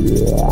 Yeah.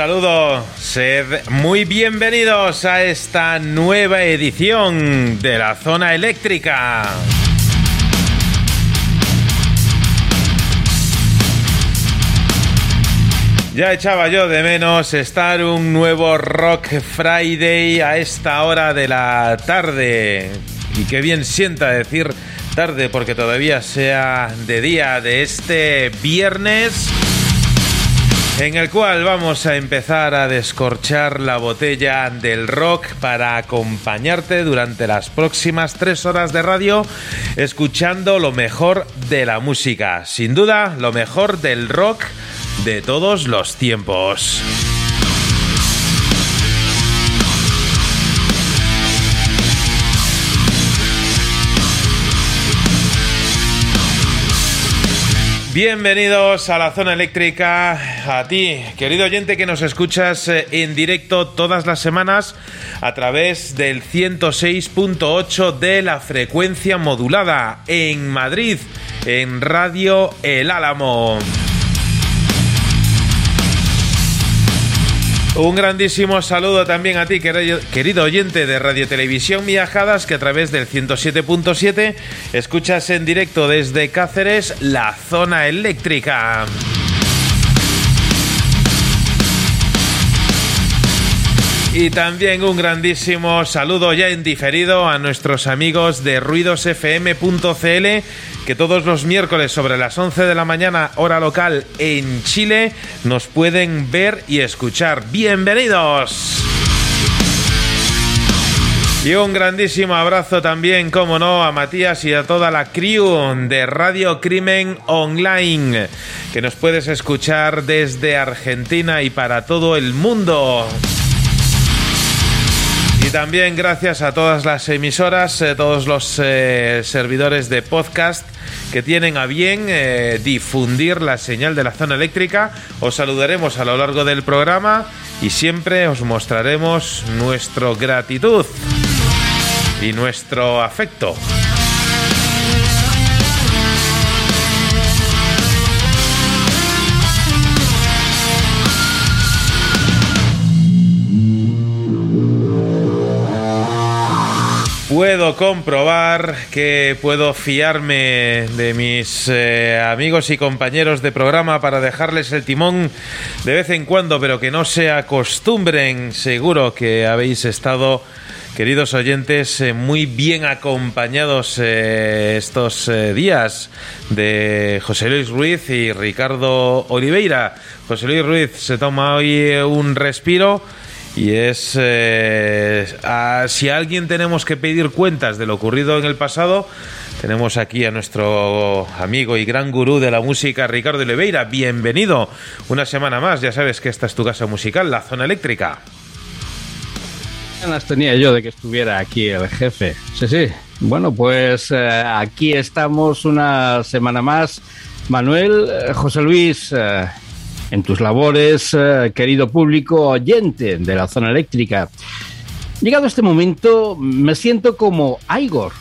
Saludo, sed muy bienvenidos a esta nueva edición de la zona eléctrica. Ya echaba yo de menos estar un nuevo Rock Friday a esta hora de la tarde. Y qué bien sienta decir tarde porque todavía sea de día de este viernes en el cual vamos a empezar a descorchar la botella del rock para acompañarte durante las próximas tres horas de radio escuchando lo mejor de la música, sin duda lo mejor del rock de todos los tiempos. Bienvenidos a la zona eléctrica, a ti, querido oyente que nos escuchas eh, en directo todas las semanas a través del 106.8 de la frecuencia modulada en Madrid, en Radio El Álamo. Un grandísimo saludo también a ti, querido oyente de Radio Televisión Viajadas, que a través del 107.7 escuchas en directo desde Cáceres la zona eléctrica. Y también un grandísimo saludo ya en diferido a nuestros amigos de ruidosfm.cl que todos los miércoles sobre las 11 de la mañana hora local en Chile nos pueden ver y escuchar. Bienvenidos. Y un grandísimo abrazo también, como no, a Matías y a toda la crew de Radio Crimen Online, que nos puedes escuchar desde Argentina y para todo el mundo. También gracias a todas las emisoras, eh, todos los eh, servidores de podcast que tienen a bien eh, difundir la señal de la zona eléctrica. Os saludaremos a lo largo del programa y siempre os mostraremos nuestra gratitud y nuestro afecto. Puedo comprobar que puedo fiarme de mis eh, amigos y compañeros de programa para dejarles el timón de vez en cuando, pero que no se acostumbren. Seguro que habéis estado, queridos oyentes, eh, muy bien acompañados eh, estos días de José Luis Ruiz y Ricardo Oliveira. José Luis Ruiz se toma hoy un respiro y es eh, si a alguien tenemos que pedir cuentas de lo ocurrido en el pasado, tenemos aquí a nuestro amigo y gran gurú de la música, Ricardo Oliveira. Bienvenido una semana más. Ya sabes que esta es tu casa musical, la zona eléctrica. Ganas tenía yo de que estuviera aquí el jefe. Sí, sí. Bueno, pues eh, aquí estamos una semana más. Manuel, eh, José Luis, en tus labores, eh, querido público oyente de la zona eléctrica. Llegado este momento, me siento como Igor,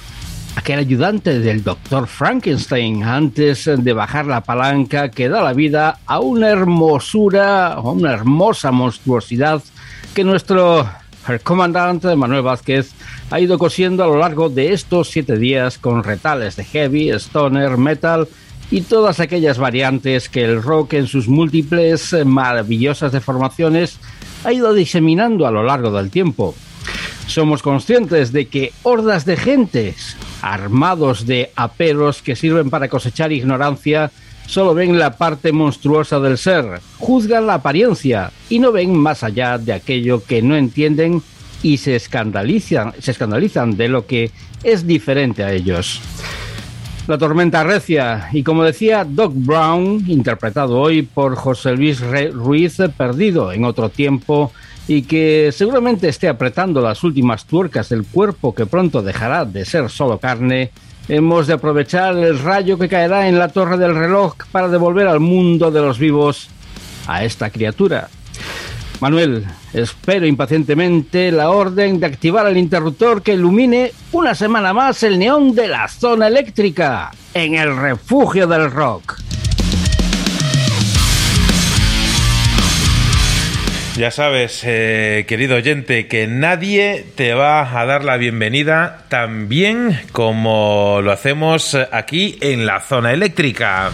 aquel ayudante del doctor Frankenstein, antes de bajar la palanca que da la vida a una hermosura, a una hermosa monstruosidad que nuestro comandante Manuel Vázquez ha ido cosiendo a lo largo de estos siete días con retales de heavy, stoner, metal y todas aquellas variantes que el rock en sus múltiples eh, maravillosas deformaciones ha ido diseminando a lo largo del tiempo. Somos conscientes de que hordas de gentes, armados de aperos que sirven para cosechar ignorancia, solo ven la parte monstruosa del ser, juzgan la apariencia y no ven más allá de aquello que no entienden y se escandalizan, se escandalizan de lo que es diferente a ellos. La tormenta recia y como decía Doc Brown, interpretado hoy por José Luis Ruiz, perdido en otro tiempo y que seguramente esté apretando las últimas tuercas del cuerpo que pronto dejará de ser solo carne, hemos de aprovechar el rayo que caerá en la torre del reloj para devolver al mundo de los vivos a esta criatura. Manuel, espero impacientemente la orden de activar el interruptor que ilumine una semana más el neón de la zona eléctrica en el refugio del rock. Ya sabes, eh, querido oyente, que nadie te va a dar la bienvenida tan bien como lo hacemos aquí en la zona eléctrica.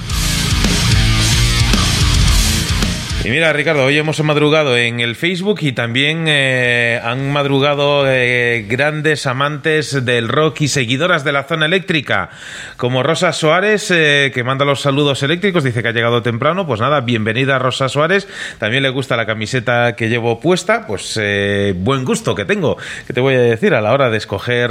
Y mira, Ricardo, hoy hemos madrugado en el Facebook y también eh, han madrugado eh, grandes amantes del rock y seguidoras de la zona eléctrica, como Rosa Suárez, eh, que manda los saludos eléctricos, dice que ha llegado temprano. Pues nada, bienvenida Rosa Suárez. También le gusta la camiseta que llevo puesta, pues buen gusto que tengo, que te voy a decir a la hora de escoger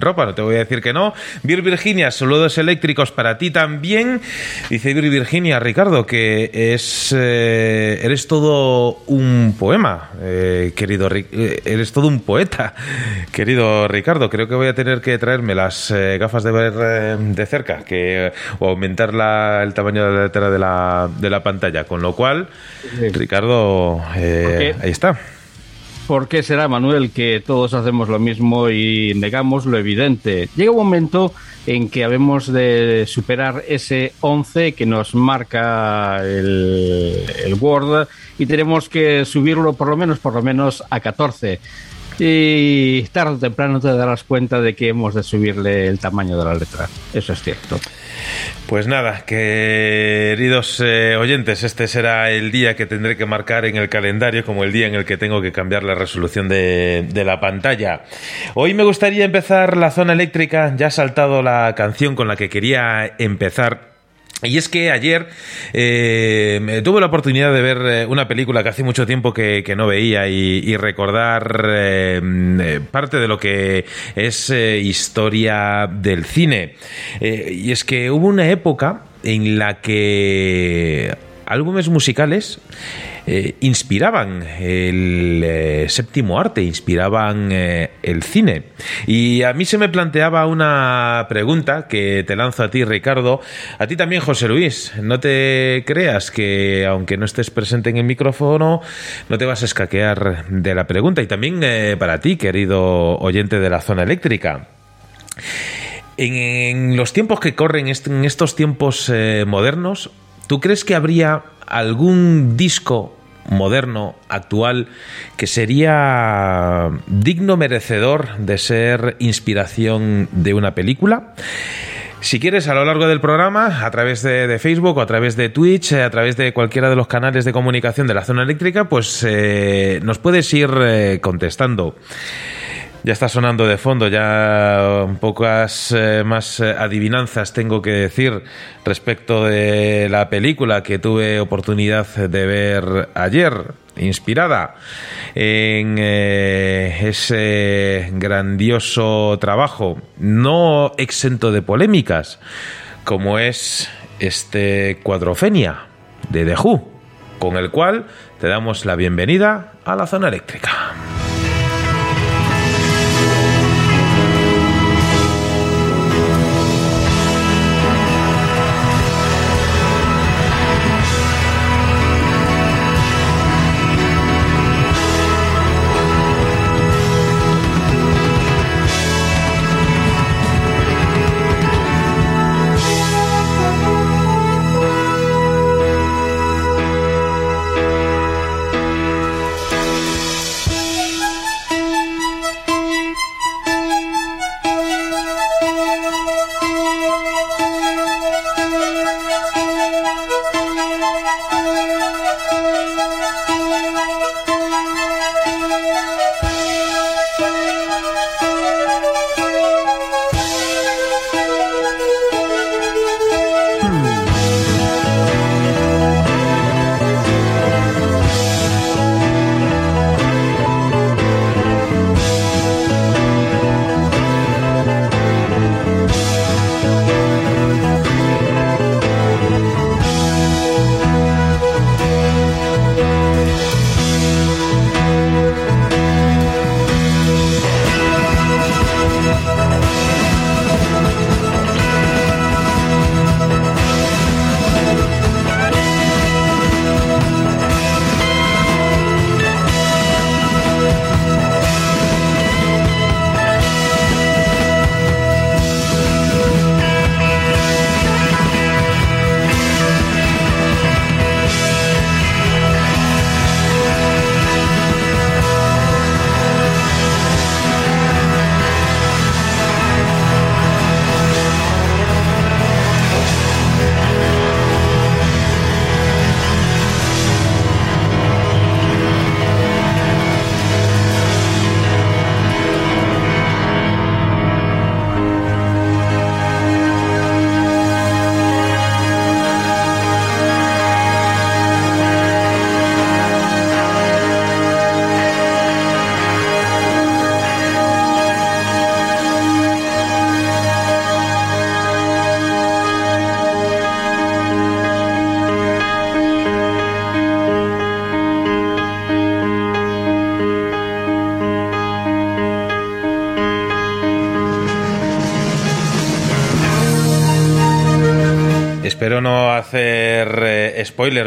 ropa, no te voy a decir que no. Vir Virginia, saludos eléctricos para ti también. Dice Vir Virginia, Ricardo, que es eh, eres todo un poema, eh, querido, eh, eres todo un poeta, querido Ricardo. Creo que voy a tener que traerme las gafas de ver de cerca, que o aumentar el tamaño de la letra de la, de la pantalla. Con lo cual, Ricardo, ahí está. ¿Por qué será, Manuel, que todos hacemos lo mismo y negamos lo evidente? Llega un momento en que habemos de superar ese 11 que nos marca el, Word y tenemos que subirlo por lo menos, por lo menos a 14 y tarde o temprano te darás cuenta de que hemos de subirle el tamaño de la letra. Eso es cierto. Pues nada, queridos eh, oyentes, este será el día que tendré que marcar en el calendario como el día en el que tengo que cambiar la resolución de, de la pantalla. Hoy me gustaría empezar la zona eléctrica, ya ha saltado la canción con la que quería empezar y es que ayer eh, tuve la oportunidad de ver eh, una película que hace mucho tiempo que, no veía y, recordar eh, parte de lo que es historia del cine. y es que hubo una época en la que álbumes musicales eh, inspiraban el eh, séptimo arte, inspiraban eh, el cine. Y a mí se me planteaba una pregunta que te lanzo a ti, Ricardo, a ti también, José Luis. No te creas que, aunque no estés presente en el micrófono, no te vas a escaquear de la pregunta. Y también para ti, querido oyente de la zona eléctrica. En, los tiempos que corren, en estos tiempos modernos, ¿tú crees que habría algún disco moderno, actual, que sería digno merecedor de ser inspiración de una película. Si quieres, a lo largo del programa, a través de, Facebook o a través de Twitch, eh, a través de cualquiera de los canales de comunicación de la zona eléctrica, pues eh, nos puedes ir eh, contestando. Ya está sonando de fondo, ya pocas más adivinanzas tengo que decir respecto de la película que tuve oportunidad de ver ayer, inspirada en eh, ese grandioso trabajo, no exento de polémicas, como es este Cuadrofenia de The Who, con el cual te damos la bienvenida a la zona eléctrica.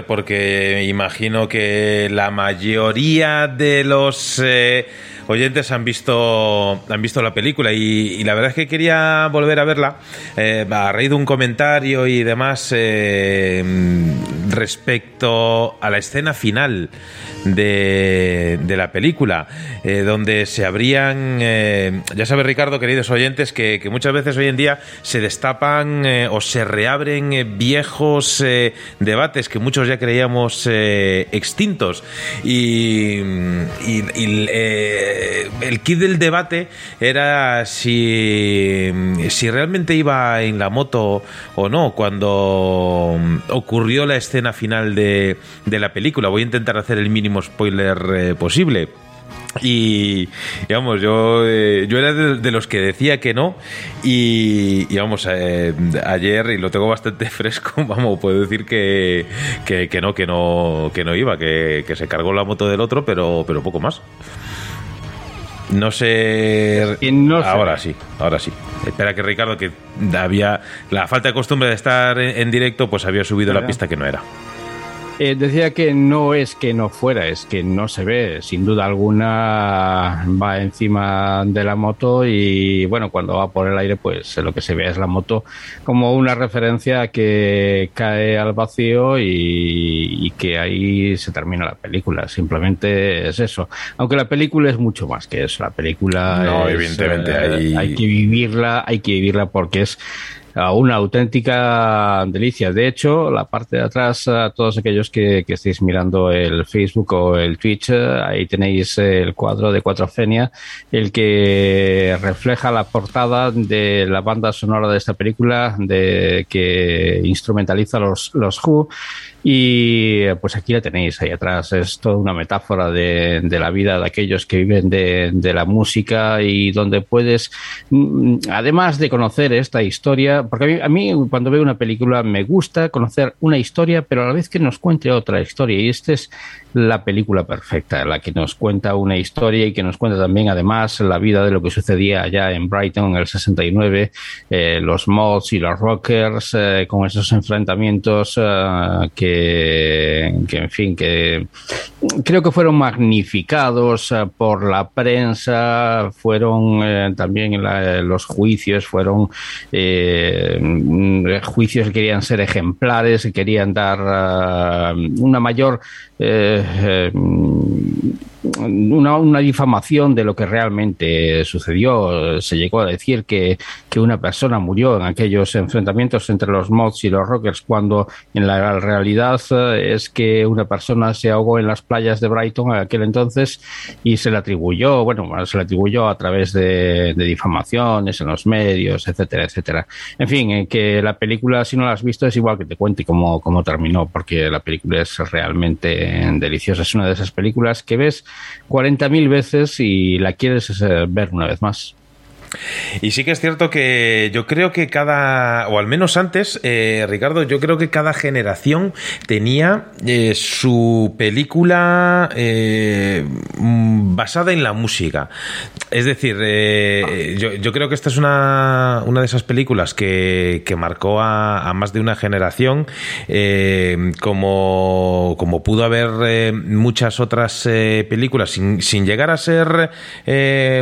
Porque imagino que la mayoría de los eh, oyentes han visto, han visto la película y, la verdad es que quería volver a verla eh, a raíz de un comentario y demás respecto a la escena final de, la película, eh, donde se abrían, eh, ya sabes Ricardo, queridos oyentes, que, muchas veces hoy en día se destapan eh, o se reabren viejos debates que muchos ya creíamos extintos. Y, el kit del debate era si, si realmente iba en la moto o no cuando ocurrió la escena final de, de la película. Voy a intentar hacer el mínimo spoiler eh, posible. Y, vamos, yo, eh, yo era de, los que decía que no y, vamos, eh, ayer, y lo tengo bastante fresco, vamos, puedo decir que, que, no, que no, que no iba, que, se cargó la moto del otro, pero, pero poco más. No sé. ahora sí, ahora sí. Espera que Ricardo, que había la falta de costumbre de estar en, directo, pues había subido la pista que no era. Eh, decía que no es que no fuera, es que no se ve. Sin duda alguna va encima de la moto y bueno, cuando va por el aire pues lo que se ve es la moto como una referencia que cae al vacío y, que ahí se termina la película. Simplemente es eso. Aunque la película es mucho más que eso. La película no, evidentemente eh, hay que vivirla, hay que vivirla porque es una auténtica delicia. De hecho, la parte de atrás, a todos aquellos que, que estéis mirando el Facebook o el Twitch, ahí tenéis el cuadro de Cuatrofenia, el que refleja la portada de la banda sonora de esta película, de que instrumentaliza los, los Who. Y pues aquí la tenéis ahí atrás. Es toda una metáfora de, la vida de aquellos que viven de, de, la música y donde puedes, mm, además de conocer esta historia, porque a mí, a mí cuando veo una película me gusta conocer una historia, pero a la vez que nos cuente otra historia. Y este es la película perfecta, la que nos cuenta una historia y que nos cuenta también además la vida de lo que sucedía allá en Brighton en el 69, eh, los mods y los rockers eh, con esos enfrentamientos eh, que, que, en fin, que creo que fueron magnificados eh, por la prensa, fueron también la, los juicios, fueron eh, juicios que querían ser ejemplares, que querían dar una mayor eh, eh, una, una, difamación de lo que realmente sucedió. Se llegó a decir que, que, una persona murió en aquellos enfrentamientos entre los mods y los rockers, cuando en la realidad eh, es que una persona se ahogó en las playas de Brighton en aquel entonces y se le atribuyó, bueno, se le atribuyó a través de, de difamaciones en los medios, etcétera, etcétera. En fin, que la película, si no la has visto, es igual que te cuente cómo, cómo terminó, porque la película es realmente deliciosa. Es una de esas películas que ves 40.000 veces y la quieres ver una vez más. Y sí que es cierto que yo creo que cada, o al menos antes, eh, Ricardo, yo creo que cada generación tenía eh, su película eh, mm, basada en la música. Es decir, eh, yo, yo, creo que esta es una, una de esas películas que, que marcó a, más de una generación, eh, como, como pudo haber eh, muchas otras películas, sin, sin, llegar a ser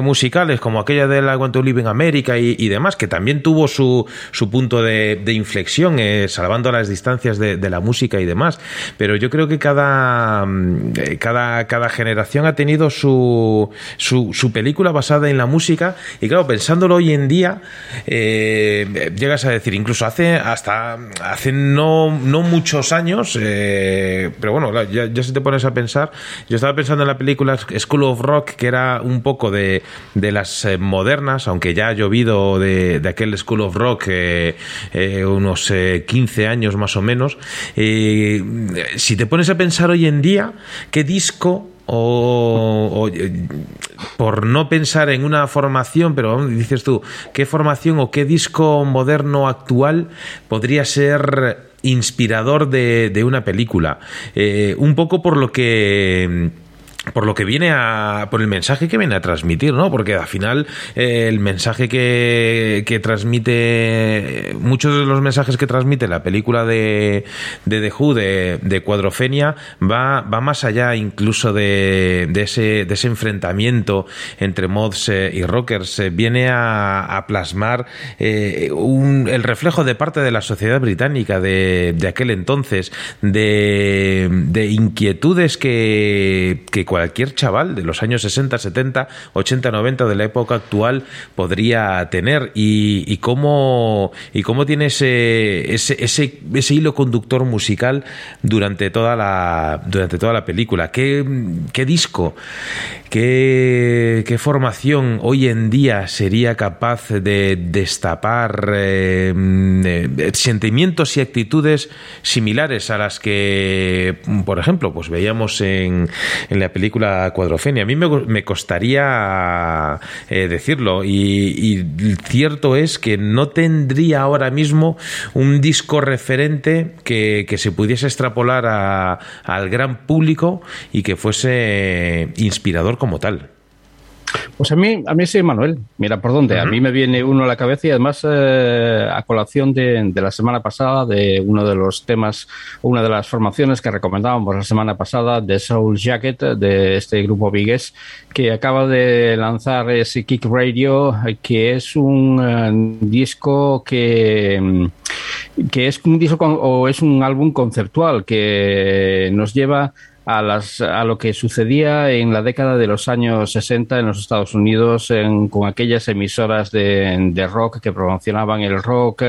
musicales, como aquella de la Living America y, demás, que también tuvo su, su punto de, inflexión, eh, salvando las distancias de, la música y demás. Pero yo creo que cada, mm, cada, cada generación ha tenido su, su, película basada en la música. Y claro, pensándolo hoy en día, eh, llegas a decir, incluso hace hasta hace no, no muchos años, eh, pero bueno, ya, ya si te pones a pensar, yo estaba pensando en la película School of Rock, que era un poco de, de las eh, modernas, aunque ya ha llovido de, aquel School of Rock eh, eh, unos eh, 15 años más o menos, eh, si te pones a pensar hoy en día, ¿qué disco o, o, por no pensar en una formación, pero dices tú, ¿qué formación o qué disco moderno actual podría ser inspirador de, una película? Eh, un poco por lo que por lo que viene a por el mensaje que viene a transmitir no porque al final eh, el mensaje que, que transmite muchos de los mensajes que transmite la película de, de The Who de, de Cuadrofenia va, va más allá incluso de, de, ese, de ese enfrentamiento entre mods eh, y rockers. Eh, viene a, plasmar un, el reflejo de parte de la sociedad británica de, de aquel entonces de, de inquietudes que, que cualquier chaval de los años 60, 70, 80, 90 de la época actual podría tener y, cómo y cómo tiene ese, ese, ese, ese, hilo conductor musical durante toda la durante toda la película. ¿Qué, qué disco? ¿Qué, ¿Qué, formación hoy en día sería capaz de destapar eh, eh, sentimientos y actitudes similares a las que, por ejemplo, pues veíamos en, en la película Cuadrofenia? A mí me, costaría eh, decirlo y, y, cierto es que no tendría ahora mismo un disco referente que, que se pudiese extrapolar a, al gran público y que fuese inspirador como tal. Pues a mí, a mí sí, Manuel. Mira por dónde. A mí me viene uno a la cabeza y además eh, a colación de, la semana pasada de uno de los temas, una de las formaciones que recomendábamos la semana pasada de Soul Jacket de este grupo Vigues que acaba de lanzar ese Kick Radio que es un eh, disco que que es un disco o es un álbum conceptual que nos lleva a, las, a lo que sucedía en la década de los años 60 en los Estados Unidos con aquellas emisoras de, rock que promocionaban el rock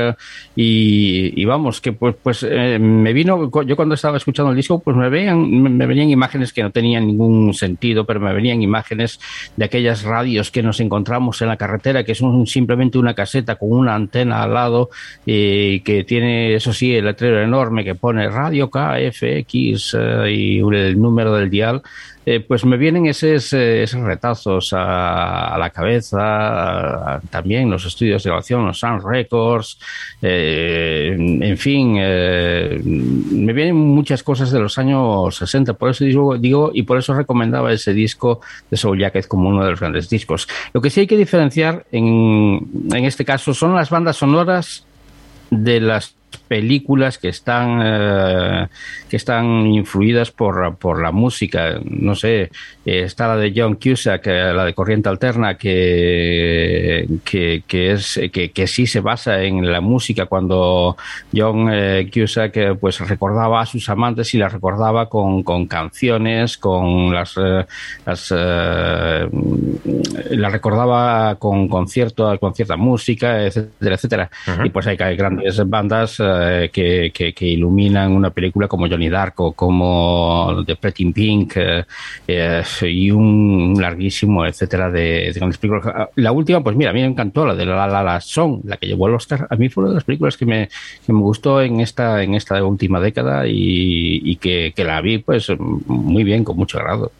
y, vamos, que pues, pues eh, me vino, yo cuando estaba escuchando el disco, pues me, veían, me venían imágenes que no tenían ningún sentido, pero me venían imágenes de aquellas radios que nos encontramos en la carretera, que son simplemente una caseta con una antena al lado y que tiene, eso sí, el letrero enorme que pone Radio KFX eh, y un número del dial, eh, pues me vienen esos, eh, esos retazos a, la cabeza, también los estudios de grabación, los Sound Records, eh, en fin, me vienen muchas cosas de los años 60, por eso digo, digo, y por eso recomendaba ese disco de Soul Jacket como uno de los grandes discos. Lo que sí hay que diferenciar en, en este caso son las bandas sonoras de las películas que están eh, que están influidas por, por la música. No sé eh, está la de John Cusack eh, la de Corriente Alterna que que, que es que, que, sí se basa en la música. Cuando John Cusack pues recordaba a sus amantes y las recordaba con, con canciones con las las la recordaba con concierto con cierta música etcétera etcétera. Y pues hay, hay grandes bandas eh, que, iluminan una película como Johnny Darko, como The Pretty Pink eh, eh, y un larguísimo, etcétera, de, grandes películas. La última, pues mira, a mí me encantó la de La La, la Song, la que llevó el Oscar. A mí fue una de las películas que me, que me gustó en esta, en esta última década y, y que, que la vi pues muy bien, con mucho agrado.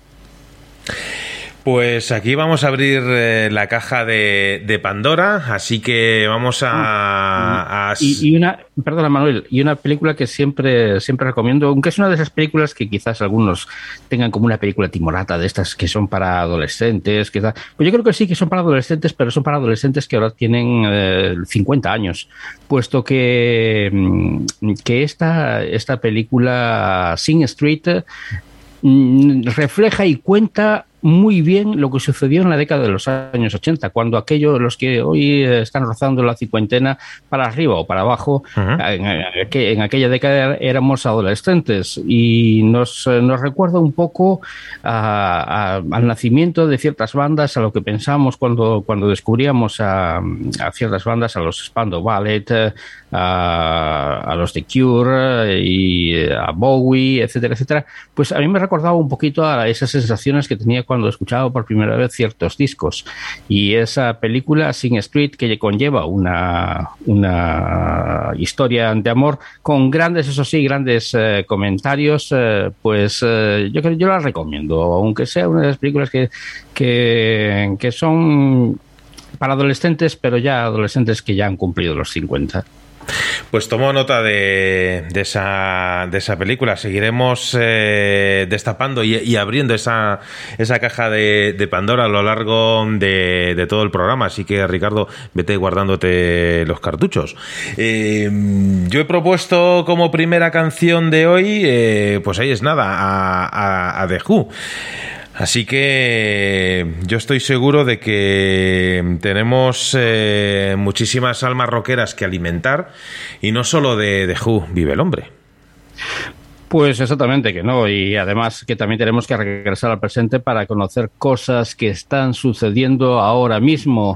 Pues aquí vamos a abrir eh, la caja de, Pandora, así que vamos a... Ah, y, una, perdona Manuel, y una película que siempre, siempre recomiendo, aunque es una de esas películas que quizás algunos tengan como una película timorata de estas que son para adolescentes, quizás, pues yo creo que sí que son para adolescentes, pero son para adolescentes que ahora tienen 50 eh, años, puesto que, mm, que esta, esta película Sing Street mm, refleja y cuenta muy bien lo que sucedió en la década de los años 80, cuando aquellos, los que hoy están rozando la cincuentena para arriba o para abajo, en, aquella década éramos adolescentes. Y nos, nos recuerda un poco al nacimiento de ciertas bandas, a lo que pensamos cuando, cuando descubríamos a, ciertas bandas, a los Spando Ballet, a, los The Cure y a Bowie, etcétera, etcétera, pues a mí me recordaba un poquito a esas sensaciones que tenía cuando escuchaba por primera vez ciertos discos. Y esa película, Sing Street, que conlleva una, una historia de amor con grandes, eso sí, grandes eh, comentarios, eh, pues eh, yo, yo la recomiendo, aunque sea una de las películas que, que, que son para adolescentes, pero ya adolescentes que ya han cumplido los 50. Pues tomo nota de, esa, de esa película. Seguiremos eh, destapando y, abriendo esa, esa caja de, de, Pandora a lo largo de, de, todo el programa. Así que, Ricardo, vete guardándote los cartuchos. Eh, yo he propuesto como primera canción de hoy, eh, pues ahí es nada, a, a, a The Who. Así que yo estoy seguro de que tenemos eh, muchísimas almas roqueras que alimentar y no solo de, de Who vive el hombre. Pues exactamente que no, y además que también tenemos que regresar al presente para conocer cosas que están sucediendo ahora mismo.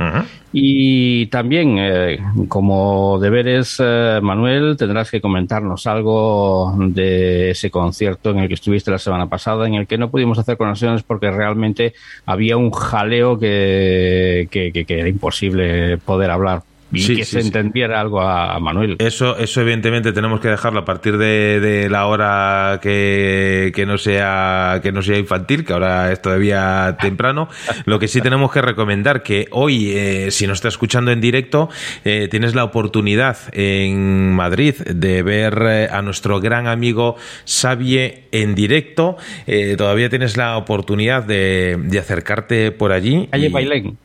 Y también, eh, como deberes, eh, Manuel, tendrás que comentarnos algo de ese concierto en el que estuviste la semana pasada, en el que no pudimos hacer conexiones porque realmente había un jaleo que, que, que era imposible poder hablar y que se entendiera algo a, Manuel. Eso, eso evidentemente tenemos que dejarlo a partir de, la hora que, que, no sea que no sea infantil, que ahora es todavía temprano. Lo que sí tenemos que recomendar que hoy, eh, si nos está escuchando en directo, eh, tienes la oportunidad en Madrid de ver eh, a nuestro gran amigo Xavier en directo. todavía tienes la oportunidad de, de acercarte por allí. Calle Bailén.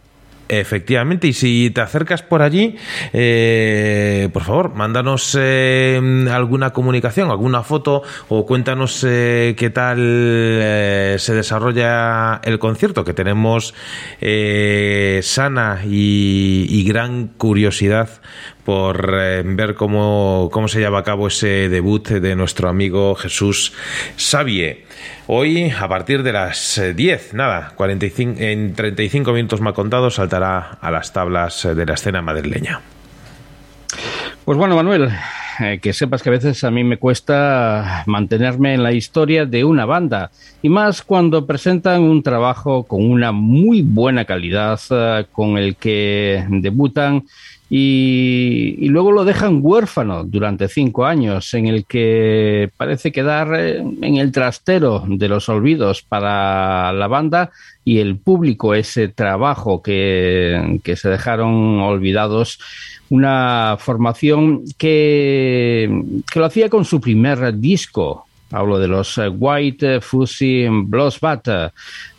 Efectivamente, y si te acercas por allí, eh, por favor, mándanos eh, alguna comunicación, alguna foto o cuéntanos eh, qué tal se desarrolla el concierto, que tenemos sana y, gran curiosidad por ver cómo, cómo se lleva a cabo ese debut de nuestro amigo Jesús Sabie. Hoy, a partir de las 10, eh, nada, 45, en 35 minutos más contados, saltará a las tablas eh, de la escena madrileña. Pues bueno, Manuel, eh, que sepas que a veces a mí me cuesta mantenerme en la historia de una banda, y más cuando presentan un trabajo con una muy buena calidad, con el que debutan y, luego lo dejan huérfano durante cinco años, en el que parece quedar en el trastero de los olvidos para la banda y el público ese trabajo que, que se dejaron olvidados. Una formación que, que lo hacía con su primer disco, Hablo de los eh, White Fuzzy Bloodbath,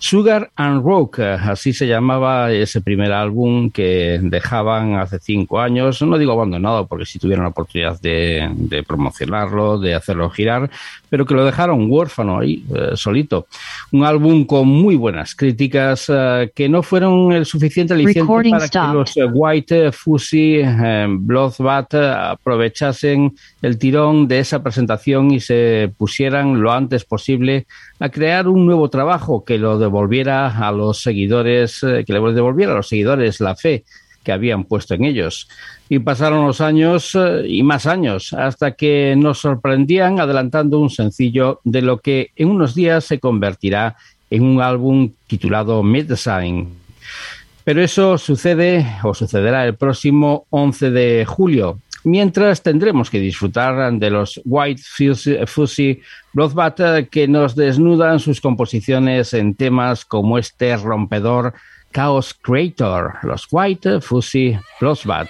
Sugar and Rock, así se llamaba ese primer álbum que dejaban hace cinco años. No digo abandonado porque si tuvieron la oportunidad de, promocionarlo, de hacerlo girar, pero que lo dejaron huérfano ahí, eh, solito. Un álbum con muy buenas críticas eh, que no fueron el suficiente aliciente para que los White Fuzzy Bloodbath aprovechasen el tirón de esa presentación y se pusieron lo antes posible a crear un nuevo trabajo que lo devolviera a los seguidores, eh, que le devolviera a los seguidores la fe que habían puesto en ellos. Y pasaron los años eh, y más años hasta que nos sorprendían adelantando un sencillo de lo que en unos días se convertirá en un álbum titulado Medicine. Pero eso sucede o sucederá el próximo 11 de julio, mientras tendremos que disfrutar de los White Fuzzy Bloodbath que nos desnudan sus composiciones en temas como este rompedor Chaos Creator, los White Fuzzy Bloodbath.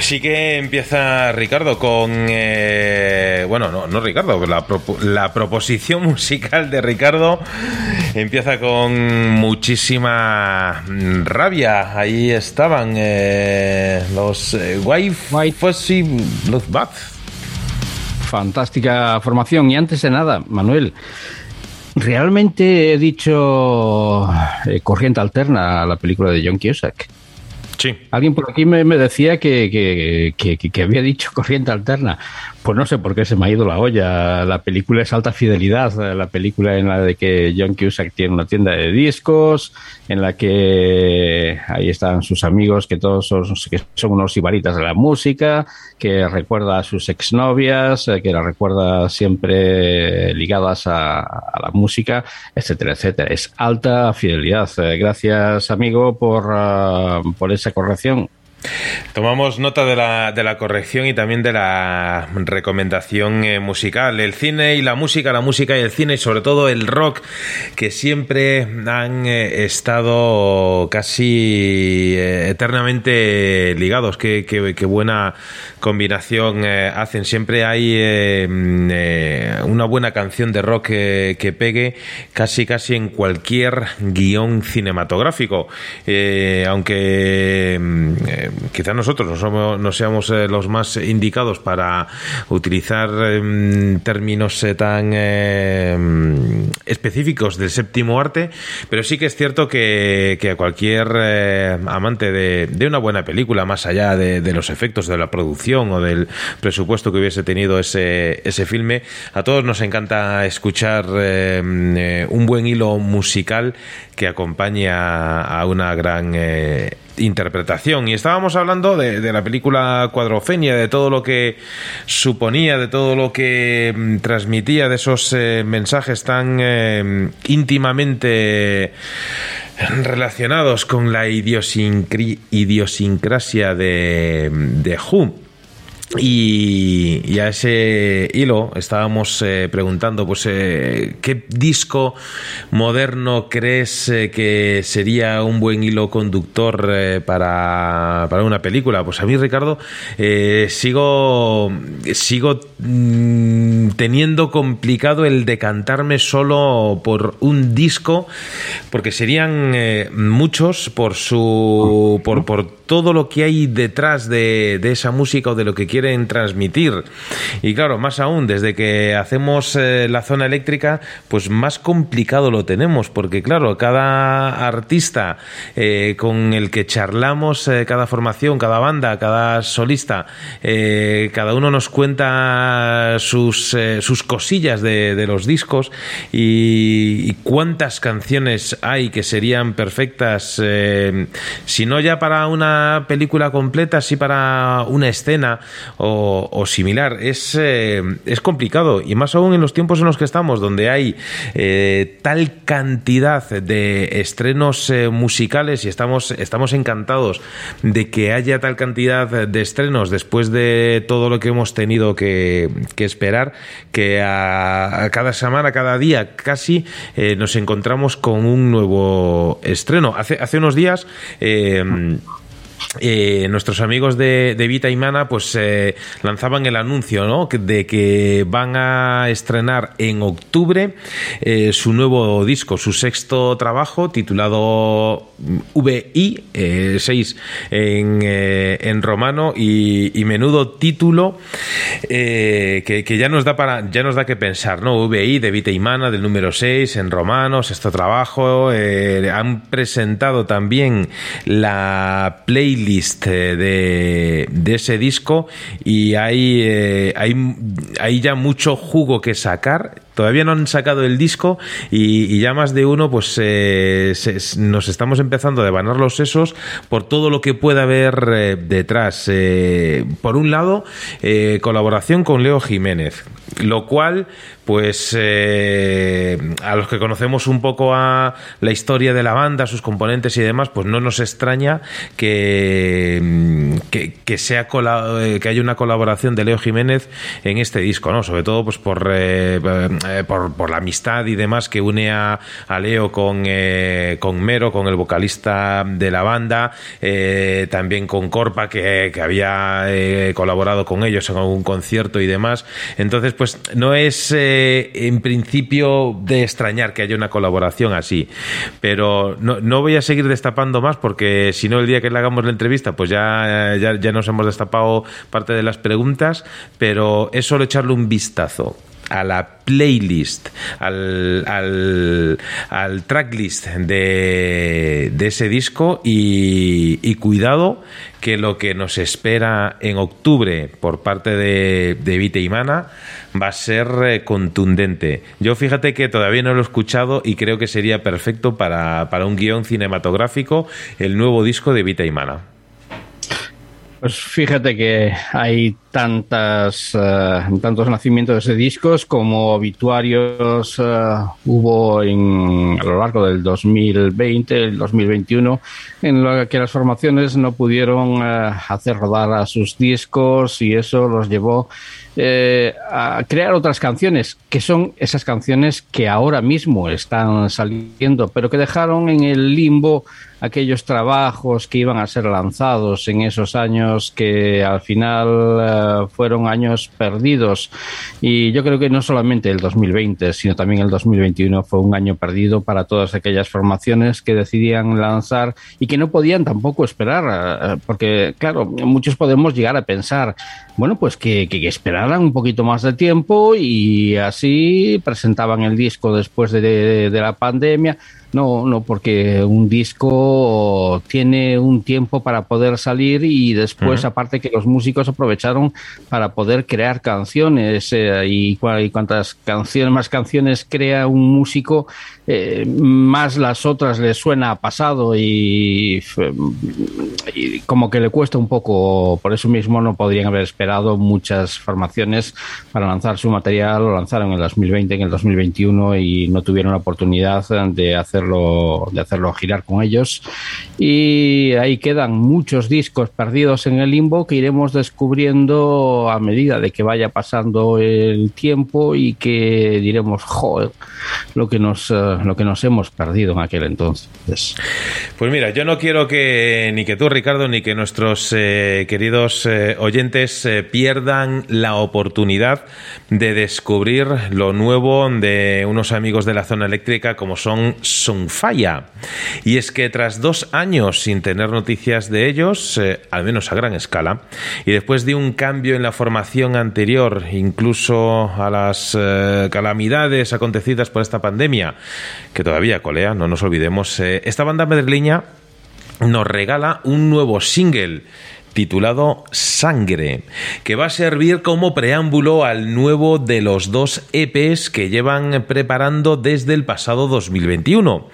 Pues sí que empieza Ricardo con. Eh, bueno, no, no Ricardo, la, la, proposición musical de Ricardo empieza con muchísima rabia. Ahí estaban eh, los eh, White, White Fuzzy Bath. Fantástica formación. Y antes de nada, Manuel. Realmente he dicho eh, corriente alterna a la película de John Cusack. Alguien por aquí me, decía que, que, había dicho corriente alterna. Pues no sé por qué se me ha ido la olla. La película es alta fidelidad. La película en la de que John Cusack tiene una tienda de discos, en la que ahí están sus amigos, que todos son, que son unos ibaritas de la música, que recuerda a sus exnovias, eh, que la recuerda siempre ligadas a, la música, etcétera, etcétera. Es alta fidelidad. Eh, gracias, amigo, por, ah, por esa corrección. Tomamos nota de la, de la, corrección y también de la recomendación eh, musical. El cine y la música, la música y el cine y sobre todo el rock que siempre han eh, estado casi eh, eternamente ligados. Qué, qué, buena combinación hacen. Siempre hay una buena canción de rock que pegue casi casi en cualquier guion cinematográfico. aunque quizás nosotros no, somos, no seamos eh, los más indicados para utilizar em, términos eh, tan em, específicos del séptimo arte, pero sí que es cierto que, a cualquier eh, amante de, una buena película, más allá de, los efectos de la producción o del presupuesto que hubiese tenido ese, ese filme, a todos nos encanta escuchar em, un buen hilo musical que acompaña a una gran interpretación. Y estábamos hablando de, la película Cuadrofenia, de todo lo que suponía, de todo lo que mm, transmitía, de esos eh, mensajes tan eh, íntimamente relacionados con la idiosincrasia de, de y, a ese hilo estábamos eh, preguntando, pues, eh, ¿qué disco moderno crees eh, que sería un buen hilo conductor para, para, una película? Pues a mí, Ricardo, sigo, sigo mm, teniendo complicado el decantarme solo por un disco, porque serían muchos por su, por, por todo lo que hay detrás de, esa música o de lo que quieren transmitir. Y claro, más aún, desde que hacemos eh, la zona eléctrica, pues más complicado lo tenemos, porque claro, cada artista eh, con el que charlamos, eh, cada formación, cada banda, cada solista, cada uno nos cuenta sus, sus cosillas de, los discos y, cuántas canciones hay que serían perfectas, si no ya para una película completa, así para una escena o, similar. Es, eh, es complicado y más aún en los tiempos en los que estamos, donde hay eh, tal cantidad de estrenos eh, musicales y estamos, estamos encantados de que haya tal cantidad de estrenos después de todo lo que hemos tenido que, esperar, que a, cada semana, cada día casi nos encontramos con un nuevo estreno. Hace, hace unos días nuestros amigos de, Vita y Mana pues eh, lanzaban el anuncio ¿no? de que van a estrenar en octubre eh, su nuevo disco, su sexto trabajo titulado VI 6 en, en, romano y, menudo título que, ya nos da para ya nos da que pensar, ¿no? VI de Vita y Mana del número 6 en romano, sexto trabajo han presentado también la playlist list de, de ese disco y hay, eh, hay, hay ya mucho jugo que sacar todavía no han sacado el disco y, ya más de uno, pues eh, nos estamos empezando a devanar los sesos por todo lo que pueda haber eh, detrás. Eh, por un lado, colaboración con Leo Jiménez, lo cual pues eh, a los que conocemos un poco a la historia de la banda, sus componentes y demás, pues no nos extraña que, mm, que, sea eh, que haya una colaboración de Leo Jiménez en este disco, ¿no? Sobre todo pues por, eh, por, la amistad y demás que une a, Leo con, con Mero, con el vocalista de la banda, también con Corpa, que, que había colaborado con ellos en algún concierto y demás. Entonces, pues no es en principio de extrañar que haya una colaboración así. Pero no, voy a seguir destapando más porque si no el día que le hagamos la entrevista pues ya, ya, nos hemos destapado parte de las preguntas, pero es solo echarle un vistazo a la playlist, al, al, tracklist de, de, ese disco y, cuidado que lo que nos espera en octubre por parte de, de y Mana va a ser eh, contundente. Yo fíjate que todavía no lo he escuchado y creo que sería perfecto para, para un guion cinematográfico el nuevo disco de Vita y Mana. Pues fíjate que hay tantas, eh, tantos nacimientos de discos como obituarios eh, hubo en, a lo largo del 2020, el 2021, en lo que las formaciones no pudieron hacer rodar a sus discos y eso los llevó eh, a crear otras canciones, que son esas canciones que ahora mismo están saliendo, pero que dejaron en el limbo aquellos trabajos que iban a ser lanzados en esos años que al final eh, fueron años perdidos. Y yo creo que no solamente el 2020, sino también el 2021 fue un año perdido para todas aquellas formaciones que decidían lanzar y que no podían tampoco esperar, eh, porque claro, muchos podemos llegar a pensar, bueno, pues que, que, esperaran un poquito más de tiempo y así presentaban el disco después de la pandemia. No, no, porque un disco tiene un tiempo para poder salir y después, aparte que los músicos aprovecharon para poder crear canciones eh, y, y, cuantas canciones, más canciones crea un músico, eh, más las otras le suena pasado y, y, como que le cuesta un poco, por eso mismo no podrían haber esperado muchas formaciones para lanzar su material, lo lanzaron en el 2020, en el 2021 y no tuvieron la oportunidad de hacer de hacerlo girar con ellos. Y ahí quedan muchos discos perdidos en el limbo que iremos descubriendo a medida de que vaya pasando el tiempo y que diremos, joder, lo que nos, eh, lo que nos hemos perdido en aquel entonces. Pues mira, yo no quiero que ni que tú, Ricardo, ni que nuestros eh, queridos eh, oyentes pierdan la oportunidad de descubrir lo nuevo de unos amigos de la zona eléctrica como son falla. Y es que tras dos años sin tener noticias de ellos, eh, al menos a gran escala, y después de un cambio en la formación anterior, incluso a las eh, calamidades acontecidas por esta pandemia, que todavía colea, no nos olvidemos, eh, esta banda madrileña nos regala un nuevo single titulado Sangre, que va a servir como preámbulo al nuevo de los dos EPs que llevan preparando desde el pasado 2021.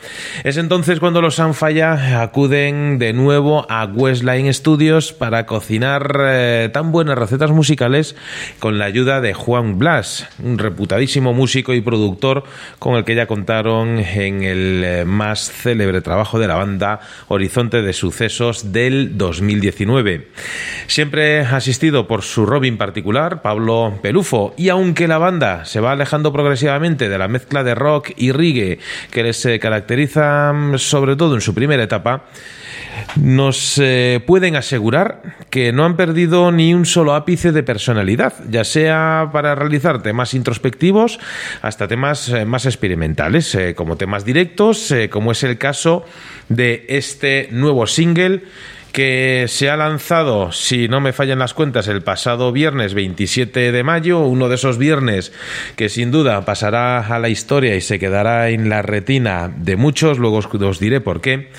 Es entonces cuando los Sanfaya acuden de nuevo a Westline Studios para cocinar eh, tan buenas recetas musicales con la ayuda de Juan Blas, un reputadísimo músico y productor con el que ya contaron en el eh, más célebre trabajo de la banda Horizonte de Sucesos del 2019 siempre asistido por su Robin particular, Pablo Pelufo, y aunque la banda se va alejando progresivamente de la mezcla de rock y reggae que les eh, caracteriza sobre todo en su primera etapa, nos eh, pueden asegurar que no han perdido ni un solo ápice de personalidad, ya sea para realizar temas introspectivos hasta temas eh, más experimentales, como temas directos, como es el caso de este nuevo single que se ha lanzado, si no me fallan las cuentas, el pasado viernes 27 de mayo, uno de esos viernes que sin duda pasará a la historia y se quedará en la retina de muchos, luego os, diré por qué,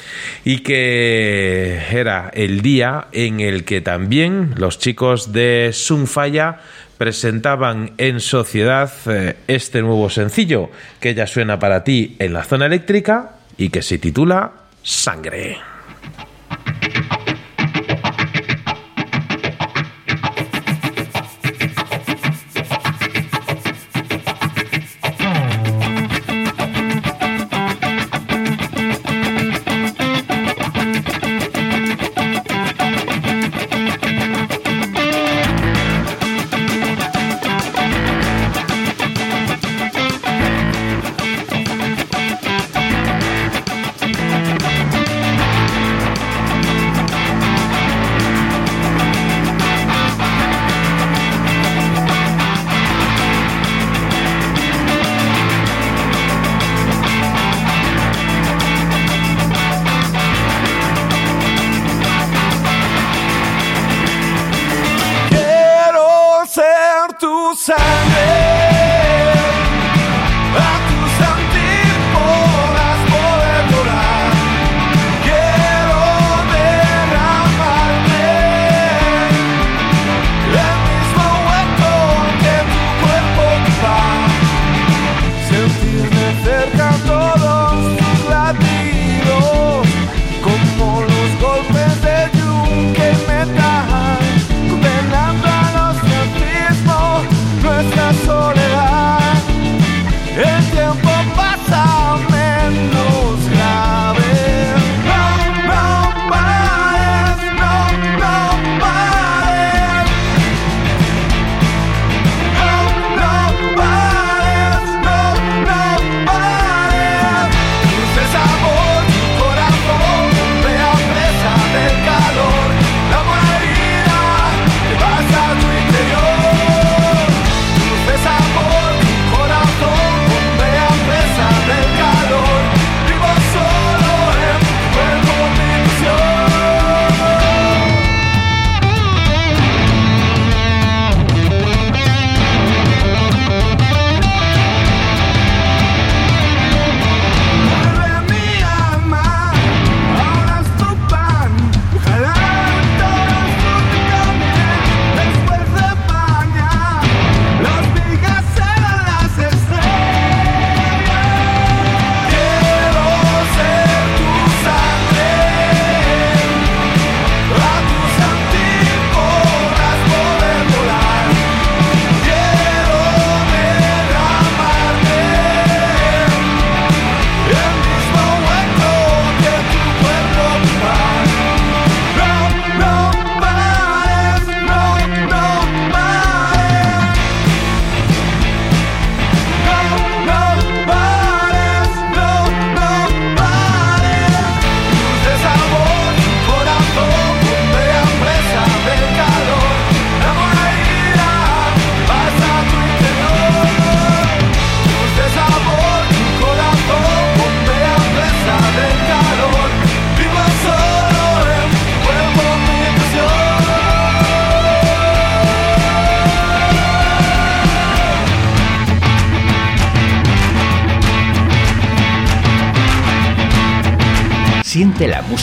y que era el día en el que también los chicos de Sunfaya presentaban en sociedad eh, este nuevo sencillo que ya suena para ti en la zona eléctrica y que se titula Sangre.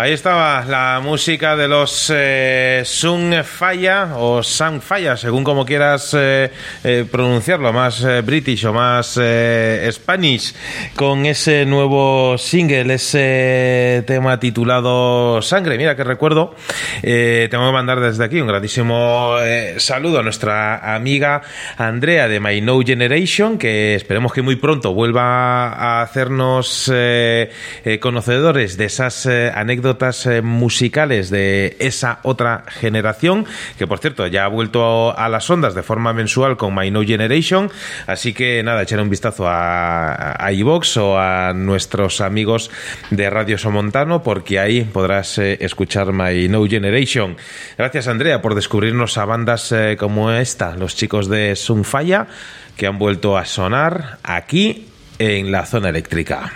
Ahí estaba la música de los eh, Sun Faya o Sun Faya, según como quieras eh, eh, pronunciarlo, más british o más spanish, con ese nuevo single, ese tema titulado Sangre. Mira que recuerdo, tengo que mandar desde aquí un grandísimo saludo a nuestra amiga Andrea de My No Generation, que esperemos que muy pronto vuelva a hacernos conocedores de esas anécdotas eh, musicales de esa otra generación, que por cierto ya ha vuelto a las ondas de forma mensual con My No Generation, así que nada, echar un vistazo a, a o a nuestros amigos de Radio Somontano, porque ahí podrás eh, escuchar My No Generation. Gracias Andrea por descubrirnos a bandas eh, como esta, los chicos de Sunfaya, que han vuelto a sonar aquí en la zona eléctrica.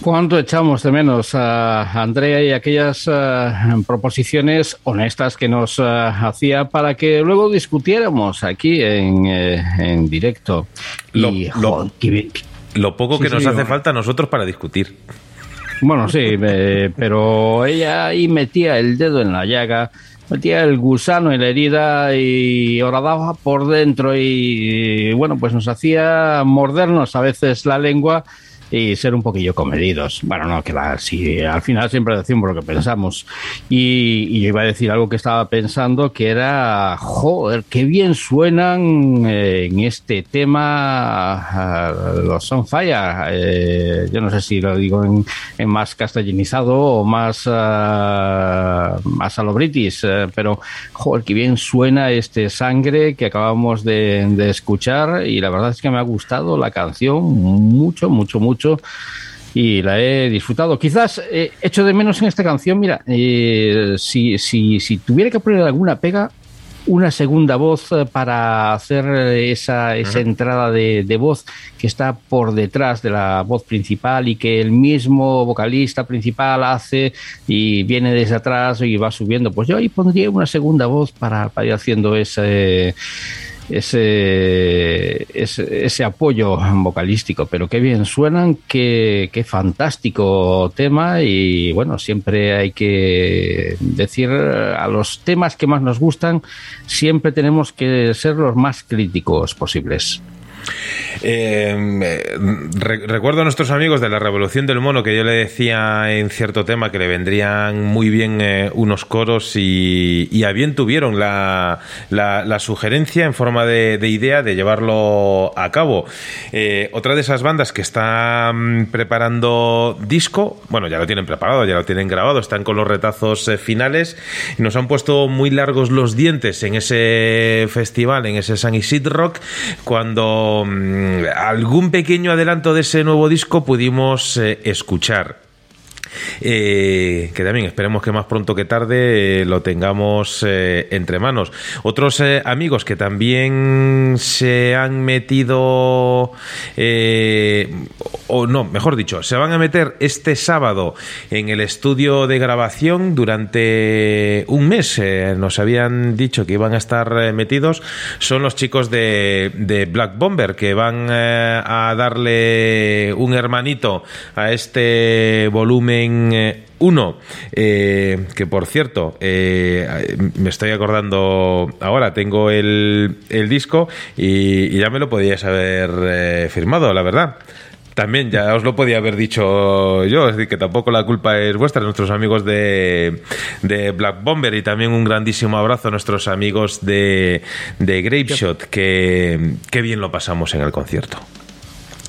¿Cuánto echamos de menos a Andrea y aquellas uh, proposiciones honestas que nos uh, hacía para que luego discutiéramos aquí en, eh, en directo? Lo, y, lo, joder, que, lo poco sí, que nos sí, hace falta a nosotros para discutir. Bueno, sí, pero ella ahí metía el dedo en la llaga, metía el gusano en la herida y horadaba por dentro y bueno, pues nos hacía mordernos a veces la lengua y ser un poquillo comedidos. Bueno, no, que va, al final siempre decimos lo que pensamos. Y, y, yo iba a decir algo que estaba pensando, que era, joder, qué bien suenan eh, en este tema los Sunfire. Eh, yo no sé si lo digo en, en más castellanizado o más, uh, más a lo british, eh, pero, joder, qué bien suena este sangre que acabamos de, de escuchar y la verdad es que me ha gustado la canción mucho, mucho, mucho mucho y la he disfrutado. Quizás eh, echo de menos en esta canción, mira, eh, si, si, si tuviera que poner alguna pega, una segunda voz eh, para hacer esa, esa uh -huh. entrada de, de, voz que está por detrás de la voz principal y que el mismo vocalista principal hace y viene desde atrás y va subiendo. Pues yo ahí pondría una segunda voz para, para ir haciendo ese ese, ese, ese, apoyo vocalístico, pero qué bien suenan, qué, qué, fantástico tema y bueno, siempre hay que decir a los temas que más nos gustan, siempre tenemos que ser los más críticos posibles. Eh, re recuerdo a nuestros amigos de la Revolución del Mono que yo le decía en cierto tema que le vendrían muy bien eh, unos coros y, y, a bien tuvieron la, la, sugerencia en forma de, de, idea de llevarlo a cabo. Eh, otra de esas bandas que están preparando disco, bueno, ya lo tienen preparado, ya lo tienen grabado, están con los retazos finales, nos han puesto muy largos los dientes en ese festival, en ese San Isid Rock, cuando mmm, algún pequeño adelanto de ese nuevo disco pudimos eh, escuchar. Eh, que también esperemos que más pronto que tarde eh, lo tengamos eh, entre manos. Otros amigos que también se han metido, o no, mejor dicho, se van a meter este sábado en el estudio de grabación durante un mes. Nos habían dicho que iban a estar metidos. Son los chicos de, de Black Bomber que van a darle un hermanito a este volumen 1, eh, que por cierto, eh, me estoy acordando ahora, tengo el, el disco y, y, ya me lo podíais haber eh, firmado, la verdad. También ya os lo podía haber dicho yo, es decir, que tampoco la culpa es vuestra, nuestros amigos de, de Black Bomber y también un grandísimo abrazo a nuestros amigos de, de Grapeshot, que, que bien lo pasamos en el concierto.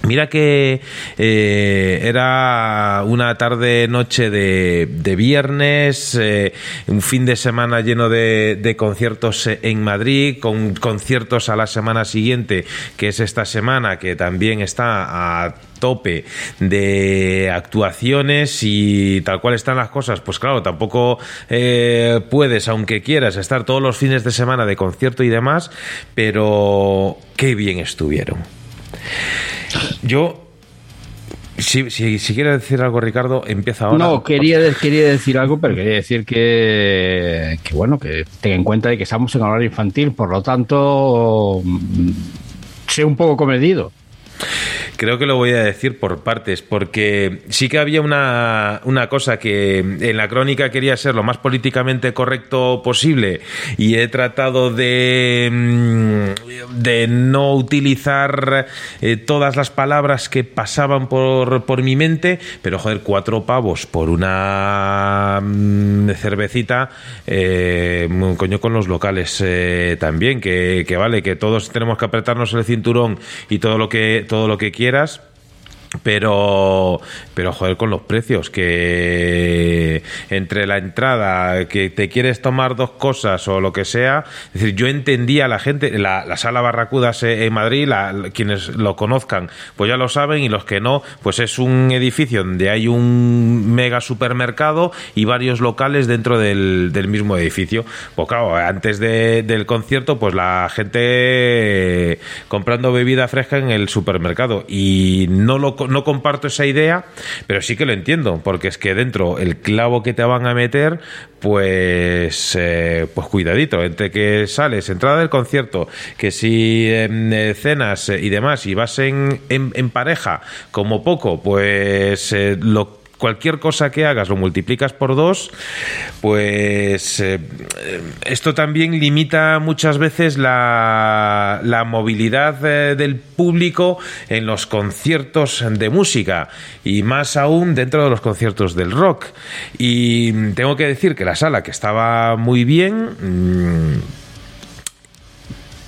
Mira que eh, era una tarde noche de, de viernes, eh, un fin de semana lleno de, conciertos en Madrid, con conciertos a la semana siguiente, que es esta semana, que también está a tope de actuaciones y tal cual están las cosas, pues claro, tampoco eh, puedes, aunque quieras, estar todos los fines de semana de concierto y demás, pero qué bien estuvieron. Yo si, si, quieres decir algo, Ricardo, empieza ahora. No, quería, quería decir algo, pero quería decir que, que, bueno, que tenga en cuenta de que estamos en horario infantil, por lo tanto, sé un poco comedido. Creo que lo voy a decir por partes, porque sí que había una, una, cosa que en la crónica quería ser lo más políticamente correcto posible y he tratado de, mm, de no utilizar eh, todas las palabras que pasaban por, por mi mente, pero joder, cuatro pavos por una mm, cervecita, eh, coño con los locales eh, también, que, que vale, que todos tenemos que apretarnos el cinturón y todo lo que, todo lo que quieras pero pero joder con los precios que entre la entrada que te quieres tomar dos cosas o lo que sea es decir yo entendía a la gente la, la sala Barracudas en Madrid la, quienes lo conozcan pues ya lo saben y los que no pues es un edificio donde hay un mega supermercado y varios locales dentro del, del mismo edificio. Pues claro antes de, del concierto pues la gente comprando bebida fresca en el supermercado. Y no lo no comparto esa idea, pero sí que lo entiendo, porque es que dentro el clavo que te van a meter, pues, eh, pues cuidadito, entre que sales, entrada del concierto, que si em, eh, cenas y demás, y vas en, en, en pareja, como poco, pues lo cualquier cosa que hagas lo multiplicas por dos, pues eh, esto también limita muchas veces la, la movilidad eh, del público en los conciertos de música y más aún dentro de los conciertos del rock. Y tengo que decir que la sala, que estaba muy bien,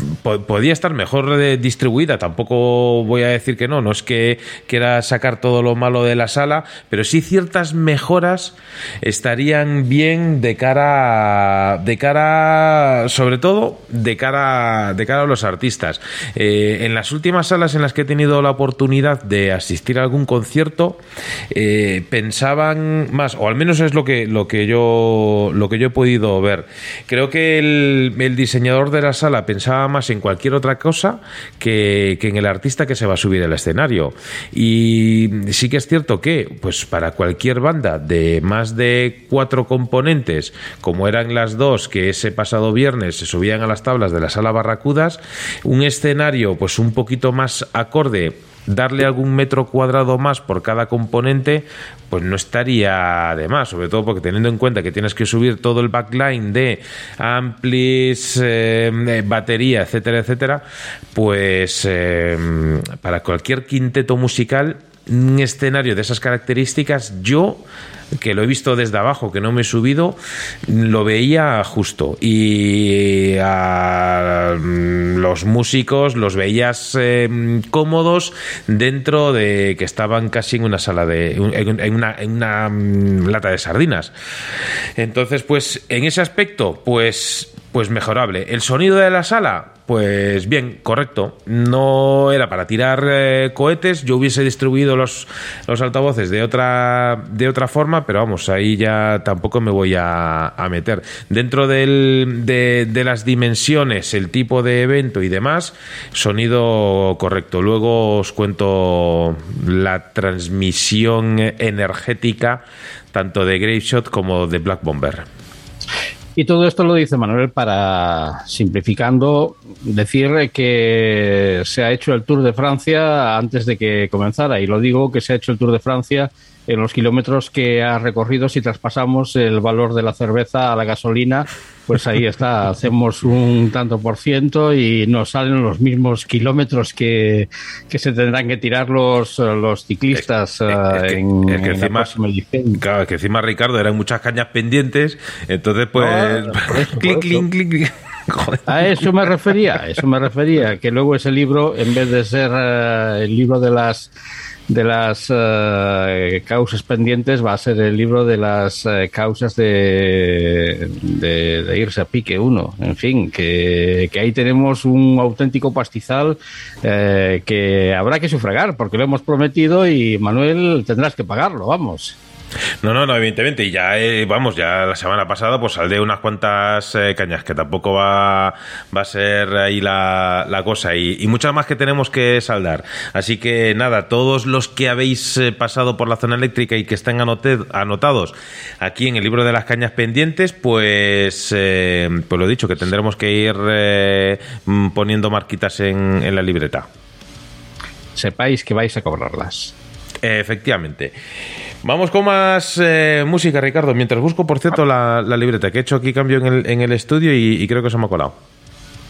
mm, podía estar mejor distribuida, tampoco voy a decir que no, no es que quiera sacar todo lo malo de la sala, pero sí ciertas mejoras estarían bien de cara de cara sobre todo de cara de cara a los artistas. Eh, en las últimas salas en las que he tenido la oportunidad de asistir a algún concierto eh, pensaban más o al menos es lo que lo que yo lo que yo he podido ver. Creo que el, el diseñador de la sala pensaba más en cualquier otra cosa que, en el artista que se va a subir al escenario. Y sí que es cierto que, pues para cualquier banda de más de cuatro componentes, como eran las dos que ese pasado viernes se subían a las tablas de la sala Barracudas, un escenario pues un poquito más acorde darle algún metro cuadrado más por cada componente, pues no estaría de más, sobre todo porque teniendo en cuenta que tienes que subir todo el backline de amplis, eh, batería, etcétera, etcétera, pues eh, para cualquier quinteto musical, un escenario de esas características, yo que lo he visto desde abajo, que no me he subido, lo veía justo. Y a mm, los músicos los veías eh, cómodos dentro de que estaban casi en una sala de. en una, en una mm, lata de sardinas. Entonces, pues, en ese aspecto, pues. Pues mejorable. El sonido de la sala, pues bien, correcto. No era para tirar eh, cohetes. Yo hubiese distribuido los, los altavoces de otra, de otra forma, pero vamos, ahí ya tampoco me voy a, meter. Dentro del, de, de, las dimensiones, el tipo de evento y demás, sonido correcto. Luego os cuento la transmisión energética tanto de Grave Shot como de Black Bomber. Y todo esto lo dice Manuel para, simplificando, decir que se ha hecho el Tour de Francia antes de que comenzara. Y lo digo que se ha hecho el Tour de Francia en los kilómetros que ha recorrido si traspasamos el valor de la cerveza a la gasolina pues ahí está, hacemos un tanto por ciento y nos salen los mismos kilómetros que, que se tendrán que tirar los, los ciclistas que, en, que encima, Claro, que encima Ricardo eran muchas cañas pendientes, entonces pues... A eso me refería, a eso me refería, que luego ese libro, en vez de ser eh, el libro de las de las eh, causas pendientes va a ser el libro de las eh, causas de, de, irse a pique uno. En fin, que, que ahí tenemos un auténtico pastizal eh, que habrá que sufragar porque lo hemos prometido y Manuel tendrás que pagarlo, vamos. No, no, no, evidentemente. Y ya, eh, vamos, ya la semana pasada pues saldé unas cuantas eh, cañas, que tampoco va, va a ser ahí la, la cosa. Y, muchas más que tenemos que saldar. Así que nada, todos los que habéis eh, pasado por la zona eléctrica y que estén anotados aquí en el libro de las cañas pendientes, pues, pues lo dicho, que tendremos que ir mm, poniendo marquitas en, en la libreta. Sepáis que vais a cobrarlas. Efectivamente. Vamos con más eh, música, Ricardo. Mientras busco, por cierto, la, libreta, que he hecho aquí cambio en el, en el estudio y, creo que se me ha colado.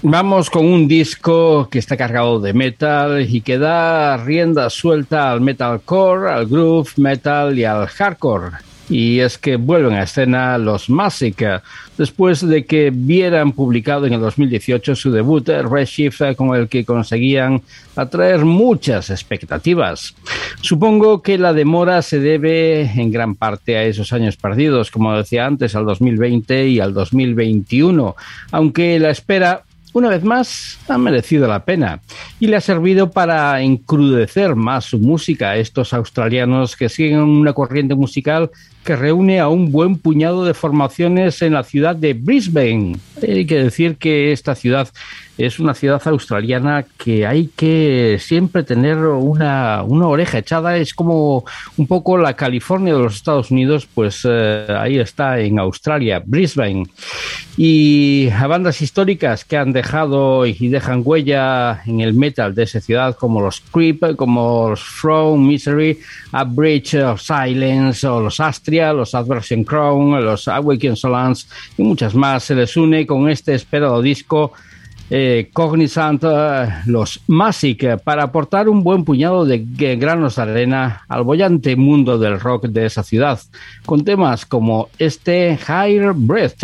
Vamos con un disco que está cargado de metal y que da rienda suelta al metalcore, al groove metal y al hardcore y es que vuelven a escena los Massacre después de que vieran publicado en el 2018 su debut Redshift con el que conseguían atraer muchas expectativas. Supongo que la demora se debe en gran parte a esos años perdidos, como decía antes, al 2020 y al 2021, aunque la espera una vez más, ha merecido la pena y le ha servido para encrudecer más su música a estos australianos que siguen una corriente musical que reúne a un buen puñado de formaciones en la ciudad de Brisbane. Hay que decir que esta ciudad es una ciudad australiana que hay que siempre tener una, una, oreja echada. Es como un poco la California de los Estados Unidos, pues eh, ahí está en Australia, Brisbane. Y a bandas históricas que han dejado y dejan huella en el metal de esa ciudad, como los Creep, como los From Misery, A Bridge of Silence, o los Los Adversion Crown, los Awaken Solans y muchas más, se les une con este esperado disco eh, Cognizant, eh, los Masic, para aportar un buen puñado de granos de arena al bollante mundo del rock de esa ciudad, con temas como este Higher Breath.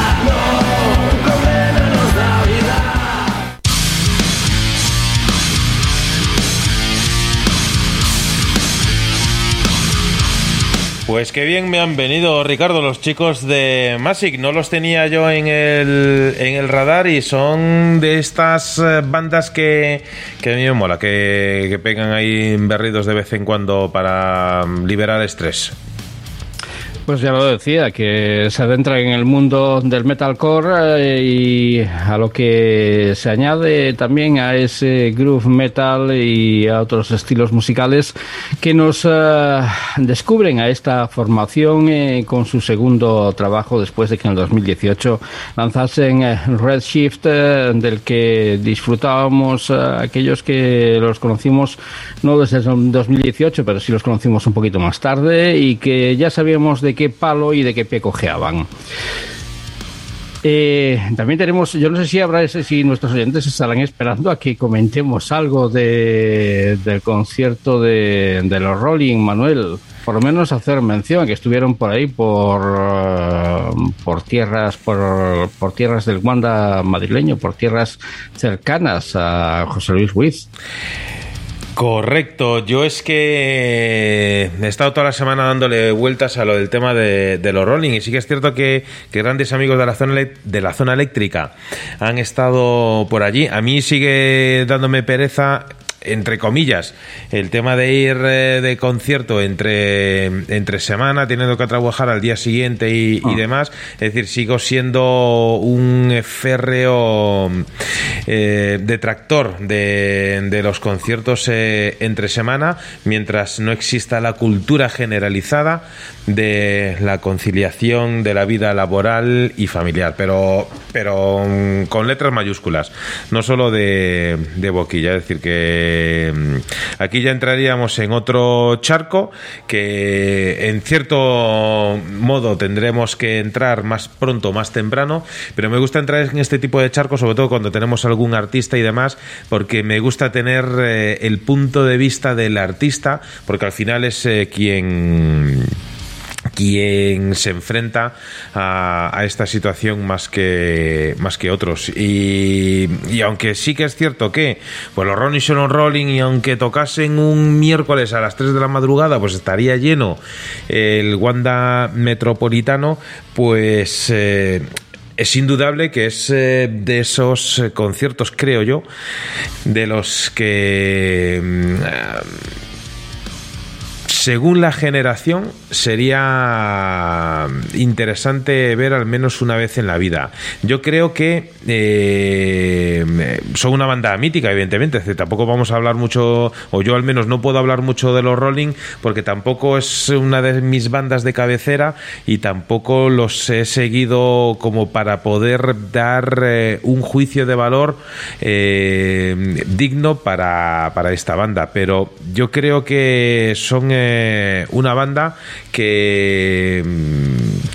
Pues qué bien me han venido, Ricardo, los chicos de Masic. No los tenía yo en el, en el radar y son de estas eh, bandas que, que a mí me mola, que, que pegan ahí berridos de vez en cuando para liberar estrés. Pues ya lo decía, que se adentra en el mundo del metalcore eh, y a lo que se añade también a ese groove metal y a otros estilos musicales que nos eh, descubren a esta formación eh, con su segundo trabajo después de que en el 2018 lanzasen Redshift, del que disfrutábamos aquellos que los conocimos no desde el 2018, pero sí los conocimos un poquito más tarde y que ya sabíamos de qué palo y de qué pie cojeaban. Eh, también tenemos, yo no sé si habrá si nuestros oyentes estarán esperando a que comentemos algo de, del concierto de, de los Rolling, Manuel. Por lo menos hacer mención que estuvieron por ahí por, eh, por tierras por, por tierras del Wanda madrileño, por tierras cercanas a José Luis Ruiz. Correcto, yo es que he estado toda la semana dándole vueltas a lo del tema de, los rolling y sí que es cierto que, grandes amigos de la zona eléctrica han estado por allí. A mí sigue dándome pereza entre comillas, el tema de ir eh, de concierto entre, entre semana, teniendo que trabajar al día siguiente y, y demás. Es decir, sigo siendo un férreo eh, detractor de, de los conciertos eh, entre semana, mientras no exista la cultura generalizada de la conciliación de la vida laboral y familiar, pero, pero mm, con letras mayúsculas, no solo de, de boquilla. Es decir, que mm, aquí ya entraríamos en otro charco que en cierto modo tendremos que entrar más pronto, más temprano, pero me gusta entrar en este tipo de charcos, sobre todo cuando tenemos algún artista y demás, porque me gusta tener eh, el punto de vista del artista, porque al final es eh, quien quien se enfrenta a, esta situación más que más que otros. Y, y, aunque sí que es cierto que pues los Rolling son los Rolling y aunque tocasen un miércoles a las 3 de la madrugada pues estaría lleno el Wanda Metropolitano pues eh, es indudable que es eh, de esos conciertos, creo yo, de los que, eh, según la generación, sería interesante ver al menos una vez en la vida. Yo creo que eh, son una banda mítica, evidentemente. Tampoco vamos a hablar mucho, o yo al menos no puedo hablar mucho de los Rolling, porque tampoco es una de mis bandas de cabecera y tampoco los he seguido como para poder dar eh, un juicio de valor eh, digno para, para, esta banda. Pero yo creo que son eh, una banda que,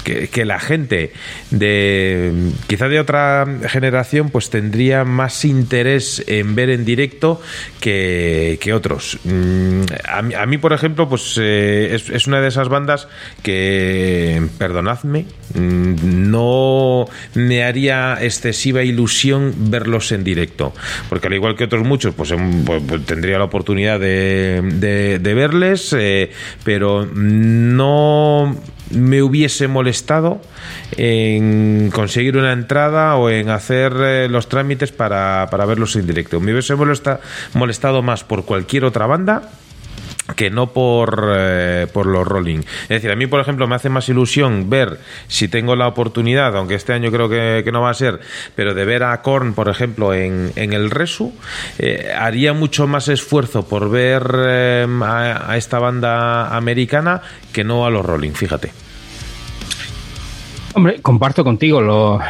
que, que, la gente de quizá de otra generación pues tendría más interés en ver en directo que, que otros. Mm, A mí, a por ejemplo, pues eh, es, es, una de esas bandas que, perdonadme, mm, no me haría excesiva ilusión verlos en directo. Porque al igual que otros muchos, pues, pues, pues tendría la oportunidad de, de, de verles, eh, pero no me hubiese molestado en conseguir una entrada o en hacer eh, los trámites para, para, verlos en directo. Me hubiese molesta, molestado más por cualquier otra banda que no por, eh, por los Rolling. Es decir, a mí, por ejemplo, me hace más ilusión ver si tengo la oportunidad, aunque este año creo que, no va a ser, pero de ver a Korn, por ejemplo, en, en el Resu, eh, haría mucho más esfuerzo por ver eh, a, a, esta banda americana que no a los Rolling, fíjate. Hombre, comparto contigo lo,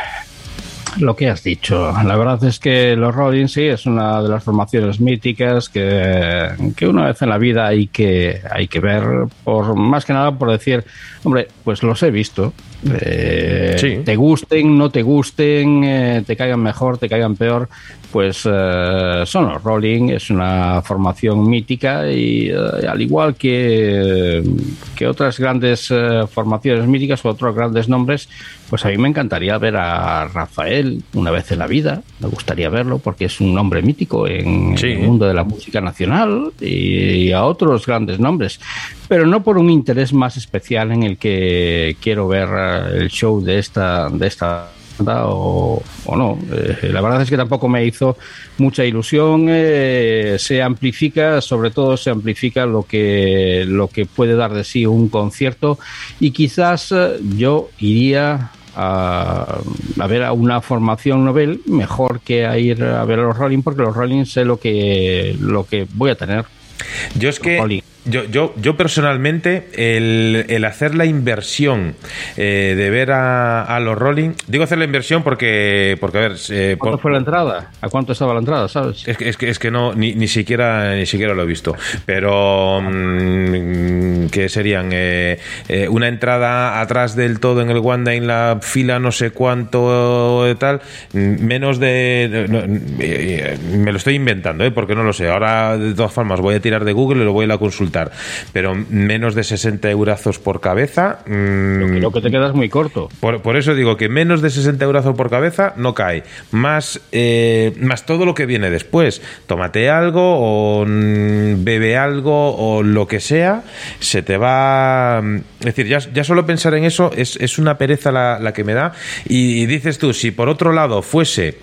lo que has dicho. La verdad es que los Rolling sí es una de las formaciones míticas que, que una vez en la vida hay que, hay que ver, por más que nada por decir, hombre, pues los he visto. Eh, Te gusten, no te gusten, eh, te caigan mejor, te caigan peor, pues eh, son los Rolling, es una formación mítica y al igual que, que otras grandes formaciones míticas o otros grandes nombres, pues a mí me encantaría ver a Rafael una vez en la vida, me gustaría verlo porque es un nombre mítico en, el mundo de la música nacional y, a otros grandes nombres, pero no por un interés más especial en el que quiero ver eh, el show de esta, de esta o, o, no. Eh, la verdad es que tampoco me hizo mucha ilusión. Eh, se amplifica, sobre todo se amplifica lo que, lo que puede dar de sí un concierto y quizás yo iría a, ver a una formación novel mejor que a ir a ver a los Rolling porque los Rolling sé lo que lo que voy a tener yo es que yo, yo, yo personalmente, el, el hacer la inversión eh, de ver a, a, los Rolling, digo hacer la inversión porque, porque a ver... Eh, ¿Cuánto fue la entrada? ¿A cuánto estaba la entrada, sabes? Es que, es que, es que no, ni, ni, siquiera, ni siquiera lo he visto. Pero, mmm, ¿qué serían? Eh, eh, una entrada atrás del todo en el Wanda en la fila no sé cuánto de tal, menos de... No, eh, me lo estoy inventando, ¿eh? porque no lo sé. Ahora, de todas formas, voy a tirar de Google y lo voy a consultar pero menos de 60 euros por cabeza. Mmm, lo que te quedas muy corto. Por, por, eso digo que menos de 60 euros por cabeza no cae. Más, eh, más todo lo que viene después. Tómate algo o mm, bebe algo o lo que sea, se te va. Mm, es decir, ya, ya solo pensar en eso es, es una pereza la, la que me da. Y, y dices tú, si por otro lado fuese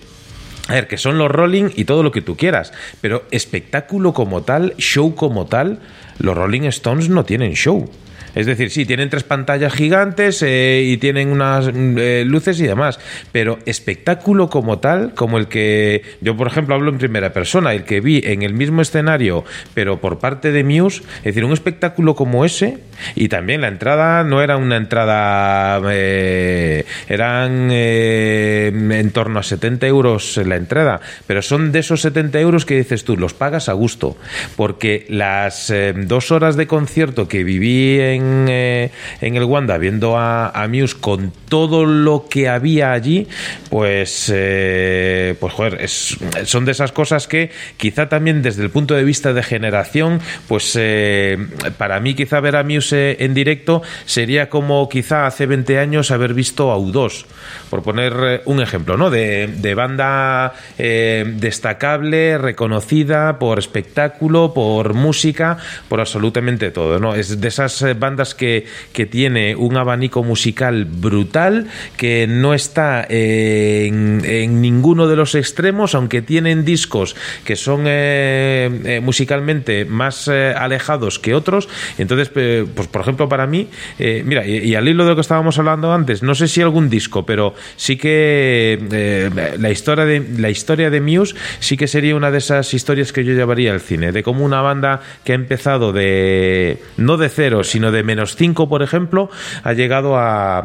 a ver, que son los Rolling y todo lo que tú quieras, pero espectáculo como tal, show como tal, los Rolling Stones no tienen show. Es decir, sí, tienen tres pantallas gigantes eh, y tienen unas eh, luces y demás, pero espectáculo como tal, como el que yo, por ejemplo, hablo en primera persona, el que vi en el mismo escenario, pero por parte de Muse, es decir, un espectáculo como ese, y también la entrada no era una entrada, eh, eran eh, en torno a 70 euros la entrada, pero son de esos 70 euros que dices tú, los pagas a gusto, porque las eh, dos horas de concierto que viví en en, eh, en el Wanda viendo a, Muse con todo lo que había allí, pues, eh, pues es, son de esas cosas que quizá también desde el punto de vista de generación, pues eh, para mí quizá ver a Muse en directo sería como quizá hace 20 años haber visto a U2, por poner un ejemplo, ¿no? De, de banda destacable, reconocida por espectáculo, por música, por absolutamente todo, ¿no? Es de esas bandas bandas que, que tiene un abanico musical brutal, que no está eh, en, ninguno de los extremos, aunque tienen discos que son eh, eh, musicalmente más alejados que otros. Entonces, pues por ejemplo, para mí, mira, y, al hilo de lo que estábamos hablando antes, no sé si algún disco, pero sí que la, historia de, la historia de Muse sí que sería una de esas historias que yo llevaría al cine, de cómo una banda que ha empezado de, no de cero, sino de menos 5, por ejemplo, ha llegado a,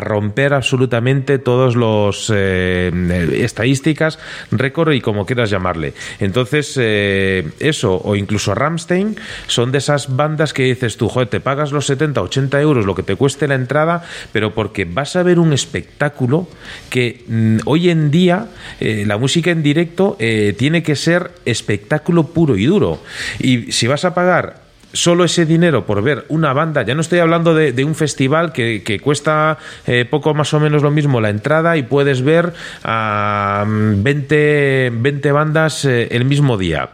romper absolutamente todos los eh, estadísticas, récord y como quieras llamarle. Entonces, eh, eso, o incluso Ramstein, son de esas bandas que dices tú, joder, te pagas los 70, 80 euros, lo que te cueste la entrada, pero porque vas a ver un espectáculo que mm, hoy en día eh, la música en directo eh, tiene que ser espectáculo puro y duro. Y si vas a pagar solo ese dinero por ver una banda, ya no estoy hablando de, un festival que, cuesta eh, poco más o menos lo mismo la entrada y puedes ver a 20, 20 bandas eh, el mismo día.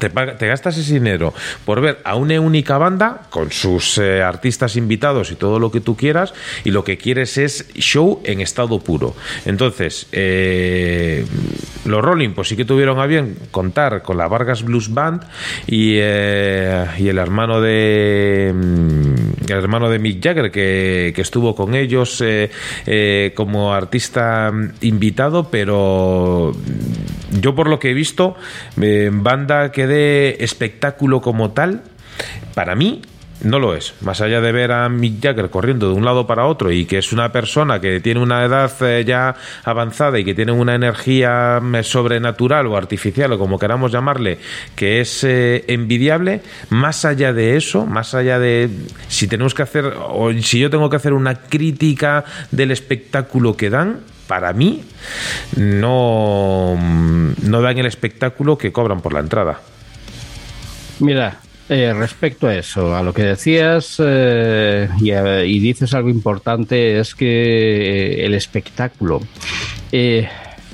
Te, te, gastas ese dinero por ver a una única banda con sus eh, artistas invitados y todo lo que tú quieras y lo que quieres es show en estado puro. Entonces, eh, los Rolling pues sí que tuvieron a bien contar con la Vargas Blues Band y, eh, y el hermano de el hermano de Mick Jagger que, que estuvo con ellos eh, como artista invitado, pero yo por lo que he visto, banda que de espectáculo como tal, para mí no lo es. Más allá de ver a Mick Jagger corriendo de un lado para otro y que es una persona que tiene una edad eh, ya avanzada y que tiene una energía mm, sobrenatural o artificial o como queramos llamarle, que es eh, envidiable, más allá de eso, más allá de si tenemos que hacer o si yo tengo que hacer una crítica del espectáculo que dan, para mí no, no dan el espectáculo que cobran por la entrada. Mira, eh, respecto a eso, a lo que decías eh, y, eh, y, dices algo importante, es que el espectáculo.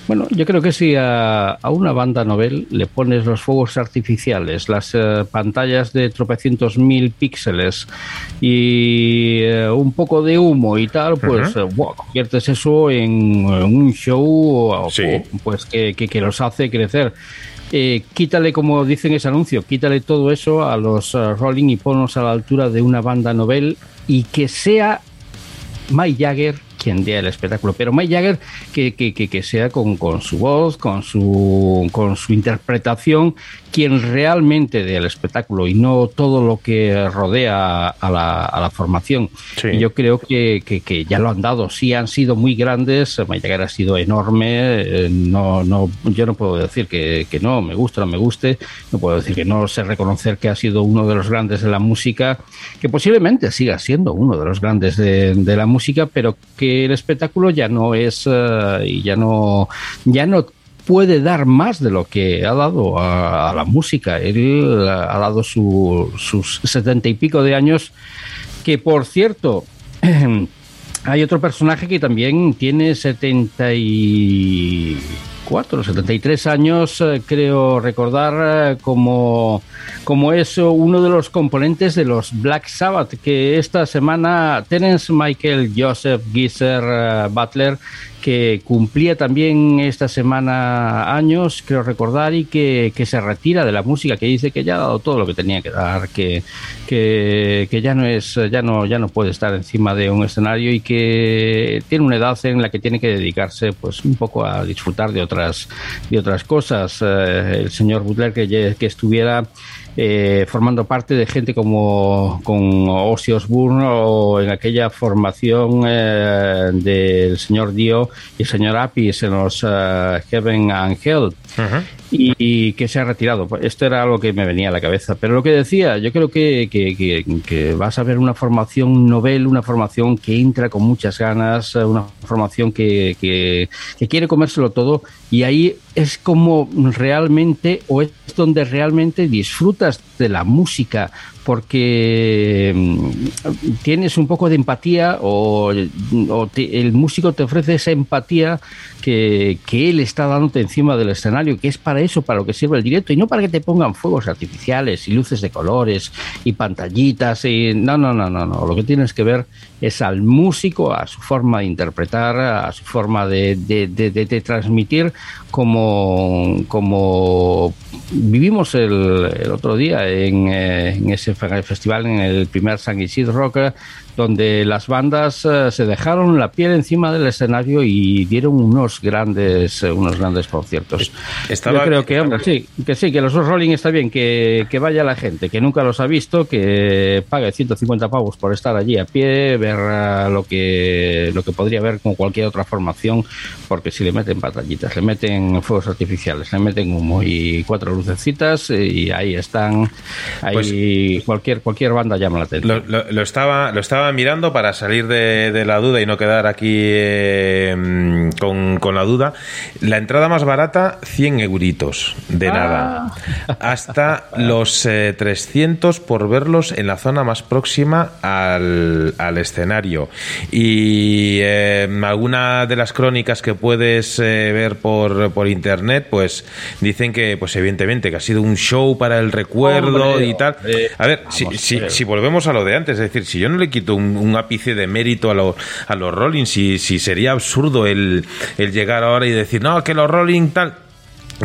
Bueno, yo creo que si a, a, una banda novel le pones los fuegos artificiales, las pantallas de tropecientos mil píxeles y un poco de humo y tal, pues uh -huh. wow, conviertes eso en, en un show sí. pues que, que, que los hace crecer. Eh, quítale, como dice en ese anuncio, quítale todo eso a los uh, Rolling y ponnos a la altura de una banda novel y que sea Mike Jagger quien dé el espectáculo, pero Mike Jagger que, que, que, que sea con, con, su voz, con su, con su interpretación, quien realmente dé el espectáculo y no todo lo que rodea a la, a la formación. Sí. Yo creo que, que, ya lo han dado, sí han sido muy grandes, Mike Jagger ha sido enorme, eh, no, no, yo no puedo decir que, no, me guste o no me guste, no puedo decir que no sé reconocer que ha sido uno de los grandes de la música, que posiblemente siga siendo uno de los grandes de, de la música, pero que el espectáculo ya no es uh, y ya no ya no puede dar más de lo que ha dado a, a la música. Él ha dado su, sus setenta y pico de años, que por cierto, hay otro personaje que también tiene setenta y 74, 73 años, eh, creo recordar, eh, como, como es uno de los componentes de los Black Sabbath, que esta semana Terence Michael Joseph Geezer uh, Butler que cumplía también esta semana años, creo recordar, y que, que, se retira de la música, que dice que ya ha dado todo lo que tenía que dar, que, que, ya no es, ya no, ya no puede estar encima de un escenario y que tiene una edad en la que tiene que dedicarse pues un poco a disfrutar de otras, de otras cosas. Eh, el señor Butler que, que estuviera eh, formando parte de gente como con Ozzy Osbourne o en aquella formación eh, del señor Dio y el señor Apis en los uh, Heaven and Hell. Uh -huh. y, y, que se ha retirado. Esto era algo que me venía a la cabeza. Pero lo que decía, yo creo que, que, que, que vas a ver una formación novel, una formación que entra con muchas ganas, una formación que, que, que quiere comérselo todo y ahí es como realmente o es donde realmente disfrutas de la música porque mm, tienes un poco de empatía o, te, el músico te ofrece esa empatía que, que, él está dándote encima del escenario, que es para eso, para lo que sirve el directo, y no para que te pongan fuegos artificiales y luces de colores y pantallitas. Y... No, no, no, no, no. Lo que tienes que ver es al músico, a su forma de interpretar, a su forma de, de, de transmitir, como, como vivimos el, el otro día en, eh, en ese festival, en el primer San Isidro Rock, donde las bandas uh, se dejaron la piel encima del escenario y dieron unos grandes uh, unos grandes conciertos. Estaba, Yo creo que, hombre, sí, que sí, que los Rolling está bien, que, que, vaya la gente, que nunca los ha visto, que pague 150 pavos por estar allí a pie, ver uh, lo que lo que podría ver con cualquier otra formación, porque si le meten batallitas, le meten fuegos artificiales, le meten humo y cuatro lucecitas y ahí están, ahí pues, cualquier cualquier banda llama la atención. Lo, lo, lo estaba lo estaba estaba mirando para salir de, de, la duda y no quedar aquí eh, con, con, la duda. La entrada más barata, 100 euritos, de ah. nada. Hasta los eh, 300 por verlos en la zona más próxima al, al escenario. Y eh, alguna de las crónicas que puedes eh, ver por, por internet, pues dicen que, pues evidentemente, que ha sido un show para el recuerdo Hombre, y tal. A ver, si, si, si volvemos a lo de antes, es decir, si yo no le quito un, ápice de mérito a, lo, a los Rolling. Si, si sería absurdo el, el, llegar ahora y decir, no, que los Rolling tal.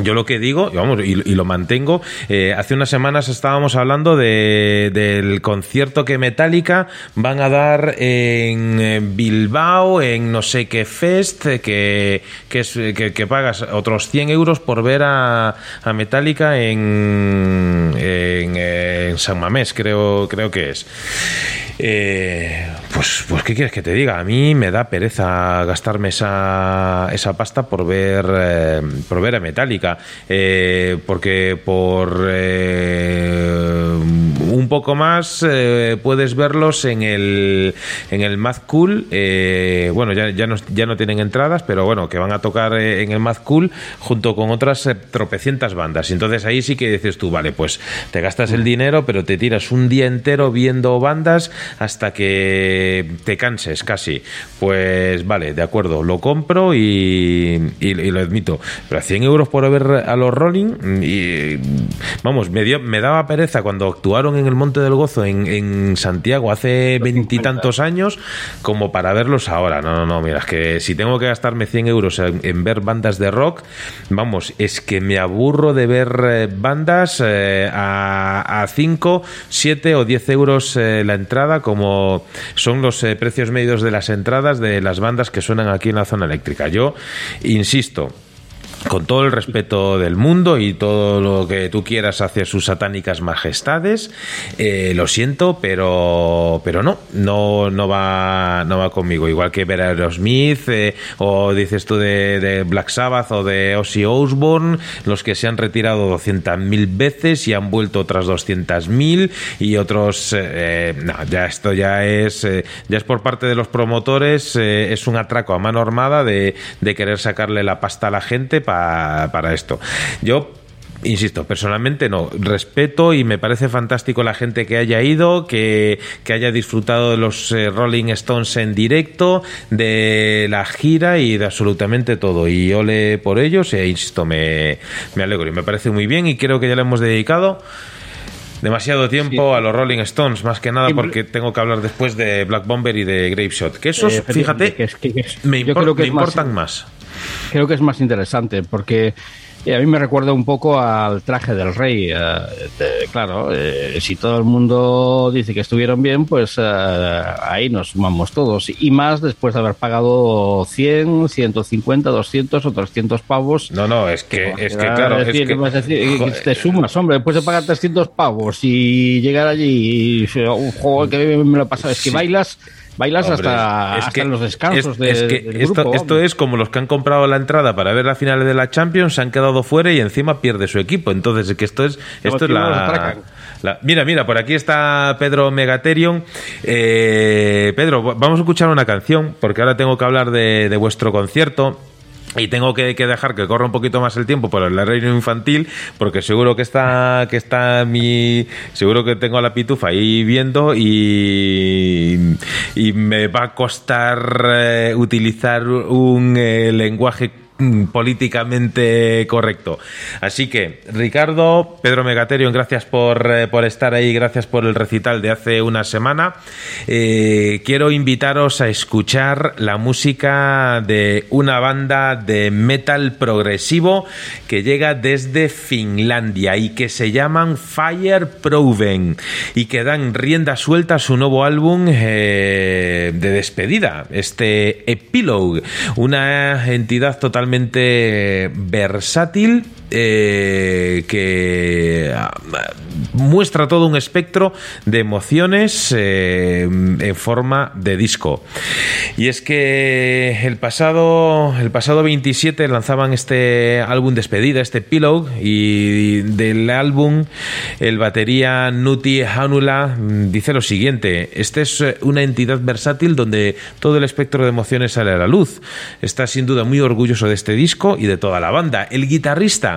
Yo lo que digo, y vamos, y, y lo mantengo, eh, hace unas semanas estábamos hablando de, del concierto que Metallica van a dar en eh, Bilbao, en no sé qué fest, eh, que, que, pagas otros 100 euros por ver a, Metallica en, en, San Mamés, creo, creo que es. Pues, pues, ¿qué quieres que te diga? A mí me da pereza gastarme esa, esa pasta por ver, eh, por ver a Metallica. Eh, porque por eh, un poco más eh, puedes verlos en el, en el Mad Cool. bueno, ya, ya, no, ya no tienen entradas, pero bueno, que van a tocar en el Mad Cool junto con otras tropecientas bandas. Entonces ahí sí que dices tú, vale, pues te gastas el dinero, pero te tiras un día entero viendo bandas hasta que te canses casi. Pues vale, de acuerdo, lo compro y, y- y lo admito. Pero a 100 euros por ver a los Rolling, y, vamos, me, dio, me daba pereza cuando actuaron en el Monte del Gozo en, en Santiago hace veintitantos años como para verlos ahora. No, no, no, mira, es que si tengo que gastarme 100 euros en, en ver bandas de rock, vamos, es que me aburro de ver eh, bandas eh, a, a 5, 7 o 10 euros eh, la entrada, como son los eh, precios medios de las entradas de las bandas que suenan aquí en la zona eléctrica. Yo insisto, con todo el respeto del mundo y todo lo que tú quieras hacia sus satánicas majestades, eh, lo siento, pero pero no, no no va no va conmigo. Igual que ver a Aerosmith eh, o dices tú de, de Black Sabbath o de Ozzy Osbourne, los que se han retirado 200.000 veces y han vuelto otras 200.000 y otros eh, eh, no, ya esto ya es eh, ya es por parte de los promotores eh, es un atraco a mano armada de, de querer sacarle la pasta a la gente pa- para esto. Yo Insisto, personalmente no, respeto y me parece fantástico la gente que haya ido, que, que haya disfrutado de los eh, Rolling Stones en directo, de la gira y de absolutamente todo. Y ole por ellos e insisto, me, me alegro y me parece muy bien y creo que ya le hemos dedicado demasiado tiempo a los Rolling Stones, más que nada porque tengo que hablar después de Black Bomber y de Grapeshot. Que esos, Eh, fíjate, que es- que- que es- me, yo impor- creo que me más- importan más. Creo que es más interesante porque eh, a mí me recuerda un poco al traje del rey. eh, de- claro, eh, si todo el mundo dice que estuvieron bien, pues eh, ahí nos sumamos todos. Y más después de haber pagado 100, 150, 200 o 300 pavos. No, no, es que, es que claro, es decir, que- vas a decir, joder. te sumas, hombre, después de pagar 300 pavos y llegar allí y un juego que me lo he pasado, es que Sí. bailas, bailas Hombre, hasta, es hasta que- los descansos es- de, es que del esto, grupo, esto es como los que han comprado la entrada para ver la final de la Champions, se han quedado fuera y encima pierde su equipo. Entonces, es que esto es, esto es la, Mira, mira, por aquí está Pedro Megaterion. Eh, Pedro, vamos a escuchar una canción, porque ahora tengo que hablar de, de vuestro concierto. Y tengo que, que dejar que corra un poquito más el tiempo por el reino infantil, porque seguro que está, que está mi, seguro que tengo a la pitufa ahí viendo y, y me va a costar eh, utilizar un eh, lenguaje políticamente correcto. Así que, Ricardo, Pedro Megaterion, gracias por, eh, por estar ahí, gracias por el recital de hace una semana. Eh, quiero invitaros a escuchar la música de una banda de metal progresivo que llega desde Finlandia y que se llaman Fire Proven y que dan rienda suelta a su nuevo álbum eh, de despedida, este Epilogue, una entidad totalmente versátil eh, que ah, muestra todo un espectro de emociones eh, en forma de disco. Y es que el pasado, el pasado 27 lanzaban este álbum despedida, este Epilogue, y del álbum el batería Nuti Hanula mm, dice lo siguiente, este es eh, una entidad versátil donde todo el espectro de emociones sale a la luz. Está sin duda muy orgulloso de este disco y de toda la banda. El guitarrista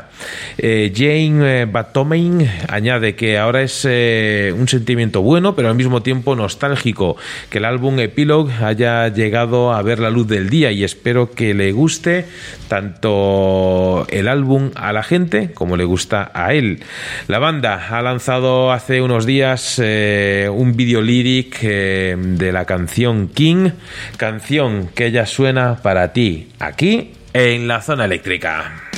eh, Jane eh, Batomain añade que ahora es eh, un sentimiento bueno, pero al mismo tiempo nostálgico, que el álbum Epilogue haya llegado a ver la luz del día y espero que le guste tanto el álbum a la gente como le gusta a él. La banda ha lanzado hace unos días un video lyric de la canción King, canción que ya suena para ti aquí en la zona eléctrica.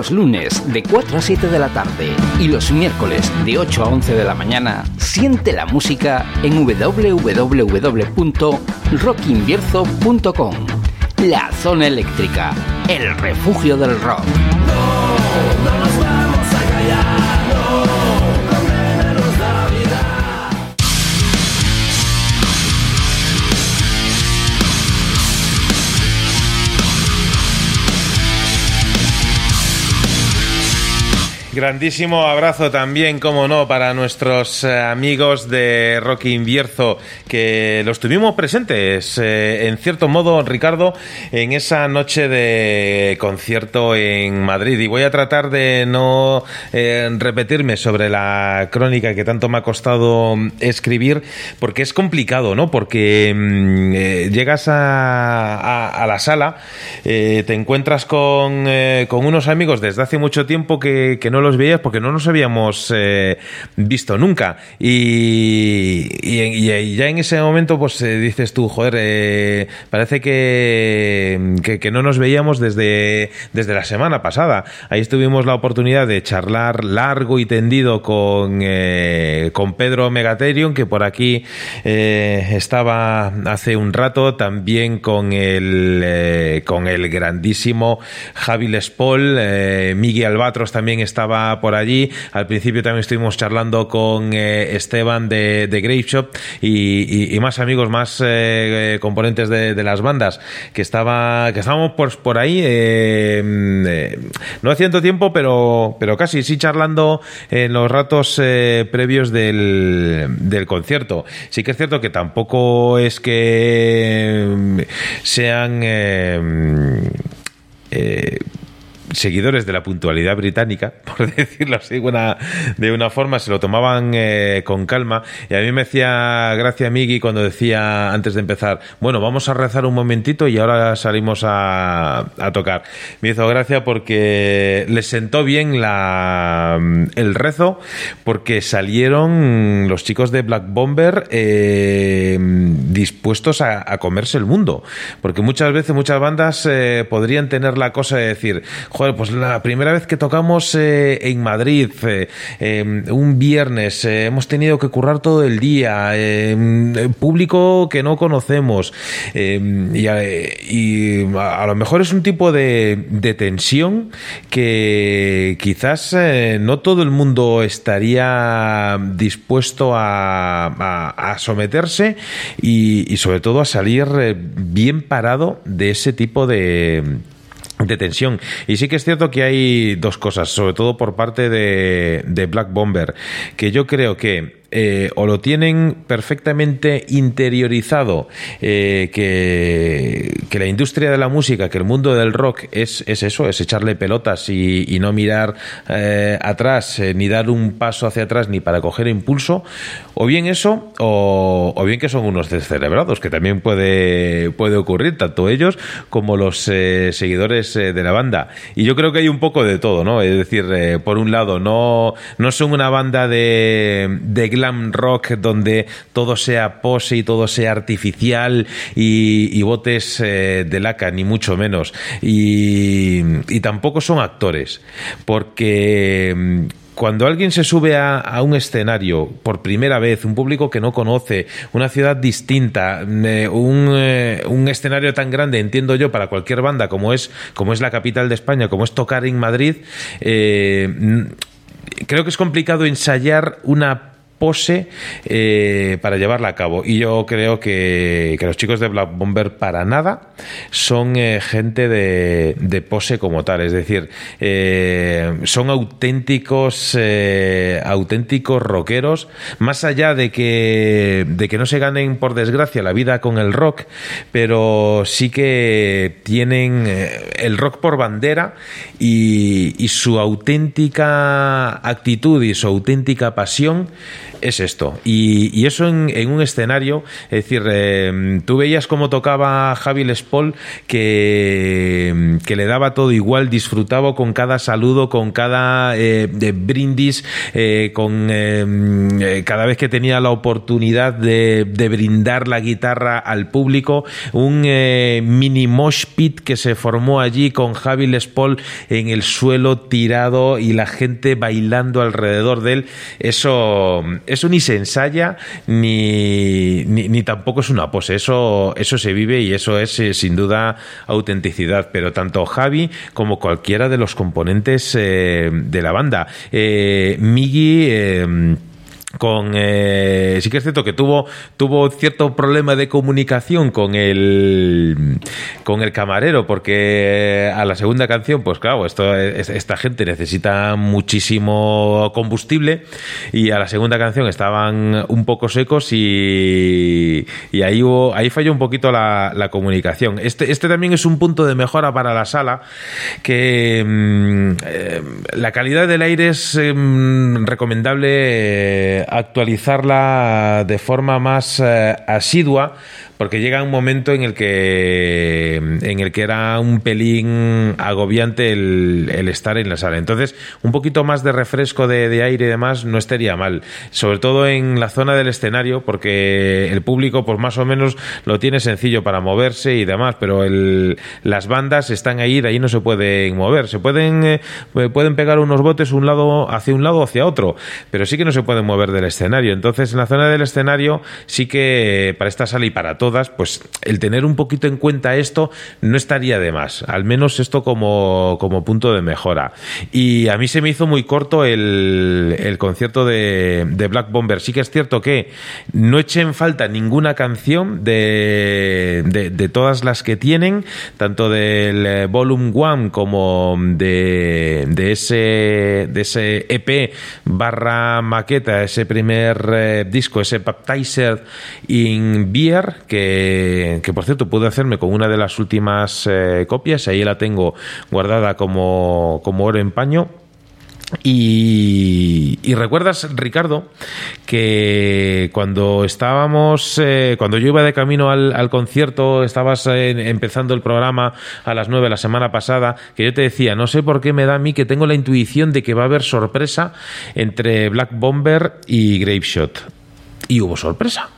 Los lunes de 4 a 7 de la tarde y los miércoles de 8 a 11 de la mañana, siente la música en www.rockinvierzo.com. La zona eléctrica, el refugio del rock. Grandísimo abrazo también, como no, para nuestros eh, amigos de Rocky Invierzo, que los tuvimos presentes, eh, en cierto modo, Ricardo, en esa noche de concierto en Madrid. Y voy a tratar de no eh, repetirme sobre la crónica que tanto me ha costado escribir, porque es complicado, ¿no? Porque mm, llegas a, a, la sala, te encuentras con, unos amigos desde hace mucho tiempo que, no los veías porque no nos habíamos eh, visto nunca. Y, y, ya en ese momento, pues eh, dices tú, joder, eh, parece que, que, no nos veíamos desde, desde la semana pasada. Ahí tuvimos la oportunidad de charlar largo y tendido con, con Pedro Megaterion, que por aquí estaba hace un rato, también con el, con el grandísimo Javi Lespol, Miguel Albatros también estaba por allí. Al principio también estuvimos charlando con eh, Esteban de, de Grave Shop y, más amigos, más eh, componentes de, las bandas que estaba que estábamos por, por ahí. Eh, no hace tanto tiempo, pero, pero casi sí charlando en los ratos previos del, del concierto. Sí que es cierto que tampoco es que sean seguidores de la puntualidad británica, por decirlo así de una forma, se lo tomaban eh, con calma. Y a mí me hacía gracia Miggy cuando decía antes de empezar, bueno, vamos a rezar un momentito y ahora salimos a, tocar. Me hizo gracia porque les sentó bien la, el rezo, porque salieron los chicos de Black Bomber eh, dispuestos a, comerse el mundo. Porque muchas veces, muchas bandas eh, podrían tener la cosa de decir, Pues la primera vez que tocamos eh, en Madrid, eh, em, un viernes, eh, hemos tenido que currar todo el día, em, público que no conocemos, em, y, a, lo mejor es un tipo de, tensión que quizás no todo el mundo estaría dispuesto a, someterse y sobre todo a salir bien parado de ese tipo de de tensión. Y sí que es cierto que hay dos cosas, sobre todo por parte de, de Black Bomber, que yo creo que eh, o lo tienen perfectamente interiorizado eh, que, que, la industria de la música, que el mundo del rock es, es eso, es echarle pelotas y, no mirar eh, atrás, ni dar un paso hacia atrás ni para coger impulso, o bien eso, o, bien que son unos descerebrados, que también puede, puede ocurrir, tanto ellos como los seguidores de la banda. Y yo creo que hay un poco de todo, ¿no? Es decir, por un lado, no, no son una banda de, de rock donde todo sea pose y todo sea artificial y, botes eh, de laca, ni mucho menos. Y, tampoco son actores, porque mm, cuando alguien se sube a, un escenario por primera vez, un público que no conoce, una ciudad distinta, mm, eh, un, eh, un, escenario tan grande, entiendo yo, para cualquier banda como es, como es la capital de España, como es tocar en Madrid, mm, creo que es complicado ensayar una pose eh, para llevarla a cabo. Y yo creo que, los chicos de Black Bomber para nada son eh, gente de, pose como tal. Es decir, eh, son auténticos, auténticos rockeros, más allá de que, de que no se ganen, por desgracia, la vida con el rock, pero sí que tienen el rock por bandera y su auténtica actitud y su auténtica pasión es esto. Y, eso en, un escenario, es decir, eh, tú veías cómo tocaba Javi Les Paul, que, que, le daba todo igual, disfrutaba con cada saludo, con cada eh, brindis, eh, con cada vez que tenía la oportunidad de, de, brindar la guitarra al público, un mini mosh pit que se formó allí con Javi Les en el suelo tirado y la gente bailando alrededor de él. Eso eso ni se ensaya ni, ni, tampoco es una pose. Eso, eso se vive y eso es eh, sin duda autenticidad. Pero tanto Javi como cualquiera de los componentes eh, de la banda. Eh, Migi con eh, sí que es cierto que tuvo tuvo cierto problema de comunicación con el con el camarero porque a la segunda canción pues claro esto esta gente necesita muchísimo combustible y a la segunda canción estaban un poco secos y, y ahí hubo, ahí falló un poquito la, la, comunicación. Este este también es un punto de mejora para la sala que mm, eh, la calidad del aire es mm, recomendable eh, actualizarla de forma más eh, asidua porque llega un momento en el que en el que era un pelín agobiante el, estar en la sala. Entonces, un poquito más de refresco de, aire y demás no estaría mal, sobre todo en la zona del escenario, porque el público, pues más o menos lo tiene sencillo para moverse y demás, pero el, las bandas están ahí, de ahí no se pueden mover, se pueden eh, pueden pegar unos botes un lado hacia un lado o hacia otro, pero sí que no se pueden mover del escenario. Entonces, en la zona del escenario sí que para esta sala y para todo pues el tener un poquito en cuenta esto no estaría de más, al menos esto como, como punto de mejora. Y a mí se me hizo muy corto el, el concierto de, de, Black Bomber. Sí que es cierto que no eché en falta ninguna canción de, de, todas las que tienen, tanto del eh, Volume One como de, de, ese, de ese EP barra maqueta, ese primer eh, disco, ese Baptizer in Beer, que que, por cierto pude hacerme con una de las últimas eh, copias, ahí la tengo guardada como, como oro en paño. Y, recuerdas, Ricardo, que cuando estábamos, eh, cuando yo iba de camino al, concierto, estabas eh, empezando el programa a las nueve la semana pasada, que yo te decía, no sé por qué me da a mí que tengo la intuición de que va a haber sorpresa entre Black Bomber y Grapeshot. Y hubo sorpresa.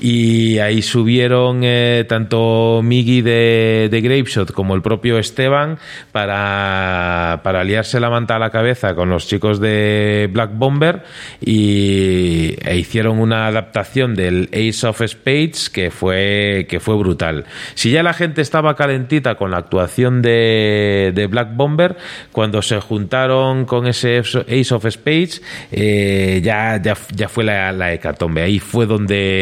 Y ahí subieron eh, tanto Miggy de, de Grapeshot como el propio Esteban para, para liarse la manta a la cabeza con los chicos de Black Bomber y e hicieron una adaptación del Ace of Spades que fue, que fue brutal. Si ya la gente estaba calentita con la actuación de, de Black Bomber, cuando se juntaron con ese Ace of Spades, eh, ya, ya, ya fue la, la hecatombe. Ahí fue donde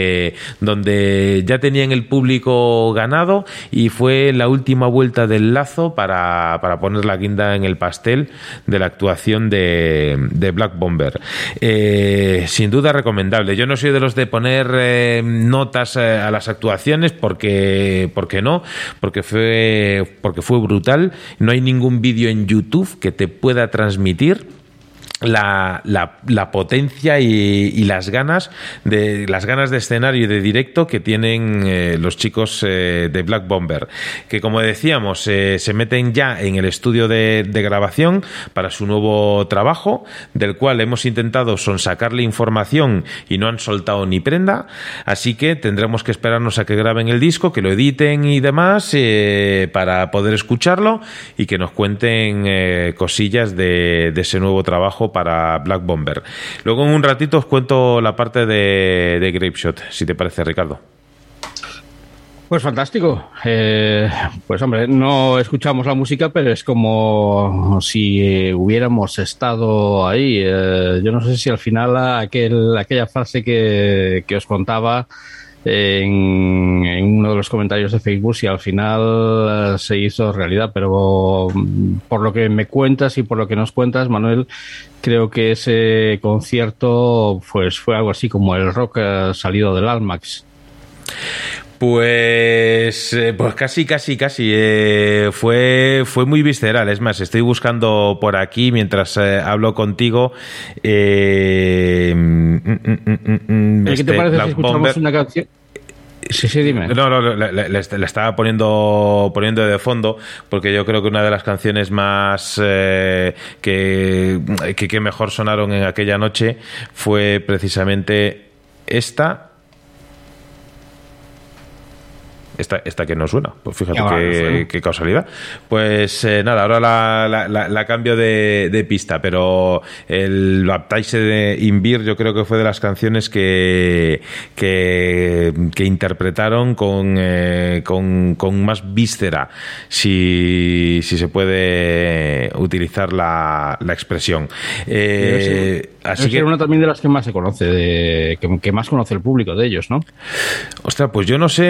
donde, ya tenían el público ganado y fue la última vuelta del lazo para, poner la guinda en el pastel de la actuación de, Black Bomber. Eh, sin duda recomendable. Yo no soy de los de poner eh, notas eh, a las actuaciones porque, porque no, porque fue, porque fue brutal. No hay ningún vídeo en YouTube que te pueda transmitir la, la, potencia y, las ganas de las ganas de escenario y de directo que tienen eh, los chicos eh, de Black Bomber que como decíamos eh, se meten ya en el estudio de, grabación para su nuevo trabajo del cual hemos intentado sonsacarle información y no han soltado ni prenda así que tendremos que esperarnos a que graben el disco que lo editen y demás para poder escucharlo y que nos cuenten cosillas de ese nuevo trabajo para Black Bomber. Luego en un ratito os cuento la parte de, de Grapeshot, si te parece, Ricardo. Pues fantástico. Eh, pues hombre, no escuchamos la música, pero es como si hubiéramos estado ahí. Eh, yo no sé si al final aquel, aquella frase que, que os contaba en, uno de los comentarios de Facebook si al final eh, se hizo realidad, pero mm, por lo que me cuentas y por lo que nos cuentas, Manuel, creo que ese concierto pues fue algo así como el rock eh, salido del Almax. Pues, eh, pues casi, casi, casi. Eh, fue, fue muy visceral. Es más, estoy buscando por aquí mientras eh, hablo contigo. Eh, mm, mm, mm, ¿Qué te este, parece si escuchamos Bomber- una canción? Sí, sí, dime. No, no, le estaba poniendo, poniendo de fondo porque yo creo que una de las canciones más eh, que, que, que mejor sonaron en aquella noche fue precisamente esta. Esta, esta que no suena, pues fíjate no qué, suena. qué causalidad. Pues eh, nada, ahora la, la- la- la cambio de, de pista, pero el Baptize de Inbir yo creo que fue de las canciones que, que, que interpretaron con, eh, con, con más víscera, si, si se puede utilizar la, la expresión. Eh, así Debe que, ser una también de las que más se conoce, de, que, que más conoce el público de ellos, ¿no? Ostras, pues yo no sé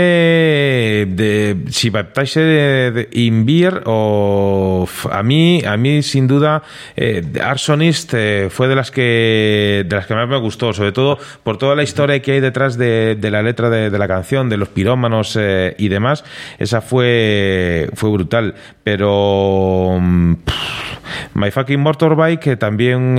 si Baptize de, Inbir o a mí, a mí sin duda eh, Arsonist eh, fue de las que de las que más me gustó, sobre todo por toda la historia que hay detrás de, la letra de, la canción, de los pirómanos eh, y demás. Esa fue fue brutal, pero mm, My Fucking Motorbike que también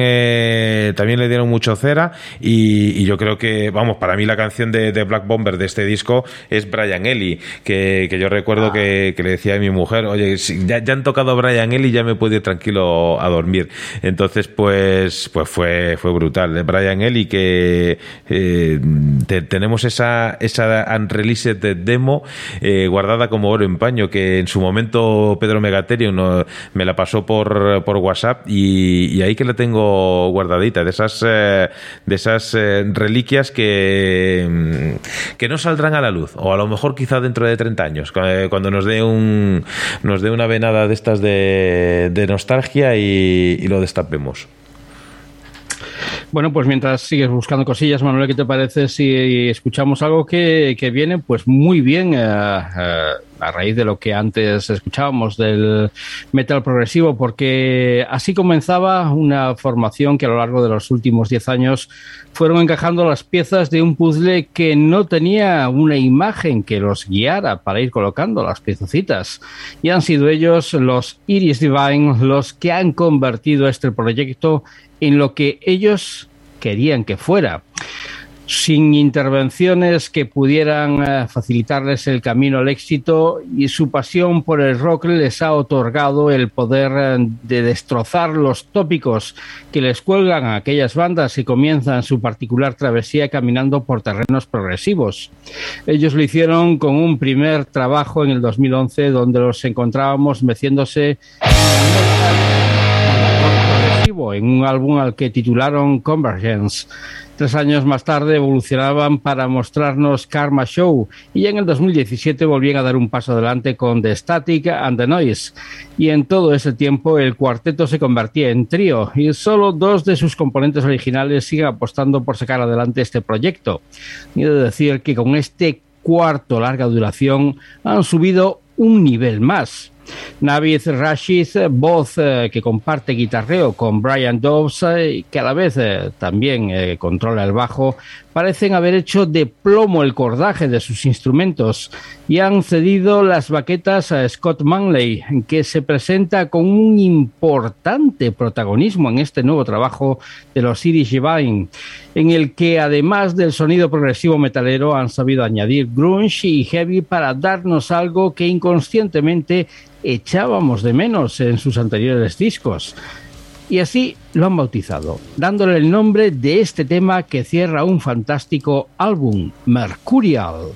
también le dieron mucho cera y, y yo creo que vamos para mí la canción de, de Black Bomber de este disco es Brian Ellie que, que yo recuerdo que, que le decía a mi mujer oye si ya, ya han tocado Brian Ellie ya me puedo ir tranquilo a dormir entonces pues pues fue fue brutal. De Brian Ellie que eh, te- tenemos esa esa unreleased demo eh, guardada como oro en paño que en su momento Pedro Megaterio no- me la pasó por, por WhatsApp y, y ahí que la tengo guardadita de esas eh, de esas reliquias que que no saldrán a la luz o a lo mejor quizá dentro de 30 años eh, cuando nos dé un nos dé una venada de estas de, de nostalgia y lo destapemos Bueno, pues mientras sigues buscando cosillas, Manuel, ¿qué te parece si escuchamos algo que, que viene pues muy bien eh, eh, a raíz de lo que antes escuchábamos del metal progresivo? Porque así comenzaba una formación que a lo largo de los últimos 10 años fueron encajando las piezas de un puzzle que no tenía una imagen que los guiara para ir colocando las piececitas. Y han sido ellos, los Iris Divine, los que han convertido este proyecto en lo que ellos querían que fuera. Sin intervenciones que pudieran eh, facilitarles el camino al éxito y su pasión por el rock les ha otorgado el poder eh, de destrozar los tópicos que les cuelgan a aquellas bandas que comienzan su particular travesía caminando por terrenos progresivos. Ellos lo hicieron con un primer trabajo en el 2011 donde los encontrábamos meciéndose en un álbum al que titularon Convergence. Tres años más tarde evolucionaban para mostrarnos Karma Show y ya en el 2017 volvían a dar un paso adelante con The Static and the Noise. Y en todo ese tiempo el cuarteto se convertía en trío y solo dos de sus componentes originales siguen apostando por sacar adelante este proyecto. Y de decir que con este cuarto larga duración han subido un nivel más. Navid Rashid, voz eh, que comparte guitarreo con Brian Dobbs, eh, que a la vez eh, también controla el bajo, parecen haber hecho de plomo el cordaje de sus instrumentos y han cedido las baquetas a Scott Manley, que se presenta con un importante protagonismo en este nuevo trabajo de los Irish Divine, en el que además del sonido progresivo metalero han sabido añadir grunge y heavy para darnos algo que inconscientemente echábamos de menos en sus anteriores discos. Y así lo han bautizado, dándole el nombre de este tema que cierra un fantástico álbum, Mercurial.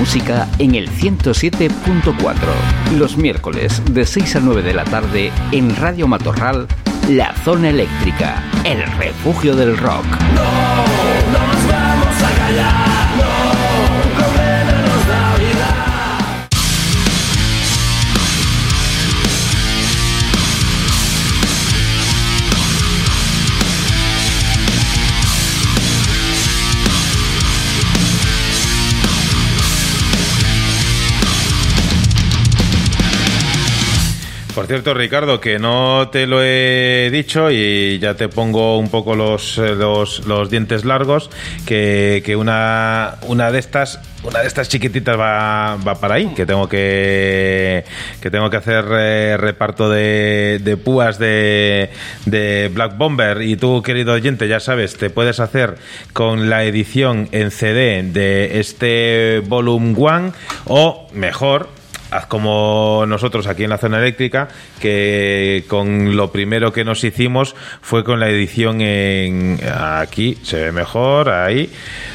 Música en el 107.4. Los miércoles de 6 a 9 de la tarde en Radio Matorral, La Zona Eléctrica, el refugio del rock. Cierto, Ricardo, que no te lo he dicho y ya te pongo un poco los, eh, los, los dientes largos, que, que una, una de estas una de estas chiquititas va, va para ahí, que tengo que que tengo que hacer eh, reparto de, de púas de, de Black Bomber. Y tú, querido oyente, ya sabes, te puedes hacer con la edición en CD de este Volume One o mejor, haz como nosotros aquí en la zona eléctrica, que con lo primero que nos hicimos fue con la edición en aquí, se ve mejor, ahí,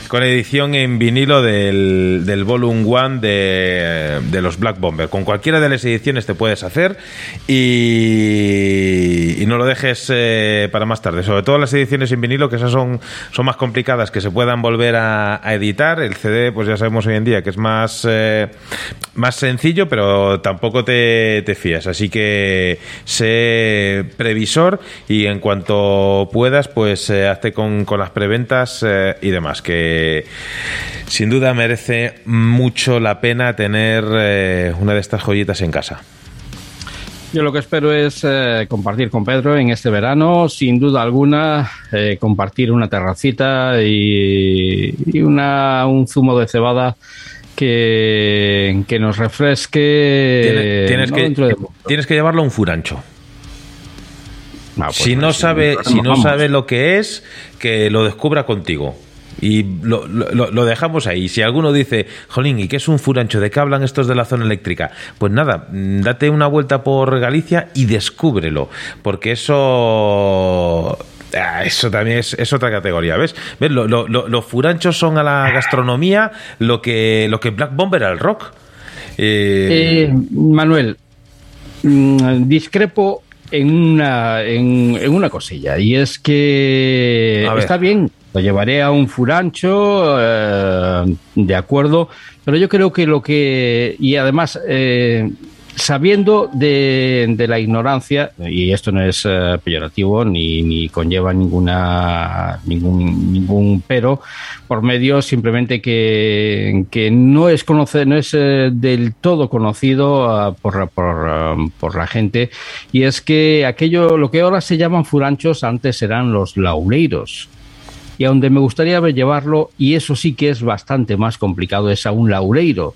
con la edición en vinilo del, del Volume One de, de los Black Bomber. Con cualquiera de las ediciones te puedes hacer y, no lo dejes eh, para más tarde. Sobre todo las ediciones en vinilo, que esas son, son más complicadas, que se puedan volver a, a editar. El CD, pues ya sabemos hoy en día que es más, eh, más sencillo, pero tampoco te, te fías. Así que sé previsor y en cuanto puedas, pues eh, hazte con, con las preventas eh, y demás. Que sin duda merece mucho la pena tener eh, una de estas joyitas en casa. Yo lo que espero es compartir con Pedro en este verano, sin duda alguna, compartir una terracita y, y una, un zumo de cebada que, que nos refresque. Tienes, tienes no que, dentro de tienes que llevarlo a un furancho. Ah, pues si no sabe, si no sabe lo que es, que lo descubra contigo. Y lo, lo- lo dejamos ahí. Si alguno dice, Jolín, ¿y qué es un furancho? ¿De qué hablan estos de la zona eléctrica? Pues nada, mm, date una vuelta por Galicia y descúbrelo. Porque eso. Ah, Eso también es, es otra categoría, ¿ves? ¿Ves? Lo- lo- lo- los furanchos son a la gastronomía lo que, lo que Black Bomber al rock. Eh, Eh, Manuel, mm, discrepo en una, en, en una cosilla, y es que está bien, lo llevaré a un furancho, eh, de acuerdo, pero yo creo que lo que, y además, sabiendo de, la ignorancia, y esto no es eh, peyorativo ni, ni conlleva ninguna ningún, ningún pero, por medio simplemente que, que no es conocer, no es eh, del todo conocido ah, por, por, ah, por la gente, y es que aquello, lo que ahora se llaman furanchos, antes eran los laureiros y a donde me gustaría llevarlo, y eso sí que es bastante más complicado, es a un laureiro,